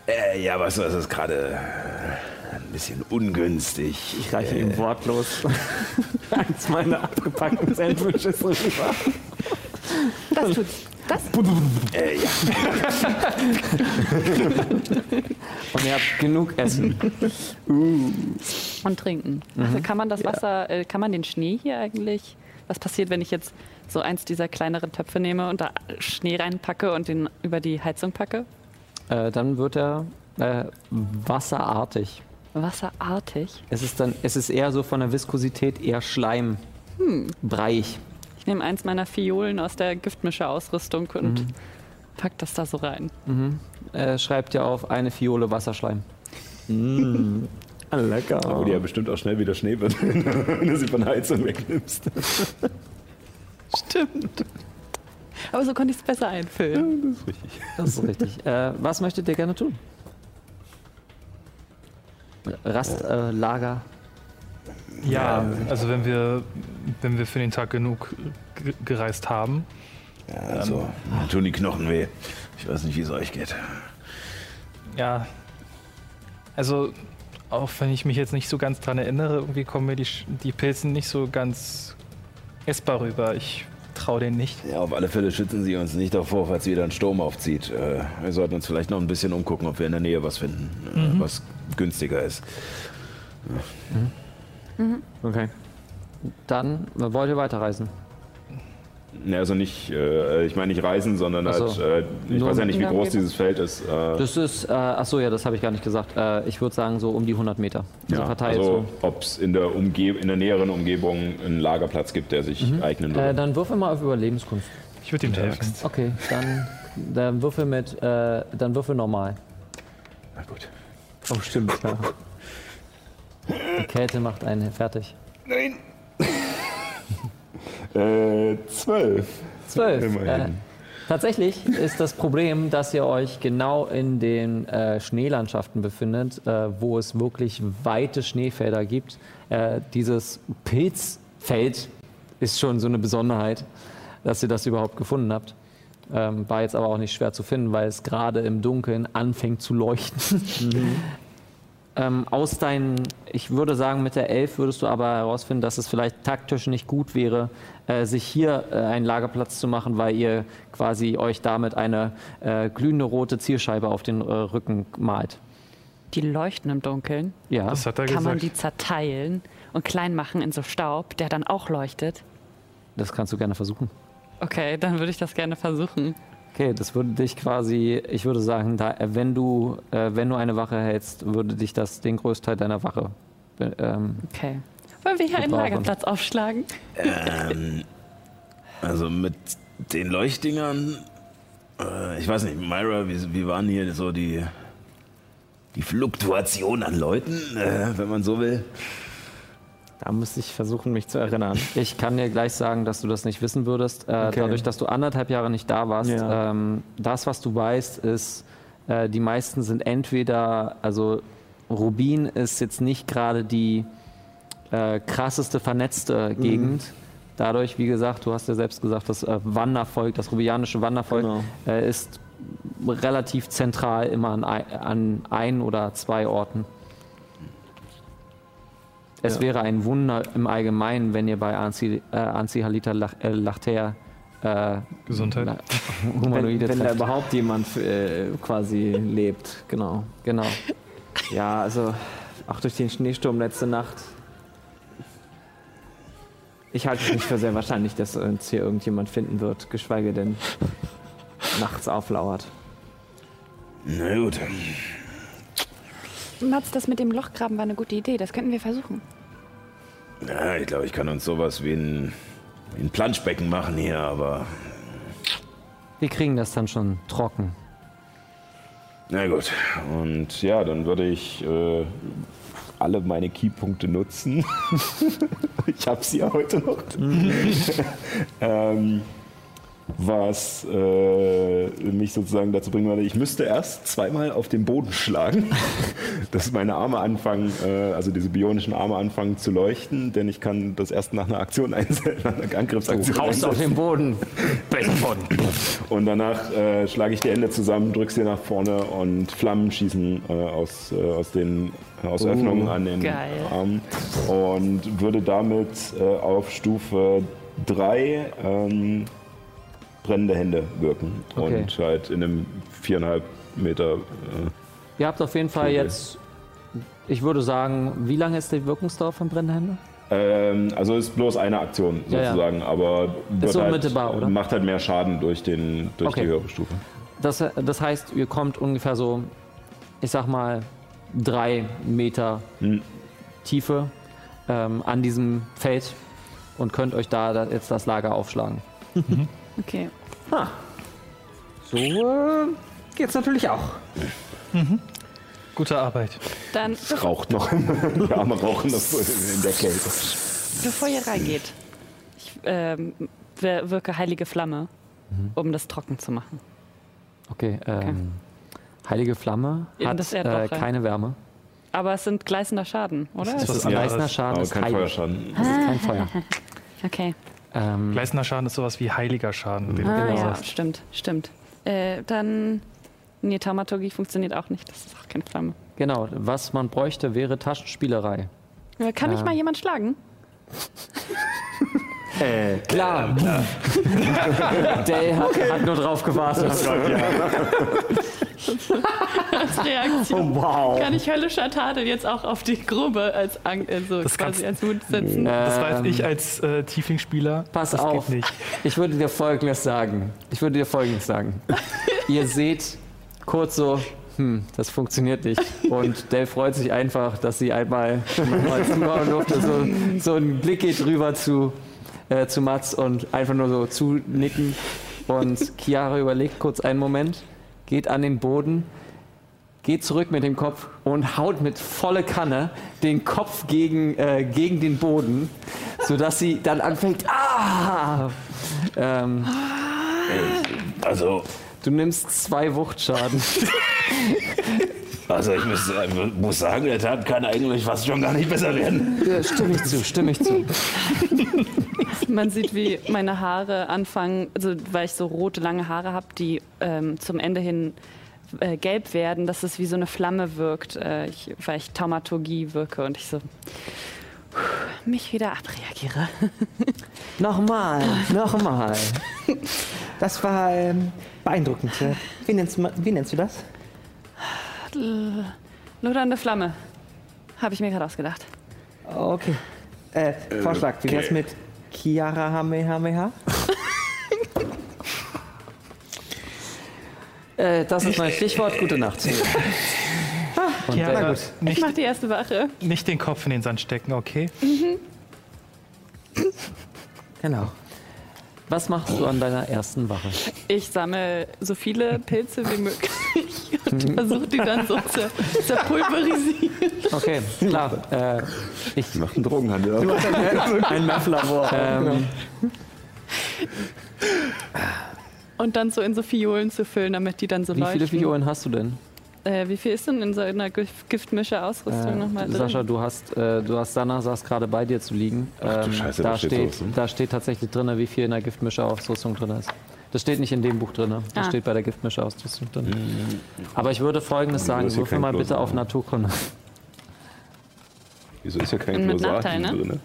Äh, ja, was das ist gerade äh, ein bisschen ungünstig. Ich reiche ihm wortlos eins meiner abgepackten Sandwiches rüber. Das tut's. Das? Äh, ja. Und ihr habt genug Essen. Und trinken. Also kann man das Wasser, äh, kann man den Schnee hier eigentlich? Was passiert, wenn ich jetzt so eins dieser kleineren Töpfe nehme und da Schnee reinpacke und den über die Heizung packe? Äh, dann wird er äh, wasserartig. Wasserartig. Es ist dann, es ist eher so von der Viskosität eher Schleim. Breiig. Ich nehme eins meiner Fiolen aus der Giftmischerausrüstung und pack das da so rein. Äh, schreibt ja auf eine Fiole Wasserschleim. Ah, lecker. Wo die ja bestimmt auch schnell wieder Schnee wird, wenn du sie von der Heizung wegnimmst. Stimmt. Aber so konnte ich es besser einfüllen. Das ist richtig. Das ist richtig. Äh, was möchtet ihr gerne tun? Rastlager. Äh. Ja, also wenn wir, wenn wir für den Tag genug ge- gereist haben. Ja, also, mir tun die Knochen weh. Ich weiß nicht, wie es euch geht. Ja, also auch wenn ich mich jetzt nicht so ganz dran erinnere, irgendwie kommen mir die, Sch- die Pilzen nicht so ganz essbar rüber. Ich traue denen nicht. Ja, auf alle Fälle schützen sie uns nicht davor, falls wieder ein Sturm aufzieht. Äh, wir sollten uns vielleicht noch ein bisschen umgucken, ob wir in der Nähe was finden, äh, was günstiger ist. Okay. Dann wollt ihr weiterreisen. Ne, also nicht, äh, ich meine nicht reisen, sondern so. halt, äh, ich Nur weiß ja nicht, wie groß dieses Feld ist. Äh, Das ist, äh, achso, ja, das habe ich gar nicht gesagt. Äh, ich würde sagen, so um die 100 Meter. Also ja, also ob es in, der Umge- in der näheren Umgebung einen Lagerplatz gibt, der sich eignen so. würde. Äh, dann würfel mal auf Überlebenskunst. Ich würde ihm helfen. Okay, dann, dann würfel mit, äh, dann würfel normal. Na gut. Oh, stimmt, klar. Die Kälte macht einen fertig. Äh, zwölf. Zwölf. Äh, tatsächlich ist das Problem, dass ihr euch genau in den äh, Schneelandschaften befindet, äh, wo es wirklich weite Schneefelder gibt. Äh, dieses Pilzfeld ist schon so eine Besonderheit, dass ihr das überhaupt gefunden habt. Ähm, war jetzt aber auch nicht schwer zu finden, weil es gerade im Dunkeln anfängt zu leuchten. ähm, aus deinen, ich würde sagen, mit der Elf würdest du aber herausfinden, dass es vielleicht taktisch nicht gut wäre, äh, sich hier äh, einen Lagerplatz zu machen, weil ihr quasi euch damit eine äh, glühende rote Zielscheibe auf den äh, Rücken malt. Die leuchten im Dunkeln. Ja, Das hat er Kann man gesagt. die zerteilen und klein machen in so Staub, der dann auch leuchtet? das kannst du gerne versuchen. Okay, dann würde ich das gerne versuchen. Okay, das würde dich quasi, ich würde sagen, da, äh, wenn du, äh, wenn du eine Wache hältst, würde dich das den größten Teil deiner Wache äh, ähm, Okay. Wollen wir hier einen. Lagerplatz aufschlagen? Ähm, also mit den Leuchtdingern, äh, ich weiß nicht, Myra, wie, wie waren hier so die, die Fluktuation an Leuten, äh, wenn man so will? Da müsste ich versuchen, mich zu erinnern. Ich kann dir gleich sagen, dass du das nicht wissen würdest. Äh, Okay. Dadurch, dass du anderthalb Jahre nicht da warst. Ja. Ähm, das, was du weißt, ist, äh, die meisten sind entweder, also Rubin ist jetzt nicht gerade die äh, krasseste vernetzte Gegend. Dadurch, wie gesagt, du hast ja selbst gesagt, das äh, Wandervolk, das rubianische Wandervolk Genau. äh, ist relativ zentral immer an, ei- an ein oder zwei Orten. Es Ja. wäre ein Wunder im Allgemeinen, wenn ihr bei Anzi, äh, Anzi Halita Lach, äh, Lachter äh, Gesundheit. na, Wenn, Humanoide wenn da trefft. überhaupt jemand äh, quasi lebt, genau. Genau. Ja, also auch durch den Schneesturm letzte Nacht. Ich halte es nicht für sehr wahrscheinlich, dass uns hier irgendjemand finden wird, geschweige denn nachts auflauert. Na gut. Mats, das mit dem Lochgraben war eine gute Idee. Das könnten wir versuchen. Ja, ich glaube, ich kann uns sowas wie ein, wie ein Planschbecken machen hier, aber Wir kriegen das dann schon trocken. na gut. Und ja, dann würde ich äh, alle meine Keypunkte nutzen. ich habe sie ja heute noch. ähm, was äh, mich sozusagen dazu bringen würde, ich müsste erst zweimal auf den Boden schlagen, dass meine Arme anfangen, äh, also diese bionischen Arme anfangen zu leuchten, denn ich kann das erst nach einer Aktion einsetzen, nach einer Angriffsaktion Haust auf den Boden. Und danach äh, schlage ich die Hände zusammen, drücke sie nach vorne und Flammen schießen äh, aus, äh, aus den aus Öffnungen an den geil. Armen und würde damit äh, auf Stufe 3 ähm, brennende Hände wirken Okay. und halt in einem viereinhalb Meter äh, Ihr habt auf jeden Fall Okay. jetzt, ich würde sagen, wie lange ist die Wirkungsdauer von Brennhände? ähm, also ist bloß eine Aktion Ja, ja. sozusagen, aber wird halt, oder? macht halt mehr Schaden durch, den, durch Okay. die höhere Stufe. Das, das heißt, ihr kommt ungefähr so, ich sag mal, drei Meter Hm. Tiefe ähm, an diesem Feld und könnt euch da, da jetzt das Lager aufschlagen. Okay. So äh, geht's natürlich auch. Gute Arbeit. Dann, Es raucht noch. Die Arme rauchen noch in der Kälte. bevor ihr reingeht, ich ähm, wir- wirke heilige Flamme, um das trocken zu machen. Okay, ähm, heilige Flamme hat das äh, rein. keine Wärme. Aber es sind gleißender Schaden, oder? Das ist Es was ist ein gleißender Schaden, Aber ist kein. Feuerschaden. Es ist kein Feuer. Okay. Ähm, Gleißender Schaden ist sowas wie heiliger Schaden, den du Ah, genau ja, sagst. stimmt, stimmt. Äh, dann. Nee, Taumaturgie funktioniert auch nicht. Das ist auch keine Flamme. genau, was man bräuchte, wäre Taschenspielerei. Äh, Kann mich Ähm. mal jemand schlagen? Äh, Klar. Dale hat, hat nur drauf gewartet. als Reaktion. Oh, wow. Kann ich höllischer Tadel jetzt auch auf die Gruppe als, also Das quasi als Wut setzen? Das weiß Ähm, ich als äh, Tiefling-Spieler. Pass das auf. Geht nicht. Ich würde dir Folgendes sagen. Ich würde dir Folgendes sagen. Ihr seht kurz so, hm, das funktioniert nicht. Und Dave freut sich einfach, dass sie einmal nochmal zuhauen durfte. So, so ein Blick geht rüber zu, äh, zu Mats und einfach nur so zunicken. Und Chiara überlegt kurz einen Moment, geht an den Boden, geht zurück mit dem Kopf und haut mit volle Kanne den Kopf gegen, äh, gegen den Boden, sodass sie dann anfängt, ah! Ähm, Also, du nimmst zwei Wuchtschaden. also ich muss, äh, muss sagen, der Tat kann eigentlich fast schon gar nicht besser werden. Ja, stimme ich zu, stimme ich zu. Man sieht, wie meine Haare anfangen, also weil ich so rote, lange Haare habe, die ähm, zum Ende hin äh, gelb werden, dass es wie so eine Flamme wirkt, äh, ich, weil ich Taumaturgie wirke und ich so mich wieder abreagiere. Nochmal, nochmal. Das war ähm, beeindruckend. Wie nennst, wie nennst du das? Lodernde Flamme, habe ich mir gerade ausgedacht. Okay. Äh, Vorschlag, wie wär's mit Chiara Hamehameha? Äh, das ist mein Stichwort. Gute Nacht. Und Ja, der, aber Ich nicht, mache die erste Wache. nicht den Kopf in den Sand stecken, okay? Genau. Was machst du an deiner ersten Wache? Ich sammle so viele Pilze wie möglich und versuche die dann so zu zerpulverisieren. Okay, klar. Äh, ich Macht einen Drogenhandel. Ein Meth-Labor. ähm, Und dann so in so Fiolen zu füllen, damit die dann so wie leuchten. viele Figuren hast du denn? Äh, wie viel ist denn in so einer Gif- Giftmischer-Ausrüstung Äh, nochmal drin? Sascha, du hast, äh, du hast Sana saß gerade bei dir zu liegen. Ach du Ähm, Scheiße, da, steht steht, sowas, ne? da steht tatsächlich drin, wie viel in der Giftmischerausrüstung drin ist. Das steht nicht in dem Buch drin, das Ah. steht bei der Giftmischerausrüstung drin. Aber ich würde folgendes sagen, würfel mal bitte auf Naturkunde. Wieso ist ja kein Mit Glossar Nachteil, ne? drin?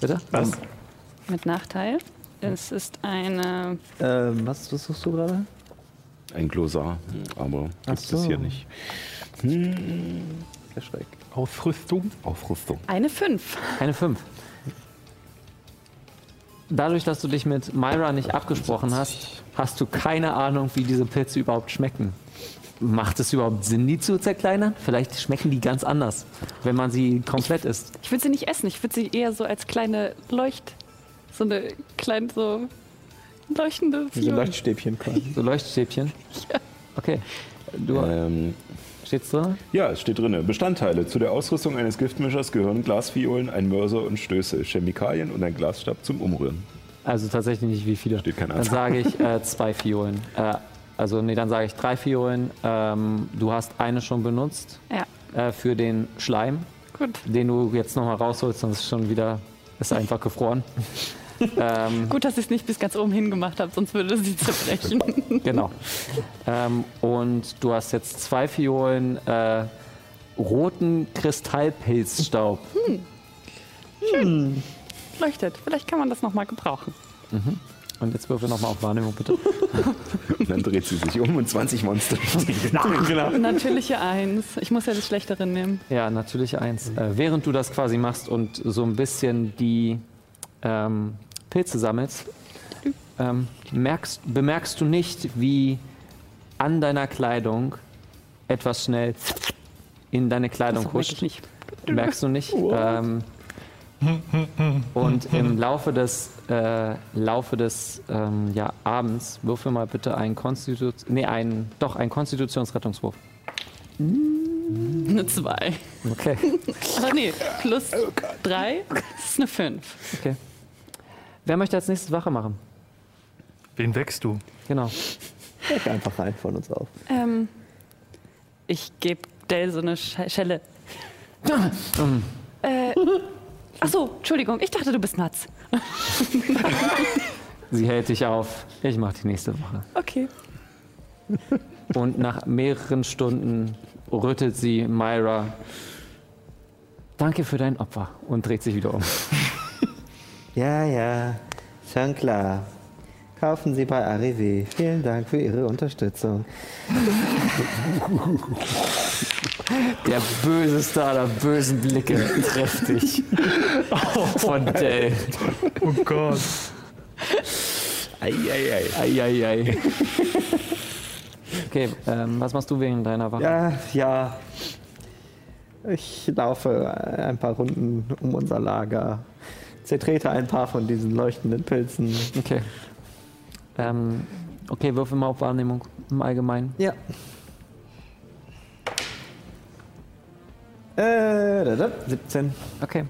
Bitte? Was? Mit Nachteil. Es ist eine. Ähm, was, was suchst du gerade? Ein Glossar, aber Ach gibt es so. hier nicht. Verschreck. Ausrüstung. Aufrüstung. Eine 5. Eine 5. Dadurch, dass du dich mit Myra nicht abgesprochen hast, hast du keine Ahnung, wie diese Pilze überhaupt schmecken. Macht es überhaupt Sinn, die zu zerkleinern? Vielleicht schmecken die ganz anders, wenn man sie komplett isst. Ich würde sie nicht essen, ich würde sie eher so als kleine Leucht. So eine kleine, so leuchtende So Fiole. Leuchtstäbchen quasi. So Leuchtstäbchen? Okay. Du Ähm, steht's drin? ja, es steht drin. Bestandteile. Zu der Ausrüstung eines Giftmischers gehören Glasfiolen, ein Mörser und Stöße, Chemikalien und ein Glasstab zum Umrühren. Also tatsächlich nicht wie viele. Steht keine Dann Anzahl. sage ich äh, zwei Fiolen. Äh, also nee, dann sage ich drei Fiolen. Ähm, du hast eine schon benutzt Ja, äh, für den Schleim, gut. den du jetzt nochmal rausholst, sonst ist schon wieder ist einfach gefroren. ähm, Gut, dass ich es nicht bis ganz oben hin gemacht habe, sonst würde sie zerbrechen. genau. Ähm, und du hast jetzt zwei Fiolen äh, roten Kristallpilzstaub. Leuchtet. Vielleicht kann man das nochmal gebrauchen. Und jetzt würfel nochmal auf Wahrnehmung, bitte. Und dann dreht sie sich um und 20 Monster. genau. Natürliche Eins. Ich muss ja das Schlechtere nehmen. Ja, natürlich eins. Äh, während du das quasi machst und so ein bisschen die ähm, Pilze sammelst, ähm, merkst, bemerkst du nicht, wie an deiner Kleidung etwas schnell in deine Kleidung Das huscht. nicht. Merkst du nicht? Ähm, und im Laufe des, äh, Laufe des ähm, ja, Abends würfel mal bitte einen Konstitution, nee, einen, doch einen Konstitutionsrettungswurf. Eine Zwei. Okay. Ach nee, plus drei das ist eine Fünf. Okay. Wer möchte als nächstes Wache machen? Wen wächst du? Genau. Deck einfach rein von uns auf. Ähm, ich gebe Dell so eine Sch Schelle. äh, ach so, Entschuldigung, ich dachte, du bist Mats. Sie hält dich auf. Ich mache die nächste Woche. Okay. Und nach mehreren Stunden rüttelt sie Myra. Danke für dein Opfer und dreht sich wieder um. Ja, ja, schon klar. Kaufen Sie bei Arrivé. Vielen Dank für Ihre Unterstützung. Der böse Star der bösen Blicke trifft dich. Von Dell. Oh Gott. Eieiei. Eieiei. Okay, ähm, was machst du wegen deiner Wache? Ja, ja. Ich laufe ein paar Runden um unser Lager. Zertrete ein paar von diesen leuchtenden Pilzen. Okay. Ähm, okay, würfel mal auf Wahrnehmung im Allgemeinen. Ja. Äh, da, da, 17. Okay.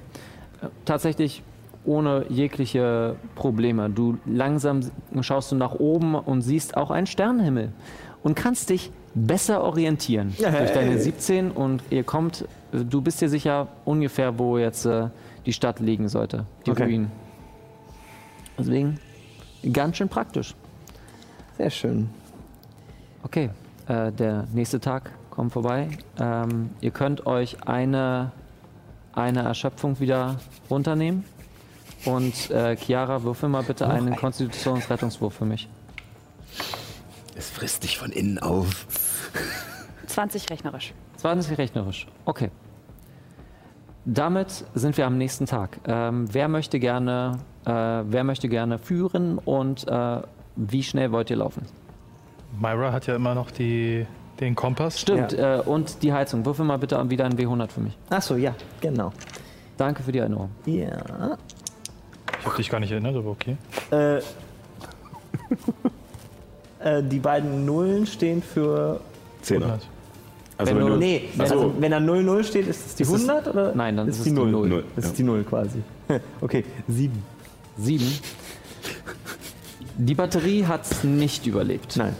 Tatsächlich ohne jegliche Probleme. Du langsam schaust du nach oben und siehst auch einen Sternenhimmel und kannst dich besser orientieren Ja, durch deine hey. 17 und ihr kommt, du bist dir sicher ungefähr, wo jetzt äh, die Stadt liegen sollte, die Okay. Ruinen. Deswegen ganz schön praktisch. Sehr schön. Okay, äh, der nächste Tag kommt vorbei. Ähm, ihr könnt euch eine, eine Erschöpfung wieder runternehmen. Und äh, Chiara, würfel mal bitte einen Konstitutionsrettungswurf für mich. Es frisst dich von innen auf. 20 rechnerisch. 20 rechnerisch. Okay. Damit sind wir am nächsten Tag. Ähm, wer möchte gerne, äh, wer möchte gerne führen und äh, wie schnell wollt ihr laufen? Myra hat ja immer noch die, den Kompass. Stimmt. Äh, und die Heizung. Würfel mal bitte wieder ein W100 für mich. Achso, ja, genau. Danke für die Erinnerung. Ja. Ich hab dich gar nicht erinnert, aber okay. Äh, äh, die beiden Nullen stehen für. Zehner. 100. Also Wenn wenn du- Nee, Ach so. also wenn da 00 steht, ist es die Ist es- 100 oder? Nein, dann ist ist die es die 0. Null. Null, Das ja. ist die 0 quasi. Okay, 7. Sieben. Die Batterie hat es nicht überlebt. Nein.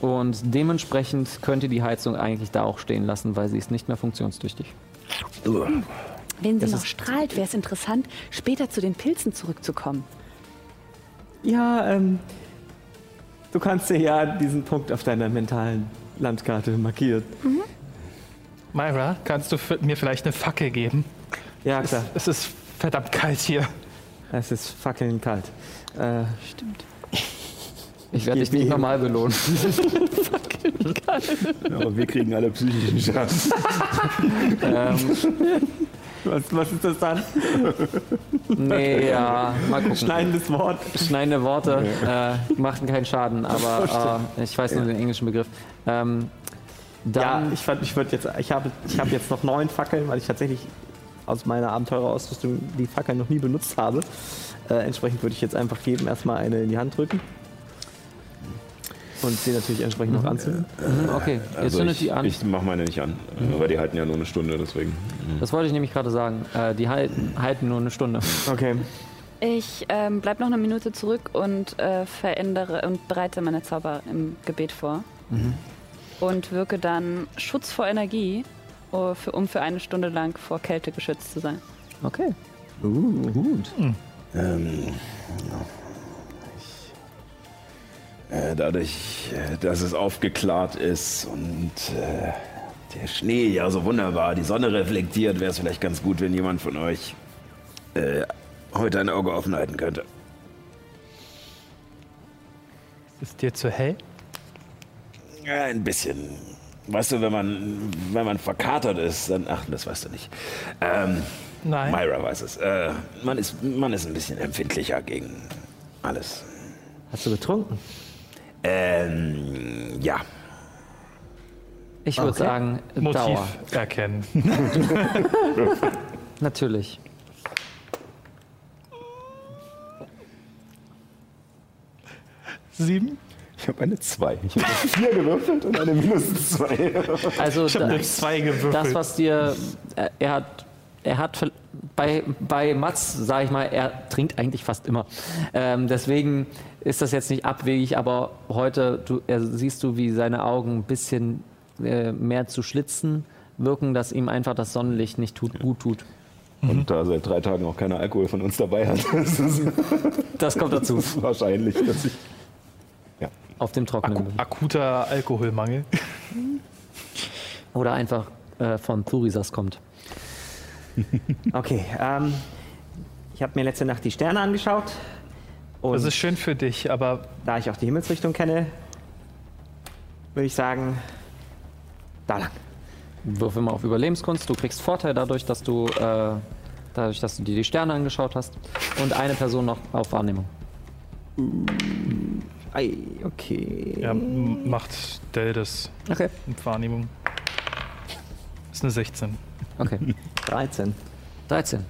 Und dementsprechend könnt ihr die Heizung eigentlich da auch stehen lassen, weil sie ist nicht mehr funktionstüchtig. Wenn sie noch strahlt, wäre es interessant, später zu den Pilzen zurückzukommen. Ja, ähm. Du kannst dir ja diesen Punkt auf deiner mentalen Landkarte markieren. Myra, kannst du mir vielleicht eine Fackel geben? Ja, klar. Es ist verdammt kalt hier. Es ist fackeln kalt. Äh, Ich werde dich nicht normal belohnen. aber wir kriegen alle psychischen Schaden. ähm, was, was ist das dann? nee, ja, mal gucken. Schneidendes Wort. Schneidende Worte äh, machten keinen Schaden, aber äh, ich weiß nur den englischen Begriff. Ähm, Ja, dann, ich, fand- ich würde jetzt, ich habe ich hab jetzt noch neun Fackeln, weil ich tatsächlich aus meiner Abenteurerausrüstung die Fackeln noch nie benutzt habe. Äh, entsprechend würde ich jetzt einfach jedem erstmal eine in die Hand drücken. Und sie natürlich entsprechend noch anzünden. Mhm, okay, ihr Also zündet ich, die an. ich mach meine nicht an, aber die halten ja nur eine Stunde, deswegen. Das wollte ich nämlich gerade sagen. Äh, die halten, halten nur eine Stunde. Okay. Ich ähm, bleib noch eine Minute zurück und äh, verändere und bereite meine Zauber im Gebet vor. Und wirke dann Schutz vor Energie, für, um für eine Stunde lang vor Kälte geschützt zu sein. Okay. Uh, gut. Ähm, ich, äh, dadurch, äh, dass es aufgeklärt ist und äh, der Schnee ja so wunderbar die Sonne reflektiert, wäre es vielleicht ganz gut, wenn jemand von euch äh, heute ein Auge offen halten könnte. Ist dir zu hell? Ja, ein bisschen. Weißt du, wenn man, wenn man verkatert ist, dann. Ach, das weißt du nicht. Ähm, Nein. Myra weiß es. Äh, man, ist, man ist ein bisschen empfindlicher gegen alles. Hast du getrunken? Ähm, ja. Ich würde Okay. sagen, Motiv Dauer. erkennen. Natürlich. Sieben? Ich habe eine 2. Ich habe vier gewürfelt und eine minus 2. Also Ich habe eine zwei gewürfelt. das, was dir, äh, er hat, er hat bei, bei Mats, sage ich mal, er trinkt eigentlich fast immer. Ähm, deswegen ist das jetzt nicht abwegig, aber heute du, er, siehst du, wie seine Augen ein bisschen äh, mehr zu schlitzen wirken, dass ihm einfach das Sonnenlicht nicht tut, gut tut. Und da seit drei Tagen auch keiner Alkohol von uns dabei hat, ist es Das kommt dazu. wahrscheinlich, dass ich. Auf dem Trockenen. Aku akuter Alkoholmangel. Oder einfach äh, von Thurisas kommt. Okay, ähm, ich habe mir letzte Nacht die Sterne angeschaut Und Das ist schön für dich, aber da ich auch die Himmelsrichtung kenne, würde ich sagen, da lang. Würfel mal auf Überlebenskunst. Du kriegst Vorteil dadurch, dass du, äh, dadurch, dass du dir die Sterne angeschaut hast. Und eine Person noch auf Wahrnehmung. Ei, okay. ja, macht Dell das Okay. Wahrnehmung. Ist eine 16. Okay. 13. 13.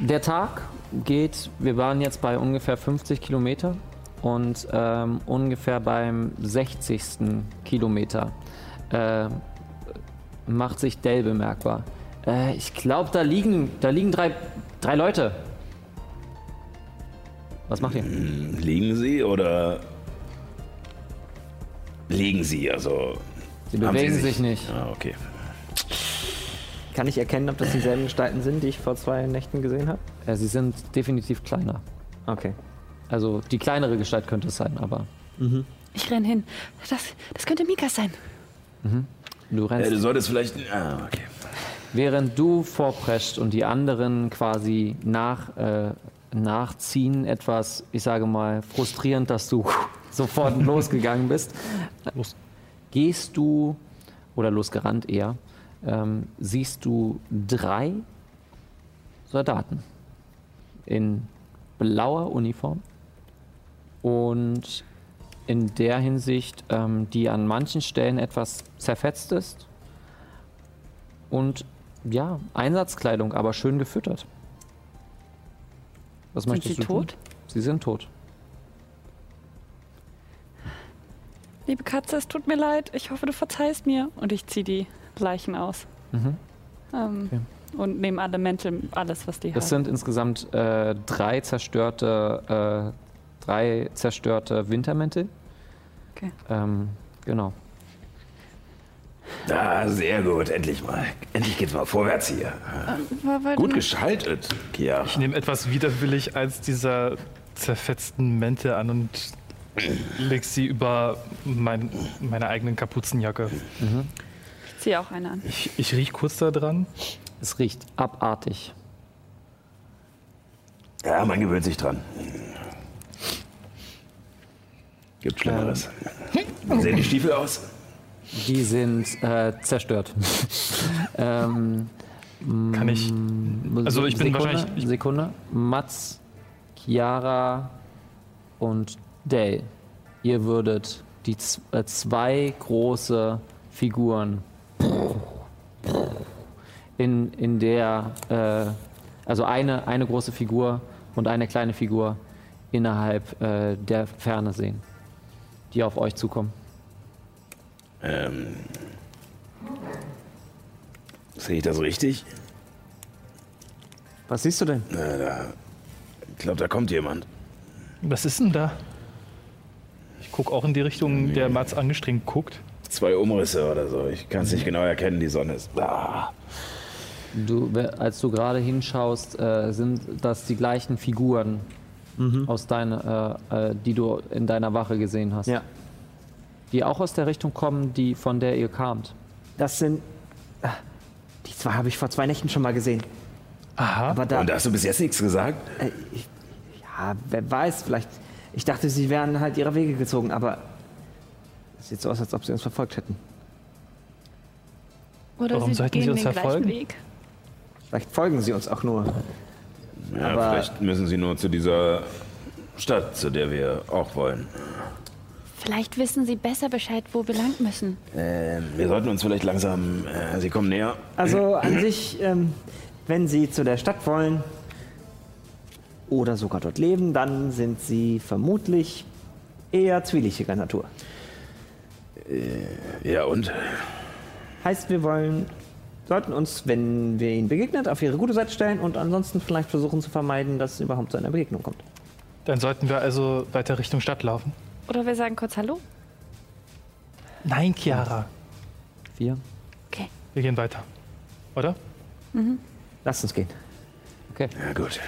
Der Tag geht, wir waren jetzt bei ungefähr 50 Kilometer und ähm, ungefähr beim 60. Kilometer äh, macht sich Dell bemerkbar. Äh, ich glaube, da liegen, da liegen drei, drei Leute. Was macht ihr? Liegen Sie oder liegen Sie? Also. Sie bewegen sich nicht. Ah, okay. Kann ich erkennen, ob das dieselben Gestalten sind, die ich vor zwei Nächten gesehen habe? Äh, sie sind definitiv kleiner. Okay. Also die kleinere Gestalt könnte es sein, aber Ich renn hin. Das, das könnte Mika sein. du rennst. Ja, du solltest vielleicht. Ah, okay. Während du vorprescht und die anderen quasi nach, äh, nachziehen, etwas, ich sage mal, frustrierend, dass du sofort losgegangen bist, Los. gehst du, oder losgerannt eher, ähm, siehst du drei Soldaten in blauer Uniform und in der Hinsicht, ähm, die an manchen Stellen etwas zerfetzt ist und ja, Einsatzkleidung, aber schön gefüttert. Was Sind möchtest sie du tun? tot? Sie sind tot. Liebe Katze, es tut mir leid. Ich hoffe, du verzeihst mir. Und ich ziehe die Leichen aus. Mhm. Ähm, Okay. Und nehme alle Mäntel, alles, was die Das haben. sind insgesamt äh, drei zerstörte, äh, drei zerstörte Wintermäntel. Okay. Ähm, genau. Ah, sehr gut. Endlich mal. Endlich geht's mal vorwärts hier. War- war Gut geschaltet, Kia. Ich nehme etwas widerwillig als dieser zerfetzten Mäntel an und leg sie über mein, meine eigenen Kapuzenjacke. Ich ziehe auch eine an. Ich, ich riech kurz da dran. Es riecht abartig. Ja, man gewöhnt sich dran. Gibt Schlimmeres. Wie sehen die Stiefel aus? Die sind äh, zerstört. ähm, Kann ich. Also ich bin Sekunde, wahrscheinlich- ich- Sekunde. Mats, Chiara und Dale. Ihr würdet die äh, zwei große Figuren in, in der, äh, also eine, eine große Figur und eine kleine Figur innerhalb äh, der Ferne sehen, die auf euch zukommen. Ähm, sehe ich das richtig? Was siehst du denn? Na, da, ich glaube, da kommt jemand. Was ist denn da? Ich gucke auch in die Richtung, der Mats angestrengt guckt. Zwei Umrisse oder so. Ich kann es nicht genau erkennen. Die Sonne ist. Ah. Du, als du gerade hinschaust, äh, sind das die gleichen Figuren aus deiner, äh, äh, die du in deiner Wache gesehen hast. Ja. Die auch aus der Richtung kommen, die von der ihr kamt. Das sind. ah, Die zwei habe ich vor zwei Nächten schon mal gesehen. Aha. Aber da. Und da hast du bis jetzt nichts gesagt? Äh, ich, ja, wer weiß, vielleicht. Ich dachte, sie wären halt ihrer Wege gezogen, aber. Es sieht so aus, als ob sie uns verfolgt hätten. Oder Warum sie sollten gehen sie uns den verfolgen? Weg. Vielleicht folgen sie uns auch nur. Ja, Aber- vielleicht müssen sie nur zu dieser Stadt, zu der wir auch wollen. Vielleicht wissen Sie besser Bescheid, wo wir lang müssen. Ähm, wir sollten uns vielleicht langsam. Äh, sie kommen näher. Also an sich, ähm, wenn sie zu der Stadt wollen oder sogar dort leben, dann sind sie vermutlich eher zwielichtiger Natur. Ja, und? Heißt, wir wollen, sollten uns, wenn wir ihnen begegnet, auf ihre gute Seite stellen und ansonsten vielleicht versuchen zu vermeiden, dass es überhaupt zu einer Begegnung kommt. Dann sollten wir also weiter Richtung Stadt laufen. Oder wir sagen kurz Hallo. Nein, Chiara. Vier. Wir gehen weiter. Oder? Lasst uns gehen. Okay. Ja, gut.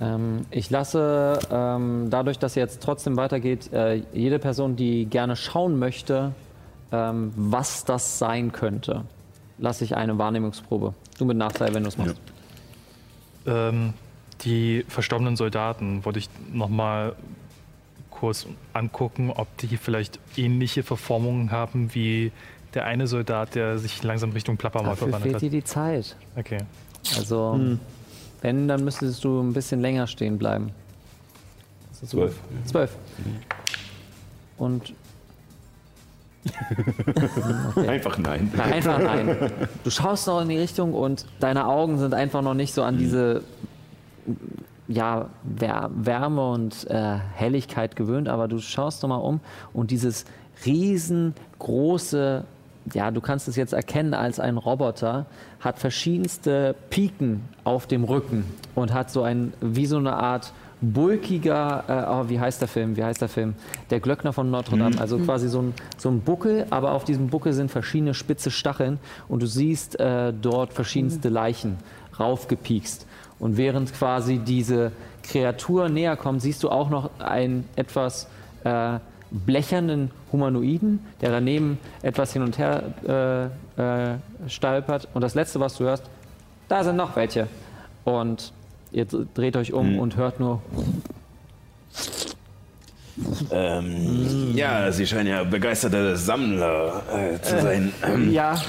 Ähm, ich lasse, ähm, dadurch, dass jetzt trotzdem weitergeht, äh, jede Person, die gerne schauen möchte, ähm, was das sein könnte, lasse ich eine Wahrnehmungsprobe. Du mit Nachteil, wenn du es machst. Ähm, Die verstorbenen Soldaten wollte ich nochmal kurz angucken, ob die vielleicht ähnliche Verformungen haben wie der eine Soldat, der sich langsam Richtung Plappermaul Dafür verwandelt fehlt hat. dir die Zeit. Okay. Also, wenn, dann müsstest du ein bisschen länger stehen bleiben. Zwölf. Zwölf. Und Einfach nein. Na, einfach nein. Du schaust noch in die Richtung und deine Augen sind einfach noch nicht so an diese ja, Wär- Wärme und äh, Helligkeit gewöhnt, aber du schaust noch mal um und dieses riesengroße, ja, du kannst es jetzt erkennen als ein Roboter, hat verschiedenste Piken auf dem Rücken und hat so ein, wie so eine Art bulkiger, äh, oh, wie heißt der Film? Wie heißt der Film? Der Glöckner von Notre Dame. Also quasi so ein, so ein Buckel, aber auf diesem Buckel sind verschiedene spitze Stacheln und du siehst äh, dort verschiedenste Leichen raufgepiekst. Und während quasi diese Kreatur näher kommt, siehst du auch noch einen etwas äh, blechernen Humanoiden, der daneben etwas hin und her äh, äh, stolpert. Und das Letzte, was du hörst, da sind noch welche. Und ihr dreht euch um und hört nur Ähm, ja, Sie scheinen ja begeisterte Sammler äh, zu sein. Ähm, Ja,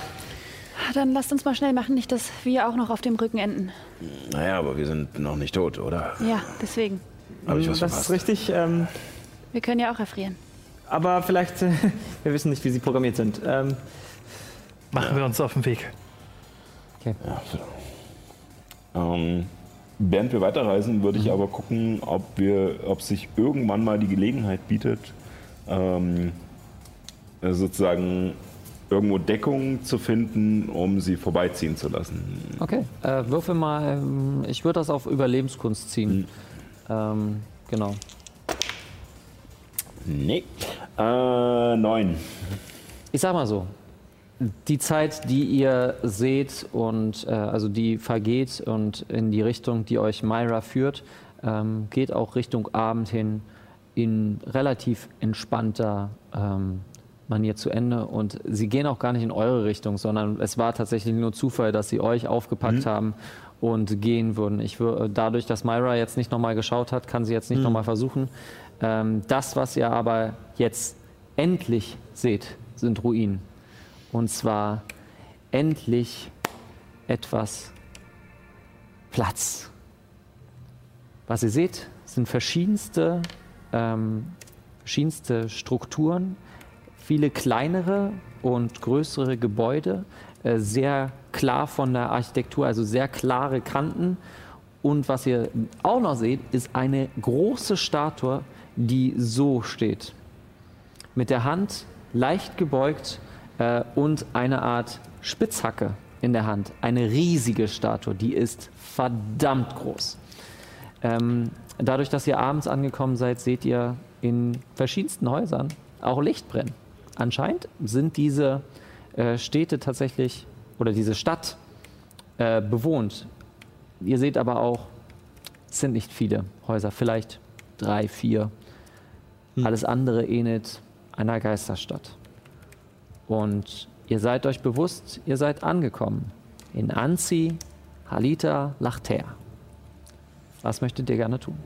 Dann lasst uns mal schnell machen, nicht, dass wir auch noch auf dem Rücken enden. naja, aber wir sind noch nicht tot, oder? Ja, deswegen. Habe ich was das ist richtig. Ähm, Wir können ja auch erfrieren. aber vielleicht, äh, wir wissen nicht, wie sie programmiert sind. Ähm, Machen wir uns auf den Weg. Ja, so. ähm, während wir weiterreisen, würde ich aber gucken, ob, wir, ob sich irgendwann mal die Gelegenheit bietet, ähm, äh, sozusagen irgendwo Deckung zu finden, um sie vorbeiziehen zu lassen. okay. Äh, würfel mal, ähm, ich würde das auf Überlebenskunst ziehen. Ähm, genau. Nee. Äh, neun. Ich sag mal so, die Zeit, die ihr seht und äh, also die vergeht und in die Richtung, die euch Myra führt, ähm, geht auch Richtung Abend hin in relativ entspannter ähm, Manier zu Ende. Und sie gehen auch gar nicht in eure Richtung, sondern es war tatsächlich nur Zufall, dass sie euch aufgepackt haben und gehen würden. Ich wür- dadurch, dass Myra jetzt nicht nochmal geschaut hat, kann sie jetzt nicht nochmal versuchen. Ähm, das, was ihr aber jetzt endlich seht, sind Ruinen. Und zwar endlich etwas Platz. Was ihr seht, sind verschiedenste, ähm, verschiedenste Strukturen, viele kleinere und größere Gebäude, äh, sehr klar von der Architektur, also sehr klare Kanten. Und was ihr auch noch seht, ist eine große Statue, die so steht. Mit der Hand leicht gebeugt äh, und eine Art Spitzhacke in der Hand. Eine riesige Statue, die ist verdammt groß. Ähm, dadurch, dass ihr abends angekommen seid, seht ihr in verschiedensten Häusern auch Licht brennen. Anscheinend sind diese äh, Städte tatsächlich oder diese Stadt äh, bewohnt. Ihr seht aber auch, es sind nicht viele Häuser, vielleicht drei, vier. Alles andere ähnelt einer Geisterstadt. Und ihr seid euch bewusst, ihr seid angekommen in Anzi, Halita, Lachter. Was möchtet ihr gerne tun?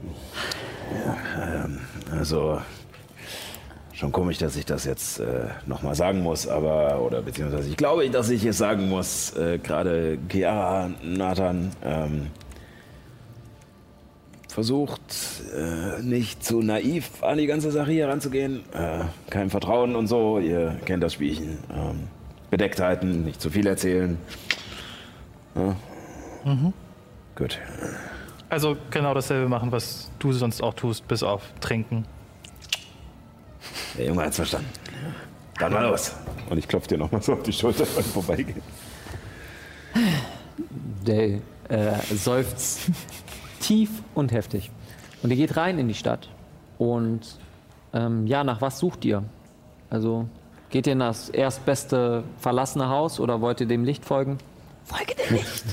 Also, schon komisch, dass ich das jetzt äh, nochmal sagen muss, aber, oder beziehungsweise ich glaube, dass ich es sagen muss, äh, gerade Chiara, Nathan, ähm, versucht äh, nicht zu naiv an die ganze Sache hier ranzugehen. Äh, kein Vertrauen und so, ihr kennt das Spielchen. Ähm, bedeckt halten, nicht zu viel erzählen. Ja. Gut. Also genau dasselbe machen, was du sonst auch tust, bis auf trinken. Der Junge hat's verstanden. Dann mal los. Und ich klopfe dir nochmal so auf die Schulter beim Vorbeigehen. Der äh, seufzt tief und heftig. Und ihr geht rein in die Stadt. Und ähm, ja, nach was sucht ihr? Also geht ihr in das erstbeste verlassene Haus oder wollt ihr dem Licht folgen? Folge dem Licht.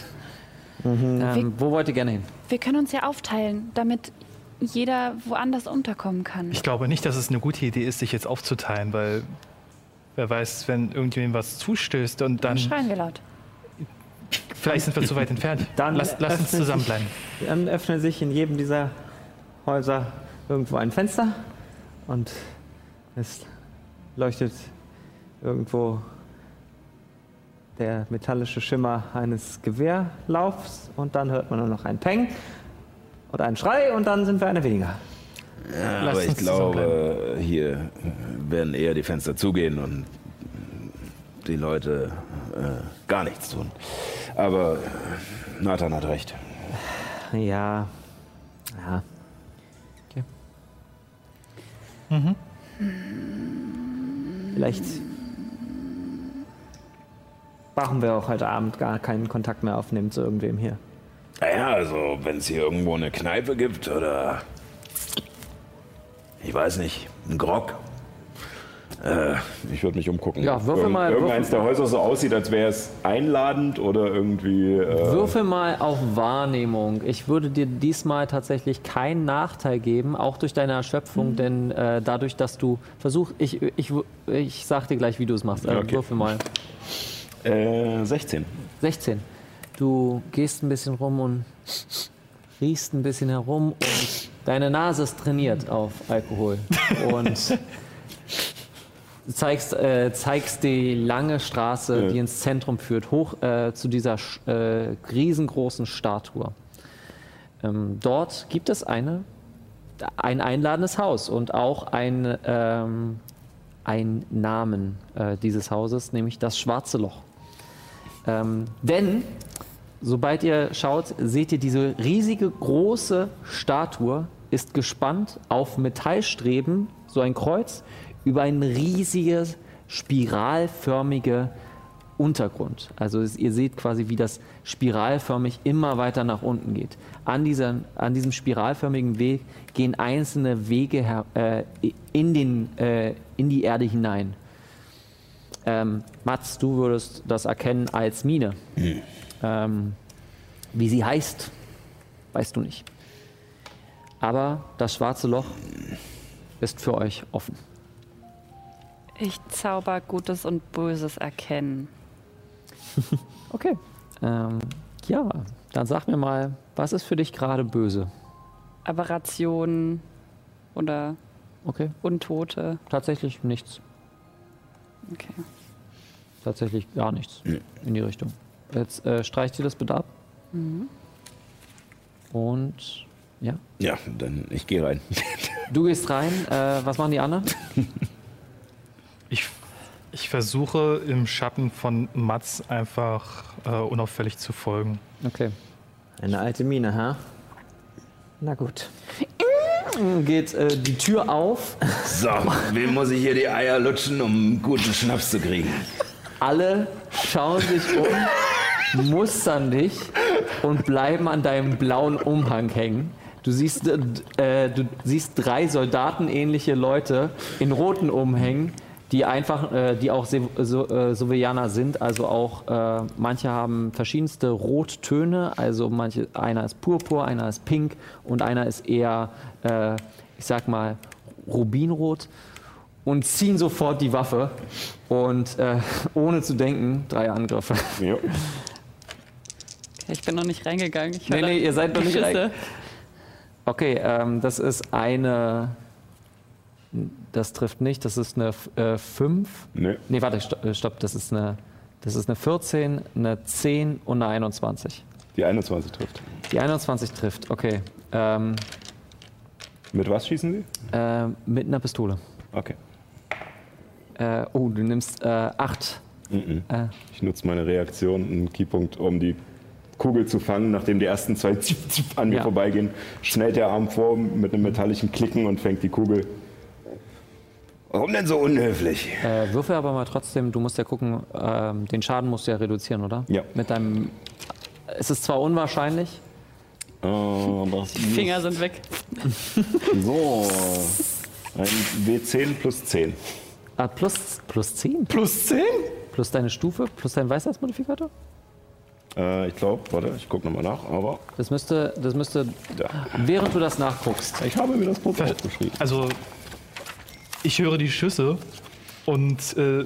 Ähm, wo wollt ihr gerne hin? Wir können uns ja aufteilen, damit jeder woanders unterkommen kann. Ich glaube nicht, dass es eine gute Idee ist, sich jetzt aufzuteilen, weil wer weiß, wenn irgendjemand was zustößt und dann. Schreien wir laut. Vielleicht sind wir zu weit entfernt. Dann lass, lass uns zusammenbleiben. Sich, dann öffnet sich in jedem dieser Häuser irgendwo ein Fenster und es leuchtet irgendwo der metallische Schimmer eines Gewehrlaufs und dann hört man nur noch ein Peng und einen Schrei und dann sind wir eine weniger. Ja, aber ich glaube, hier werden eher die Fenster zugehen und die Leute äh, gar nichts tun. Aber Nathan hat recht. Ja, ja. Mhm. Vielleicht brauchen wir auch heute Abend gar keinen Kontakt mehr aufnehmen zu irgendwem hier. Naja, also wenn es hier irgendwo eine Kneipe gibt oder ich weiß nicht, ein Grog. Äh, ich würde mich umgucken. Ja, würfel Irgend- mal- Irgendeins der Häuser so aussieht, als wäre es einladend oder irgendwie. Äh, Würfel mal auf Wahrnehmung. Ich würde dir diesmal tatsächlich keinen Nachteil geben, auch durch deine Erschöpfung, denn äh, dadurch, dass du versuchst, ich, ich, ich sag dir gleich, wie du es machst. Äh, Okay. Würfel mal. äh, 16. 16. Du gehst ein bisschen rum und riechst ein bisschen herum und deine Nase ist trainiert auf Alkohol. Und zeigst, äh, zeigst die lange Straße, Ja. die ins Zentrum führt, hoch äh, zu dieser äh, riesengroßen Statue. Ähm, dort gibt es eine, ein einladendes Haus und auch ein, ähm, ein Namen äh, dieses Hauses, nämlich das Schwarze Loch. Ähm, denn sobald ihr schaut, seht ihr diese riesige große Statue ist gespannt auf Metallstreben, so ein Kreuz, über ein riesiges spiralförmige Untergrund. Also ihr seht quasi, wie das spiralförmig immer weiter nach unten geht. An, dieser, an diesem spiralförmigen Weg gehen einzelne Wege her, äh, in, den, äh, in die Erde hinein. Ähm, Mats, du würdest das erkennen als Mine. Ähm, wie sie heißt, weißt du nicht. Aber das schwarze Loch ist für euch offen. Ich zauber Gutes und Böses erkennen. Okay. Ähm, ja, dann sag mir mal, was ist für dich gerade böse? Aberrationen oder Okay, Untote. tatsächlich nichts. Okay. Tatsächlich gar nichts in die Richtung. Jetzt äh, streicht dir das bitte ab. Und ja, Ja, dann ich gehe rein. du gehst rein. Äh, was machen die anderen? Ich, ich versuche im Schatten von Mats einfach äh, unauffällig zu folgen. Okay. Eine alte Mine, ha? Na gut. Geht äh, die Tür auf. So, wem muss ich hier die Eier lutschen, um guten Schnaps zu kriegen? Alle schauen sich um, mustern dich und bleiben an deinem blauen Umhang hängen. Du siehst, äh, äh, du siehst drei soldatenähnliche Leute in roten Umhängen, die einfach, äh, die auch Se so, äh, Sovianer sind. Also auch, äh, manche haben verschiedenste Rottöne. Also manche, einer ist purpur, einer ist pink und einer ist eher, äh, ich sag mal, rubinrot und ziehen sofort die Waffe und äh, ohne zu denken drei Angriffe. Ja. okay. Ich bin noch nicht reingegangen. Ich Nee, nee, ihr seid noch nicht Schüsse. rein. Okay, ähm, das ist eine. Das trifft nicht, das ist eine 5. Nee. nee, warte, sto- äh, stopp, das ist eine. Das ist eine 14, eine 10 und eine 21. Die 21 trifft. Die 21 trifft, okay. Ähm, Mit was schießen Sie? äh, mit einer Pistole. Okay. Äh, oh, du nimmst 8. Mhm. Äh, Ich nutze meine Reaktion, einen Keypunkt, um die Kugel zu fangen, nachdem die ersten zwei ziff, ziff an mir Ja. vorbeigehen. Schnellt der Arm vor mit einem metallischen Klicken und fängt die Kugel. Warum denn so unhöflich? Äh, würfel aber mal trotzdem, du musst ja gucken, ähm, den Schaden musst du ja reduzieren, oder? Ja. Mit deinem. Es ist zwar unwahrscheinlich, Oh, das Die Finger sind weg. So. Ein W10 plus 10. ah, plus, plus 10. Plus 10? Plus deine Stufe, plus dein Weisheitsmodifikator? Äh, ich glaube, warte, ich gucke nochmal nach, aber Das müsste, das müsste, da. während du das nachguckst. Ich habe mir das kurz aufgeschrieben. Also, ich höre die Schüsse und äh,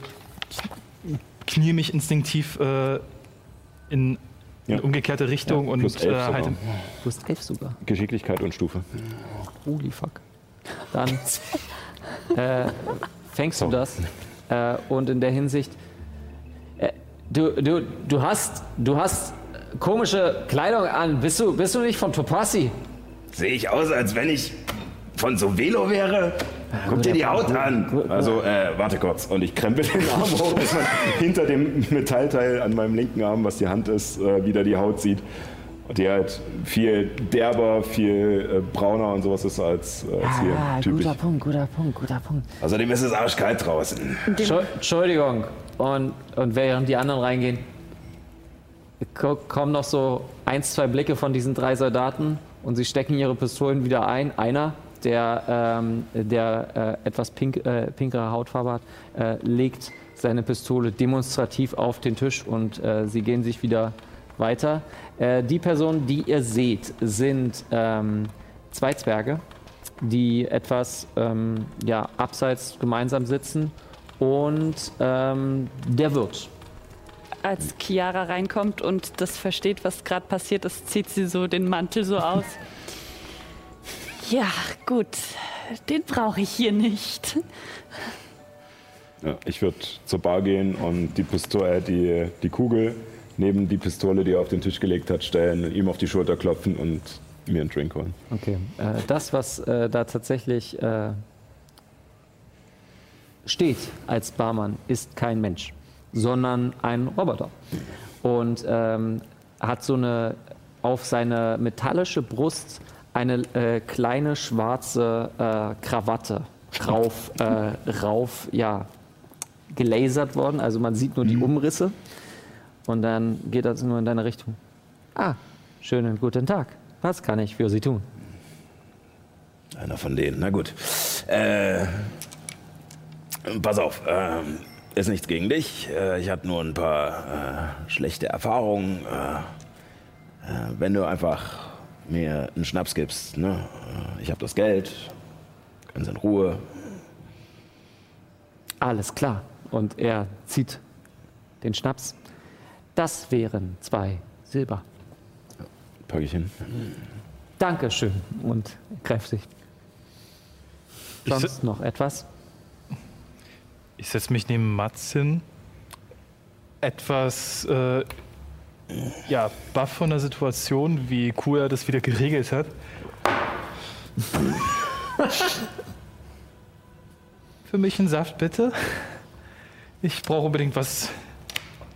knie mich instinktiv äh, in in Ja. umgekehrte Richtung Ja, und plus elf äh, halt Du hast elf sogar. Geschicklichkeit und Stufe. Holy fuck. Dann äh, fängst du Sorry. das. Äh, und in der Hinsicht, du, du, du hast, du hast komische Kleidung an. Bist du, bist du nicht von Topasi? Sehe ich aus, als wenn ich von Sovelo wäre? Guck dir die Haut an. Also, äh, warte kurz. Und ich krempel den Arm hoch, bis man hinter dem Metallteil an meinem linken Arm, was die Hand ist, äh, wieder die Haut sieht. Und die halt viel derber, viel äh, brauner und sowas ist als, äh, als hier Ah, typisch. guter Punkt, guter Punkt, guter Punkt. Außerdem ist es arschkalt draußen. Entschu- Entschuldigung. Und, und während die anderen reingehen, ko- kommen noch so ein, zwei Blicke von diesen drei Soldaten und sie stecken ihre Pistolen wieder ein. Einer, der, ähm, der äh, etwas pink, äh, pinkere Hautfarbe hat, äh, legt seine Pistole demonstrativ auf den Tisch und äh, sie gehen sich wieder weiter. Äh, die Personen, die ihr seht, sind ähm, zwei Zwerge, die etwas ähm, ja, abseits gemeinsam sitzen und ähm, der Wirt. Als Chiara reinkommt und das versteht, was gerade passiert ist, zieht sie so den Mantel so aus. Ja, gut. Den brauche ich hier nicht. Ja, ich würde zur Bar gehen und die, Pistole, die, die Kugel neben die Pistole, die er auf den Tisch gelegt hat, stellen, ihm auf die Schulter klopfen und mir einen Drink holen. Okay. Äh, das, was äh, da tatsächlich äh, steht als Barmann, ist kein Mensch, sondern ein Roboter. Und ähm, hat so eine auf seine metallische Brust eine äh, kleine schwarze äh, Krawatte rauf, äh, rauf, ja, gelasert worden. Also man sieht nur die Umrisse. Und dann geht das nur in deine Richtung. Ah, schönen guten Tag. Was kann ich für Sie tun? Einer von denen, na gut. Äh, pass auf, ähm, ist nichts gegen dich. Äh, ich hatte nur ein paar äh, schlechte Erfahrungen. Äh, äh, wenn du einfach mir einen Schnaps gibst, ne? Äh, Ich habe das Geld, ganz in Ruhe. Alles klar. Und er zieht den Schnaps. Das wären zwei Silber. Pack ich hin. Dankeschön. Und kräftig. Sonst noch etwas? Ich setze mich neben Mats hin. Etwas, äh, ja, baff von der Situation, wie cool er das wieder geregelt hat. Für mich einen Saft, bitte. Ich brauche unbedingt was.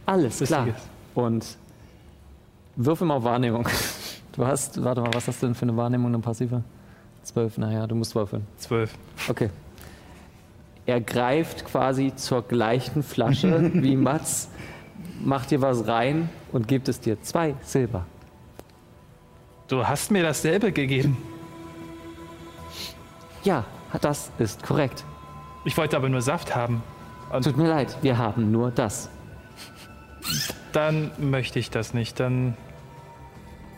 Alles klar. Lustiges. Und würfel mal auf Wahrnehmung. Du hast, warte mal, was hast du denn für eine Wahrnehmung, eine passive? Zwölf, naja, du musst würfeln. Zwölf. Okay. Er greift quasi zur gleichen Flasche wie Mats, macht dir was rein und gibt es dir zwei Silber. Du hast mir dasselbe gegeben. Ja, das ist korrekt. Ich wollte aber nur Saft haben. Und Tut mir leid, wir haben nur das. Dann möchte ich das nicht. Dann.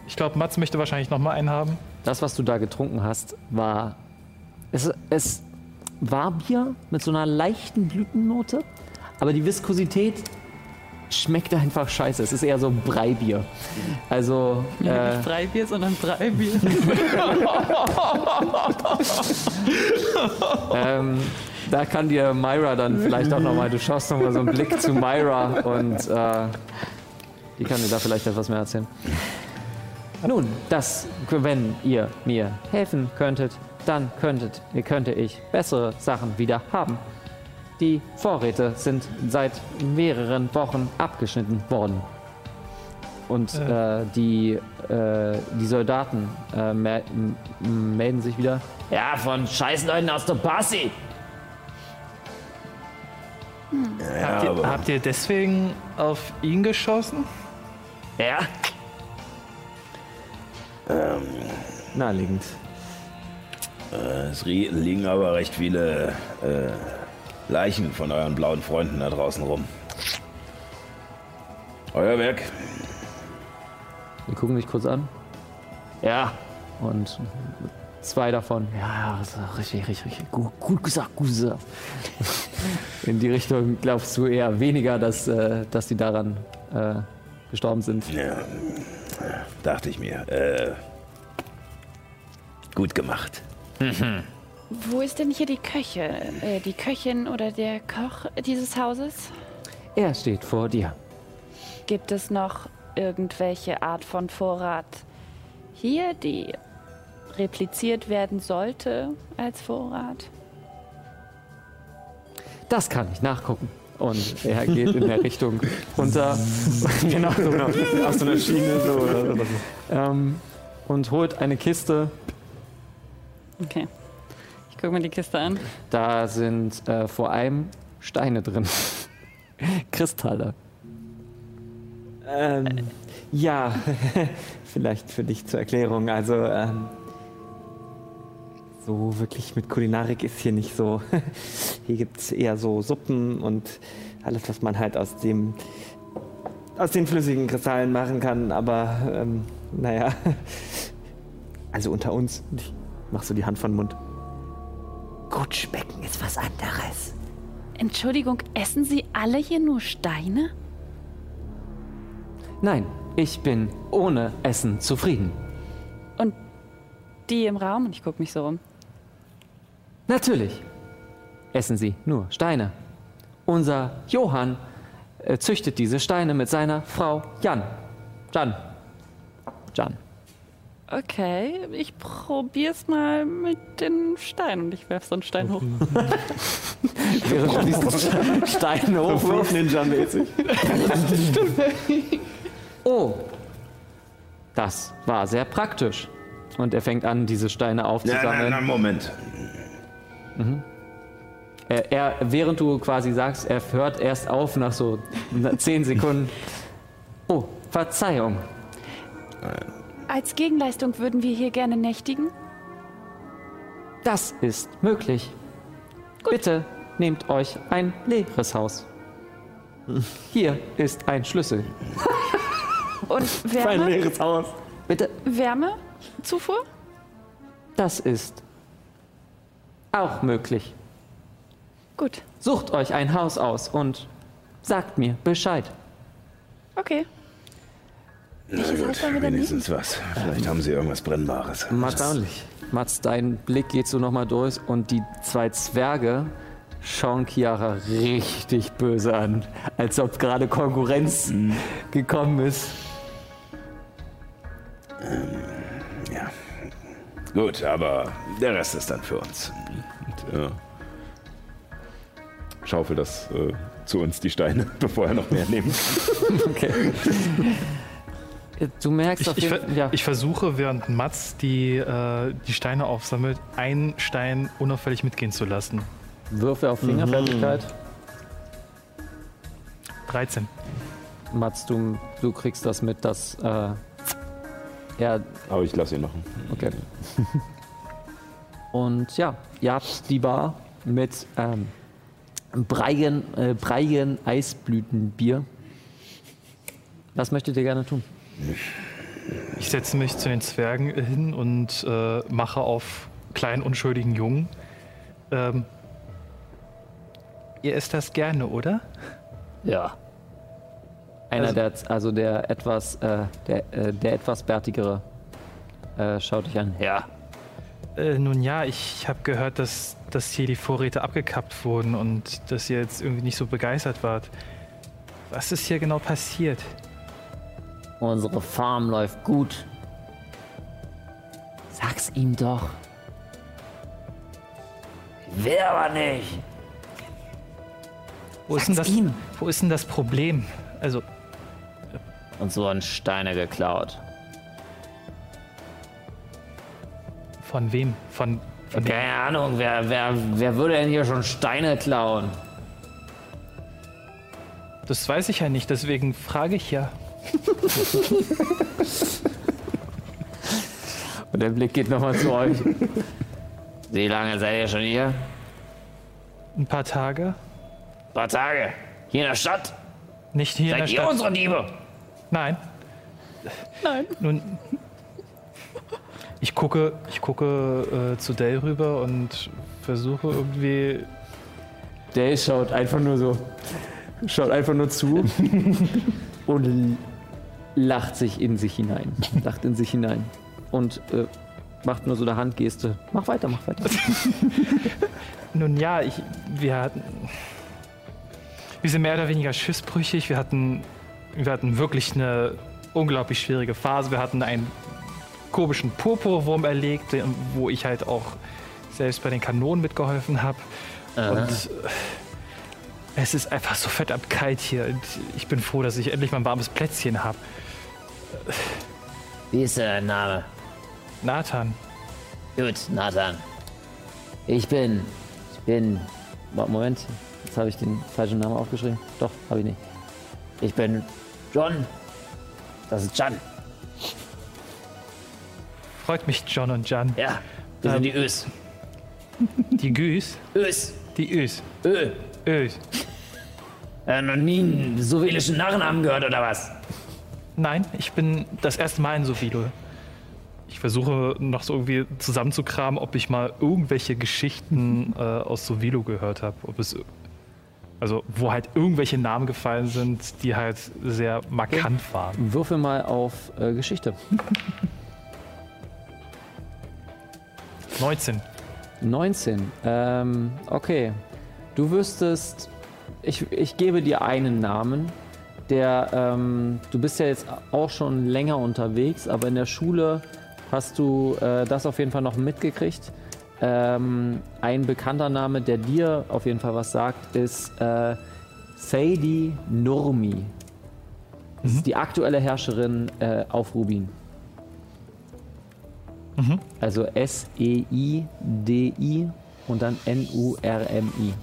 Ich glaube, Mats möchte wahrscheinlich noch mal einen haben. Das, was du da getrunken hast, war. Es, es war Bier mit so einer leichten Blütennote, aber die Viskosität schmeckt einfach scheiße. Es ist eher so Breibier. Also. Ja, Äh, nicht Freibier, sondern Breibier. Ähm, da kann dir Myra dann vielleicht auch nochmal, du schaust nochmal so einen Blick zu Myra und äh, die kann dir da vielleicht etwas mehr erzählen. Nun, das, wenn ihr mir helfen könntet, dann könntet, könnte ich bessere Sachen wieder haben. Die Vorräte sind seit mehreren Wochen abgeschnitten worden. Und äh, die, äh, die Soldaten äh, melden sich wieder. Ja, von Scheißleuten aus der Passi. Habt, ihr, habt ihr deswegen auf ihn geschossen? Ja, Naheliegend. Es rie- liegen aber recht viele äh, Leichen von euren blauen Freunden da draußen rum. Euer Werk. Die gucken dich kurz an. Ja. Und zwei davon. Ja, richtig, richtig, richtig. Gut, gut gesagt, gut gesagt. In die Richtung glaubst du eher weniger, dass, äh, dass die daran äh, gestorben sind. Ja, dachte ich mir. Äh, gut gemacht. Wo ist denn hier die Köche, äh, die Köchin oder der Koch dieses Hauses? Er steht vor dir. Gibt es noch irgendwelche Art von Vorrat hier, die repliziert werden sollte als Vorrat? Das kann ich nachgucken. Und er geht in der Richtung runter. genau, so auf so einer Schiene. So, oder so. Ähm, und holt eine Kiste. Okay. Ich gucke mir die Kiste an. Da sind äh, vor allem Steine drin. Kristalle. Ähm, ja, vielleicht für dich zur Erklärung. Also, ähm, so wirklich mit Kulinarik ist hier nicht so. Hier gibt es eher so Suppen und alles, was man halt aus dem aus den flüssigen Kristallen machen kann. Aber ähm, naja, also unter uns. Ich mach so die Hand von den Mund. Gut schmecken ist was anderes. Entschuldigung, essen Sie alle hier nur Steine? Nein, ich bin ohne Essen zufrieden. Und die im Raum? Und ich gucke mich so rum. Natürlich essen sie nur Steine. Unser Johann äh, züchtet diese Steine mit seiner Frau Jan. Jan. Jan. Okay, ich probier's mal mit den Steinen und ich werf so einen Stein hoch. Während du diesen Stein hochwirfst. Ninja-mäßig. Oh, das war sehr praktisch. Und er fängt an, diese Steine Ja, nein, aufzusammeln. nein, Moment. Er, er, während du quasi sagst, er hört erst auf nach so zehn Sekunden. Oh, Verzeihung. Als Gegenleistung würden wir hier gerne nächtigen. Das ist möglich. Bitte nehmt euch ein leeres Haus. Hier ist ein Schlüssel. Und Ein Wärme? leeres Haus. Bitte, Wärmezufuhr? das ist auch möglich. Gut, Sucht euch ein Haus aus und sagt mir Bescheid. okay. Na gut, wenigstens was. Vielleicht haben sie irgendwas Brennbares. Erstaunlich. Mats, dein Blick geht so nochmal durch und die zwei Zwerge schauen Chiara richtig böse an. Als ob gerade Konkurrenz gekommen ist. Ja. Gut, aber der Rest ist dann für uns. Und, äh, schaufel das äh, zu uns, die Steine, bevor er noch mehr nimmt. Okay. Du merkst Ich, auf ich, jeden ver Fall. Ja. ich versuche, während Mats die, äh, die Steine aufsammelt, einen Stein unauffällig mitgehen zu lassen. Würfe auf Fingerfertigkeit. 13. Mats, du, du kriegst das mit, dass äh, er. Aber ich lasse ihn machen. Okay. Und ja, ihr habt die Bar mit ähm, Breien, äh, Breien Eisblütenbier. Was möchtet ihr gerne tun? Ich setze mich zu den Zwergen hin und äh, mache auf kleinen, unschuldigen Jungen. Ähm, ihr esst das gerne, oder? Ja. Einer Also- der, also der etwas, äh, der, äh, der etwas bärtigere äh, schaut dich an. Ja. Äh, nun ja, ich habe gehört, dass, dass hier die Vorräte abgekappt wurden und dass ihr jetzt irgendwie nicht so begeistert wart. Was ist hier genau passiert? Unsere Farm läuft gut. Sag's ihm doch. Will aber nicht. Wo ist, denn das, ihm. wo ist denn das Problem? Also, Uns wurden Steine geklaut. von wem? Von, von Keine Ahnung, wer, wer, wer würde denn hier schon Steine klauen? Das weiß ich ja nicht, deswegen frage ich ja. Und der Blick geht nochmal zu euch. Wie lange seid ihr schon hier? Ein paar Tage? Ein paar Tage. Hier in der Stadt? Nicht hier in der Seid ihr Stadt. unsere Diebe? Nein. Nein. Nun, ich gucke, ich gucke äh, zu Dell rüber und versuche irgendwie. Der schaut einfach nur so, schaut einfach nur zu und lacht sich in sich hinein. lacht in sich hinein. Und äh, macht nur so eine Handgeste. Mach weiter, mach weiter. Nun ja, ich, wir hatten. Wir sind mehr oder weniger schiffsbrüchig. Wir hatten, wir hatten wirklich eine unglaublich schwierige Phase. Wir hatten einen komischen Purpurwurm erlegt, wo ich halt auch selbst bei den Kanonen mitgeholfen habe. Und äh, es ist einfach so verdammt kalt hier. Und ich bin froh, dass ich endlich mal ein warmes Plätzchen habe. Wie ist dein Name? Nathan, Gut, Nathan. Ich bin. Ich bin. Mo- Moment, jetzt habe ich den falschen Namen aufgeschrieben. Doch, habe ich nicht. Ich bin John. Das ist Jan. freut mich, John und Jan. Ja, wir sind die Ös. Die Güs. Ös. Die Ös. Ö. Ös. Äh, noch nie einen suwelischen Nachnamen gehört oder was? Nein, ich bin das erste Mal in Sofilo. Ich versuche noch so irgendwie zusammenzukramen, ob ich mal irgendwelche Geschichten äh, aus Sovilo gehört habe. Ob es also wo halt irgendwelche Namen gefallen sind, die halt sehr markant waren. Würfel mal auf äh, Geschichte. 19. 19. Ähm, okay. Du wüsstest, ich, ich gebe dir einen Namen, der, ähm, du bist ja jetzt auch schon länger unterwegs, aber in der Schule hast du äh, das auf jeden Fall noch mitgekriegt. Ähm, ein bekannter Name, der dir auf jeden Fall was sagt, ist äh, Sadie Nurmi. Das ist die aktuelle Herrscherin äh, auf Rubin. Also S-E-I-D-I und dann N-U-R-M-I.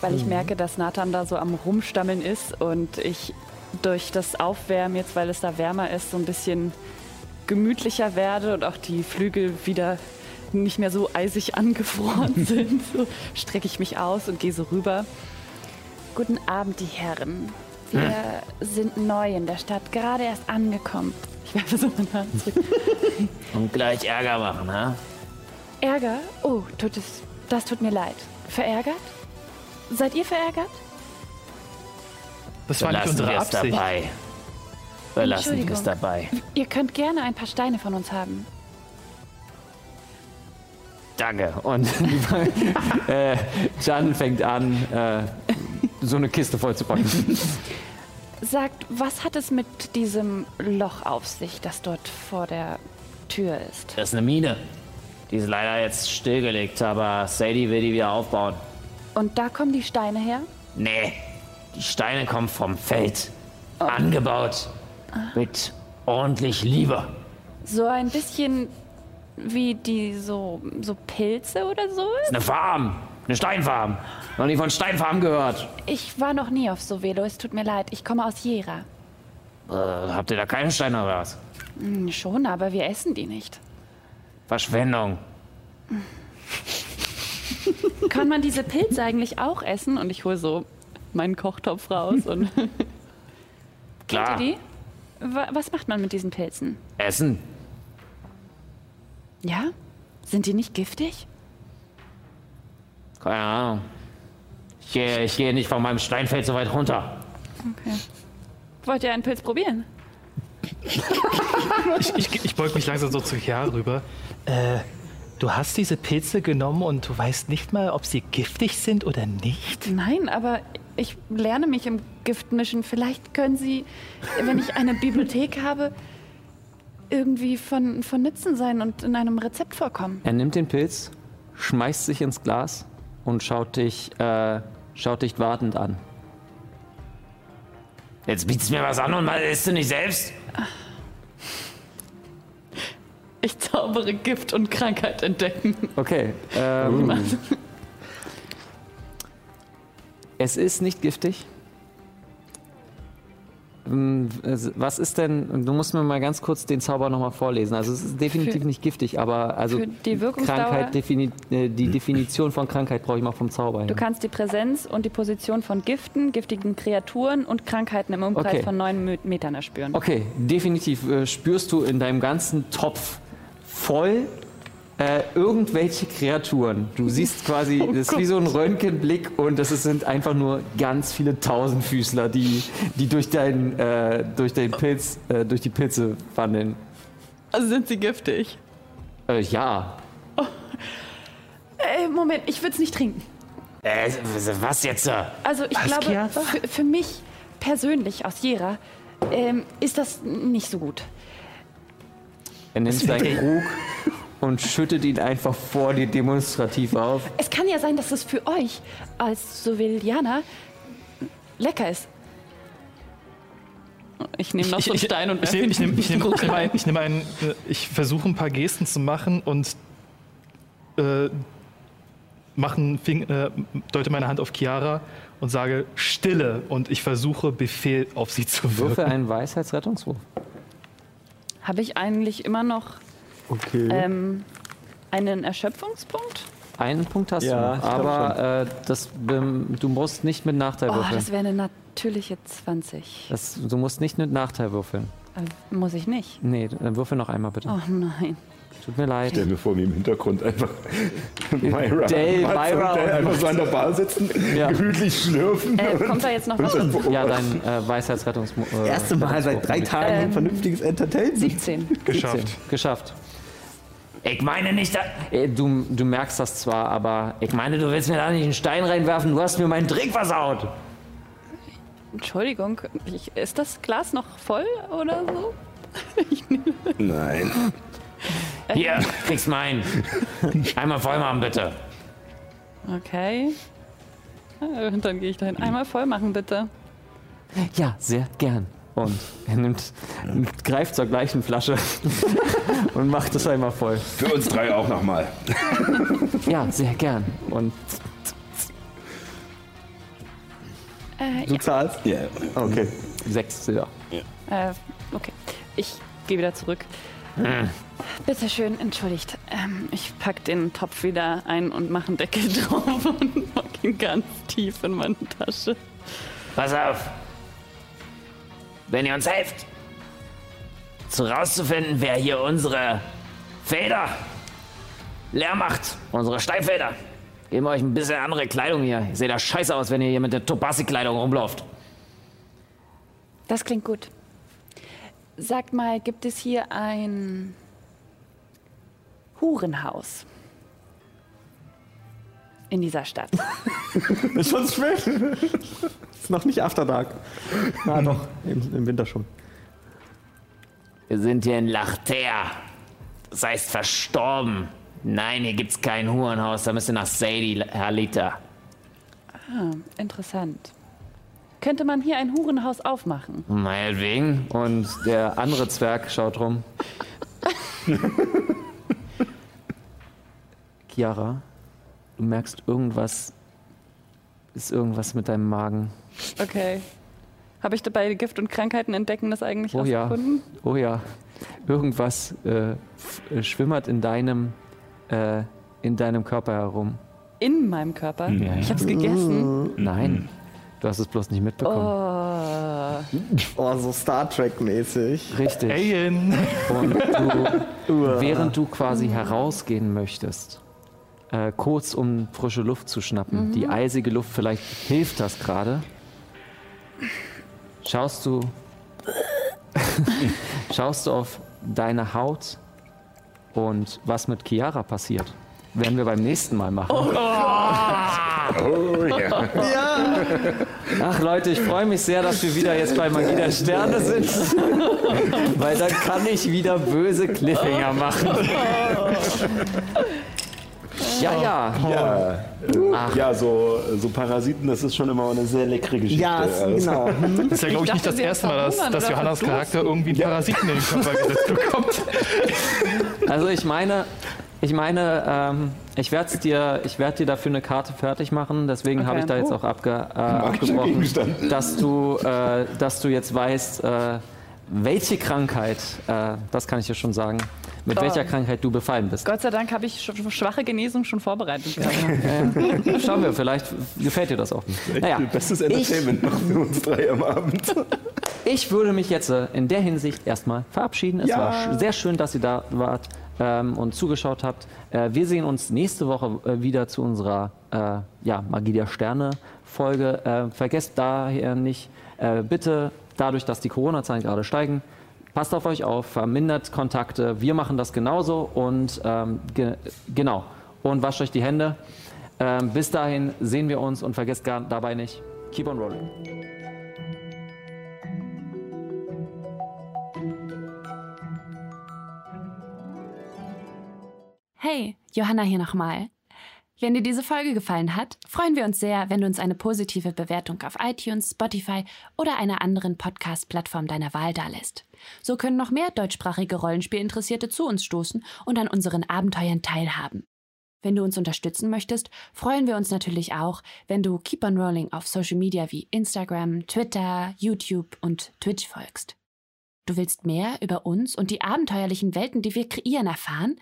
Weil ich merke, dass Nathan da so am Rumstammeln ist und ich durch das Aufwärmen, jetzt weil es da wärmer ist, so ein bisschen gemütlicher werde und auch die Flügel wieder nicht mehr so eisig angefroren sind. So strecke ich mich aus und gehe so rüber. Guten Abend, die Herren. Wir sind neu in der Stadt, gerade erst angekommen. Ich werfe so meine Hand zurück. Und gleich Ärger machen, ha? Ärger? Oh, tut es, das tut mir leid. Verärgert? Seid ihr verärgert? Das war nicht unsere Absicht. dabei. Wir lassen wir es dabei. Ihr könnt gerne ein paar Steine von uns haben. Danke. Und äh, Jan fängt an, äh, so eine Kiste voll zu packen. Sagt, was hat es mit diesem Loch auf sich, das dort vor der Tür ist? Das ist eine Mine. Die ist leider jetzt stillgelegt, aber Sadie will die wieder aufbauen. Und da kommen die Steine her? Nee, die Steine kommen vom Feld. Angebaut. Mit ordentlich Liebe. So ein bisschen wie die so, so Pilze oder so? Eine Farm. Eine Steinfarm. Noch nie von Steinfarm gehört. Ich war noch nie auf Sovelo, es tut mir leid. Ich komme aus Jera. Äh, habt ihr da keine Steine oder was? Hm, schon, aber wir essen die nicht. Verschwendung. Kann man diese Pilze eigentlich auch essen? Und ich hole so meinen Kochtopf raus und Klar. die? Wa- Was macht man mit diesen Pilzen? Essen. Ja? Sind die nicht giftig? Keine Ahnung. Ich gehe, ich gehe nicht von meinem Steinfeld so weit runter. Okay. Wollt ihr einen Pilz probieren? Ich, ich, ich beug mich langsam so zu Chiara rüber. Äh, du hast diese Pilze genommen und du weißt nicht mal, ob sie giftig sind oder nicht? Nein, aber ich lerne mich im Giftmischen. Vielleicht können Sie, wenn ich eine Bibliothek habe, irgendwie von, von Nutzen sein und in einem Rezept vorkommen. Er nimmt den Pilz, schmeißt sich ins Glas und schaut dich, äh, schaut dich wartend an. Jetzt bietest du mir was an und mal isst du nicht selbst? Ich zaubere Gift und Krankheit entdecken. Okay. Ähm, es ist nicht giftig. Ähm, Was ist denn, du musst mir mal ganz kurz den Zauber nochmal vorlesen. Also es ist definitiv Für- nicht giftig, aber also die? Krankheit, defini äh, die Definition von Krankheit brauche ich mal vom Zauber. Du her. kannst die Präsenz und die Position von Giften, giftigen Kreaturen und Krankheiten im Umkreis Okay. von neun Metern erspüren. Okay, definitiv äh, spürst du in deinem ganzen Topf voll äh, irgendwelche Kreaturen. Du siehst quasi, das ist wie so ein Röntgenblick und das sind einfach nur ganz viele Tausendfüßler, die, die durch, dein, äh, durch den Pilz, äh, durch die Pilze wandeln. Also sind sie giftig? Äh, ja. Äh, Moment, ich würde es nicht trinken. Äh, was jetzt? äh? Also ich glaube, für, für mich persönlich aus Jera ähm, ist das nicht so gut. Er nimmt seinen Krug und schüttet ihn einfach vor dir demonstrativ auf. Es kann ja sein, dass es für euch als Sovilianer lecker ist. Ich nehme noch so einen Stein und ich, ich, nehme, ich, nehme, ich, Krug nehme rein. ein, ich nehme einen, äh, ich versuche ein paar Gesten zu machen und äh, machen, Fing, äh, deute meine Hand auf Chiara und sage Stille und ich versuche Befehl auf sie zu wirken. einen Weisheitsrettungswurf. Habe ich eigentlich immer noch Okay. ähm, einen Erschöpfungspunkt? Einen Punkt hast Ja, du aber äh, das, ähm, du musst nicht mit Nachteil Oh, würfeln. das wäre eine natürliche 20. Das, du musst nicht mit Nachteil würfeln. Äh, muss ich nicht. Nee, dann würfel noch einmal bitte. Oh nein. Tut mir leid. Stell mir vor, wie im Hintergrund einfach Myra, Dale, Mats und Myra Dale und einfach so an der Bar sitzen, Ja. gemütlich schlürfen. Äh, kommt da jetzt noch was? Ja, dein äh, Weisheitsrettungswurf. Äh, Erste Mal seit drei. Tagen ein Ähm, vernünftiges Entertainment. 17. Geschafft. Geschafft. Ich meine nicht, da Äh, Du, du merkst das zwar, aber ich meine, du willst mir da nicht einen Stein reinwerfen. Du hast mir meinen Drink versaut. Entschuldigung, ich, ist das Glas noch voll oder so? Nein. Hier, kriegst meinen. Einmal voll machen, bitte. Okay. Äh, Und dann gehe ich dahin. Einmal voll machen, bitte. ja, sehr gern. Und er nimmt, greift zur gleichen Flasche und macht es einmal voll. Für uns drei auch nochmal. Ja, sehr gern. Und Äh, Du zahlst? Ja. Okay. sechs Silber. Äh, okay. Ich gehe wieder zurück. Bitte schön, entschuldigt. Ähm, ich pack den Topf wieder ein und mache einen Deckel drauf und pack ihn ganz tief in meine Tasche. Pass auf. Wenn ihr uns helft, zu rauszufinden, wer hier unsere Feder leer macht, unsere Steinfelder, geben wir euch ein bisschen andere Kleidung hier. Ihr seht da scheiße aus, wenn ihr hier mit der Tobassi-Kleidung rumlauft. Das klingt gut. Sagt mal, gibt es hier ein Hurenhaus in dieser Stadt? Ist schon spät. ist noch nicht After Dark. Ah, doch. Im, im Winter schon. Wir sind hier in Lachter. Das heißt verstorben. Nein, hier gibt's kein Hurenhaus. Da müsst ihr nach Sadie, Herr Liter. Ah, interessant. Könnte man hier ein Hurenhaus aufmachen? Meinetwegen. Und der andere Zwerg schaut rum. Chiara, du merkst irgendwas. Ist irgendwas mit deinem Magen. Okay. Habe ich dabei Gift und Krankheiten entdecken das eigentlich Oh ja. rausgefunden? Oh ja. Irgendwas äh, äh, schwimmert in deinem, äh, in deinem Körper herum. In meinem Körper. Ja, Ich ja. habe es gegessen. Nein. Du hast es bloß nicht mitbekommen. Oh. Oh, so Star Trek-mäßig. Richtig. Alien. Und du, während du quasi herausgehen möchtest, äh, kurz um frische Luft zu schnappen, die eisige Luft, vielleicht hilft das gerade, schaust du, schaust du auf deine Haut und was mit Chiara passiert. Werden wir beim nächsten Mal machen. Oh ja. Ach Leute, ich freue mich sehr, dass wir wieder jetzt bei Magie der Sterne sind. Weil dann kann ich wieder böse Cliffhanger machen. Ja, ja. Ja, äh, ja so, so Parasiten, das ist schon immer eine sehr leckere Geschichte. Ja, Also, genau. Hm? Das ist ja, glaube ich, nicht dachte, das erste Mal, dass, dass Johannas. Charakter irgendwie einen Parasiten in den Körper gesetzt bekommt. Also ich meine, ich meine, ähm, ich werde dir, ich werde dir dafür eine Karte fertig machen. Deswegen habe Okay. ich da jetzt auch abge, äh, abgebrochen, dass du, äh, dass du jetzt weißt, äh, welche Krankheit, äh, das kann ich dir schon sagen, mit Oh. welcher Krankheit du befallen bist. Gott sei Dank habe ich sch schwache Genesung schon vorbereitet. Äh, schauen wir, vielleicht gefällt dir das auch. Naja, Bestes Entertainment noch für uns drei am Abend. ich würde mich jetzt äh, in der Hinsicht erstmal verabschieden. Es Ja. war sch- sehr schön, dass ihr da wart. ähm, und zugeschaut habt. Äh, wir sehen uns nächste Woche äh, wieder zu unserer äh, ja, Magie der Sterne Folge. Äh, vergesst daher nicht, äh, bitte dadurch, dass die Corona-Zahlen gerade steigen, passt auf euch auf, vermindert Kontakte. Wir machen das genauso und ähm, ge genau. Und wascht euch die Hände. Ähm, bis dahin sehen wir uns und vergesst gar dabei nicht, keep on rolling. Hey, Johanna hier nochmal. Wenn dir diese Folge gefallen hat, freuen wir uns sehr, wenn du uns eine positive Bewertung auf iTunes, Spotify oder einer anderen Podcast-Plattform deiner Wahl dalässt. So können noch mehr deutschsprachige Rollenspielinteressierte zu uns stoßen und an unseren Abenteuern teilhaben. Wenn du uns unterstützen möchtest, freuen wir uns natürlich auch, wenn du Keep on Rolling auf Social Media wie Instagram, Twitter, YouTube und Twitch folgst. Du willst mehr über uns und die abenteuerlichen Welten, die wir kreieren, erfahren?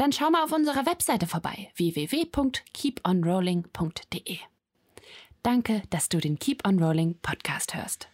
Dann schau mal auf unserer Webseite vorbei www.keeponrolling.de. Danke, dass du den Keep on Rolling Podcast hörst.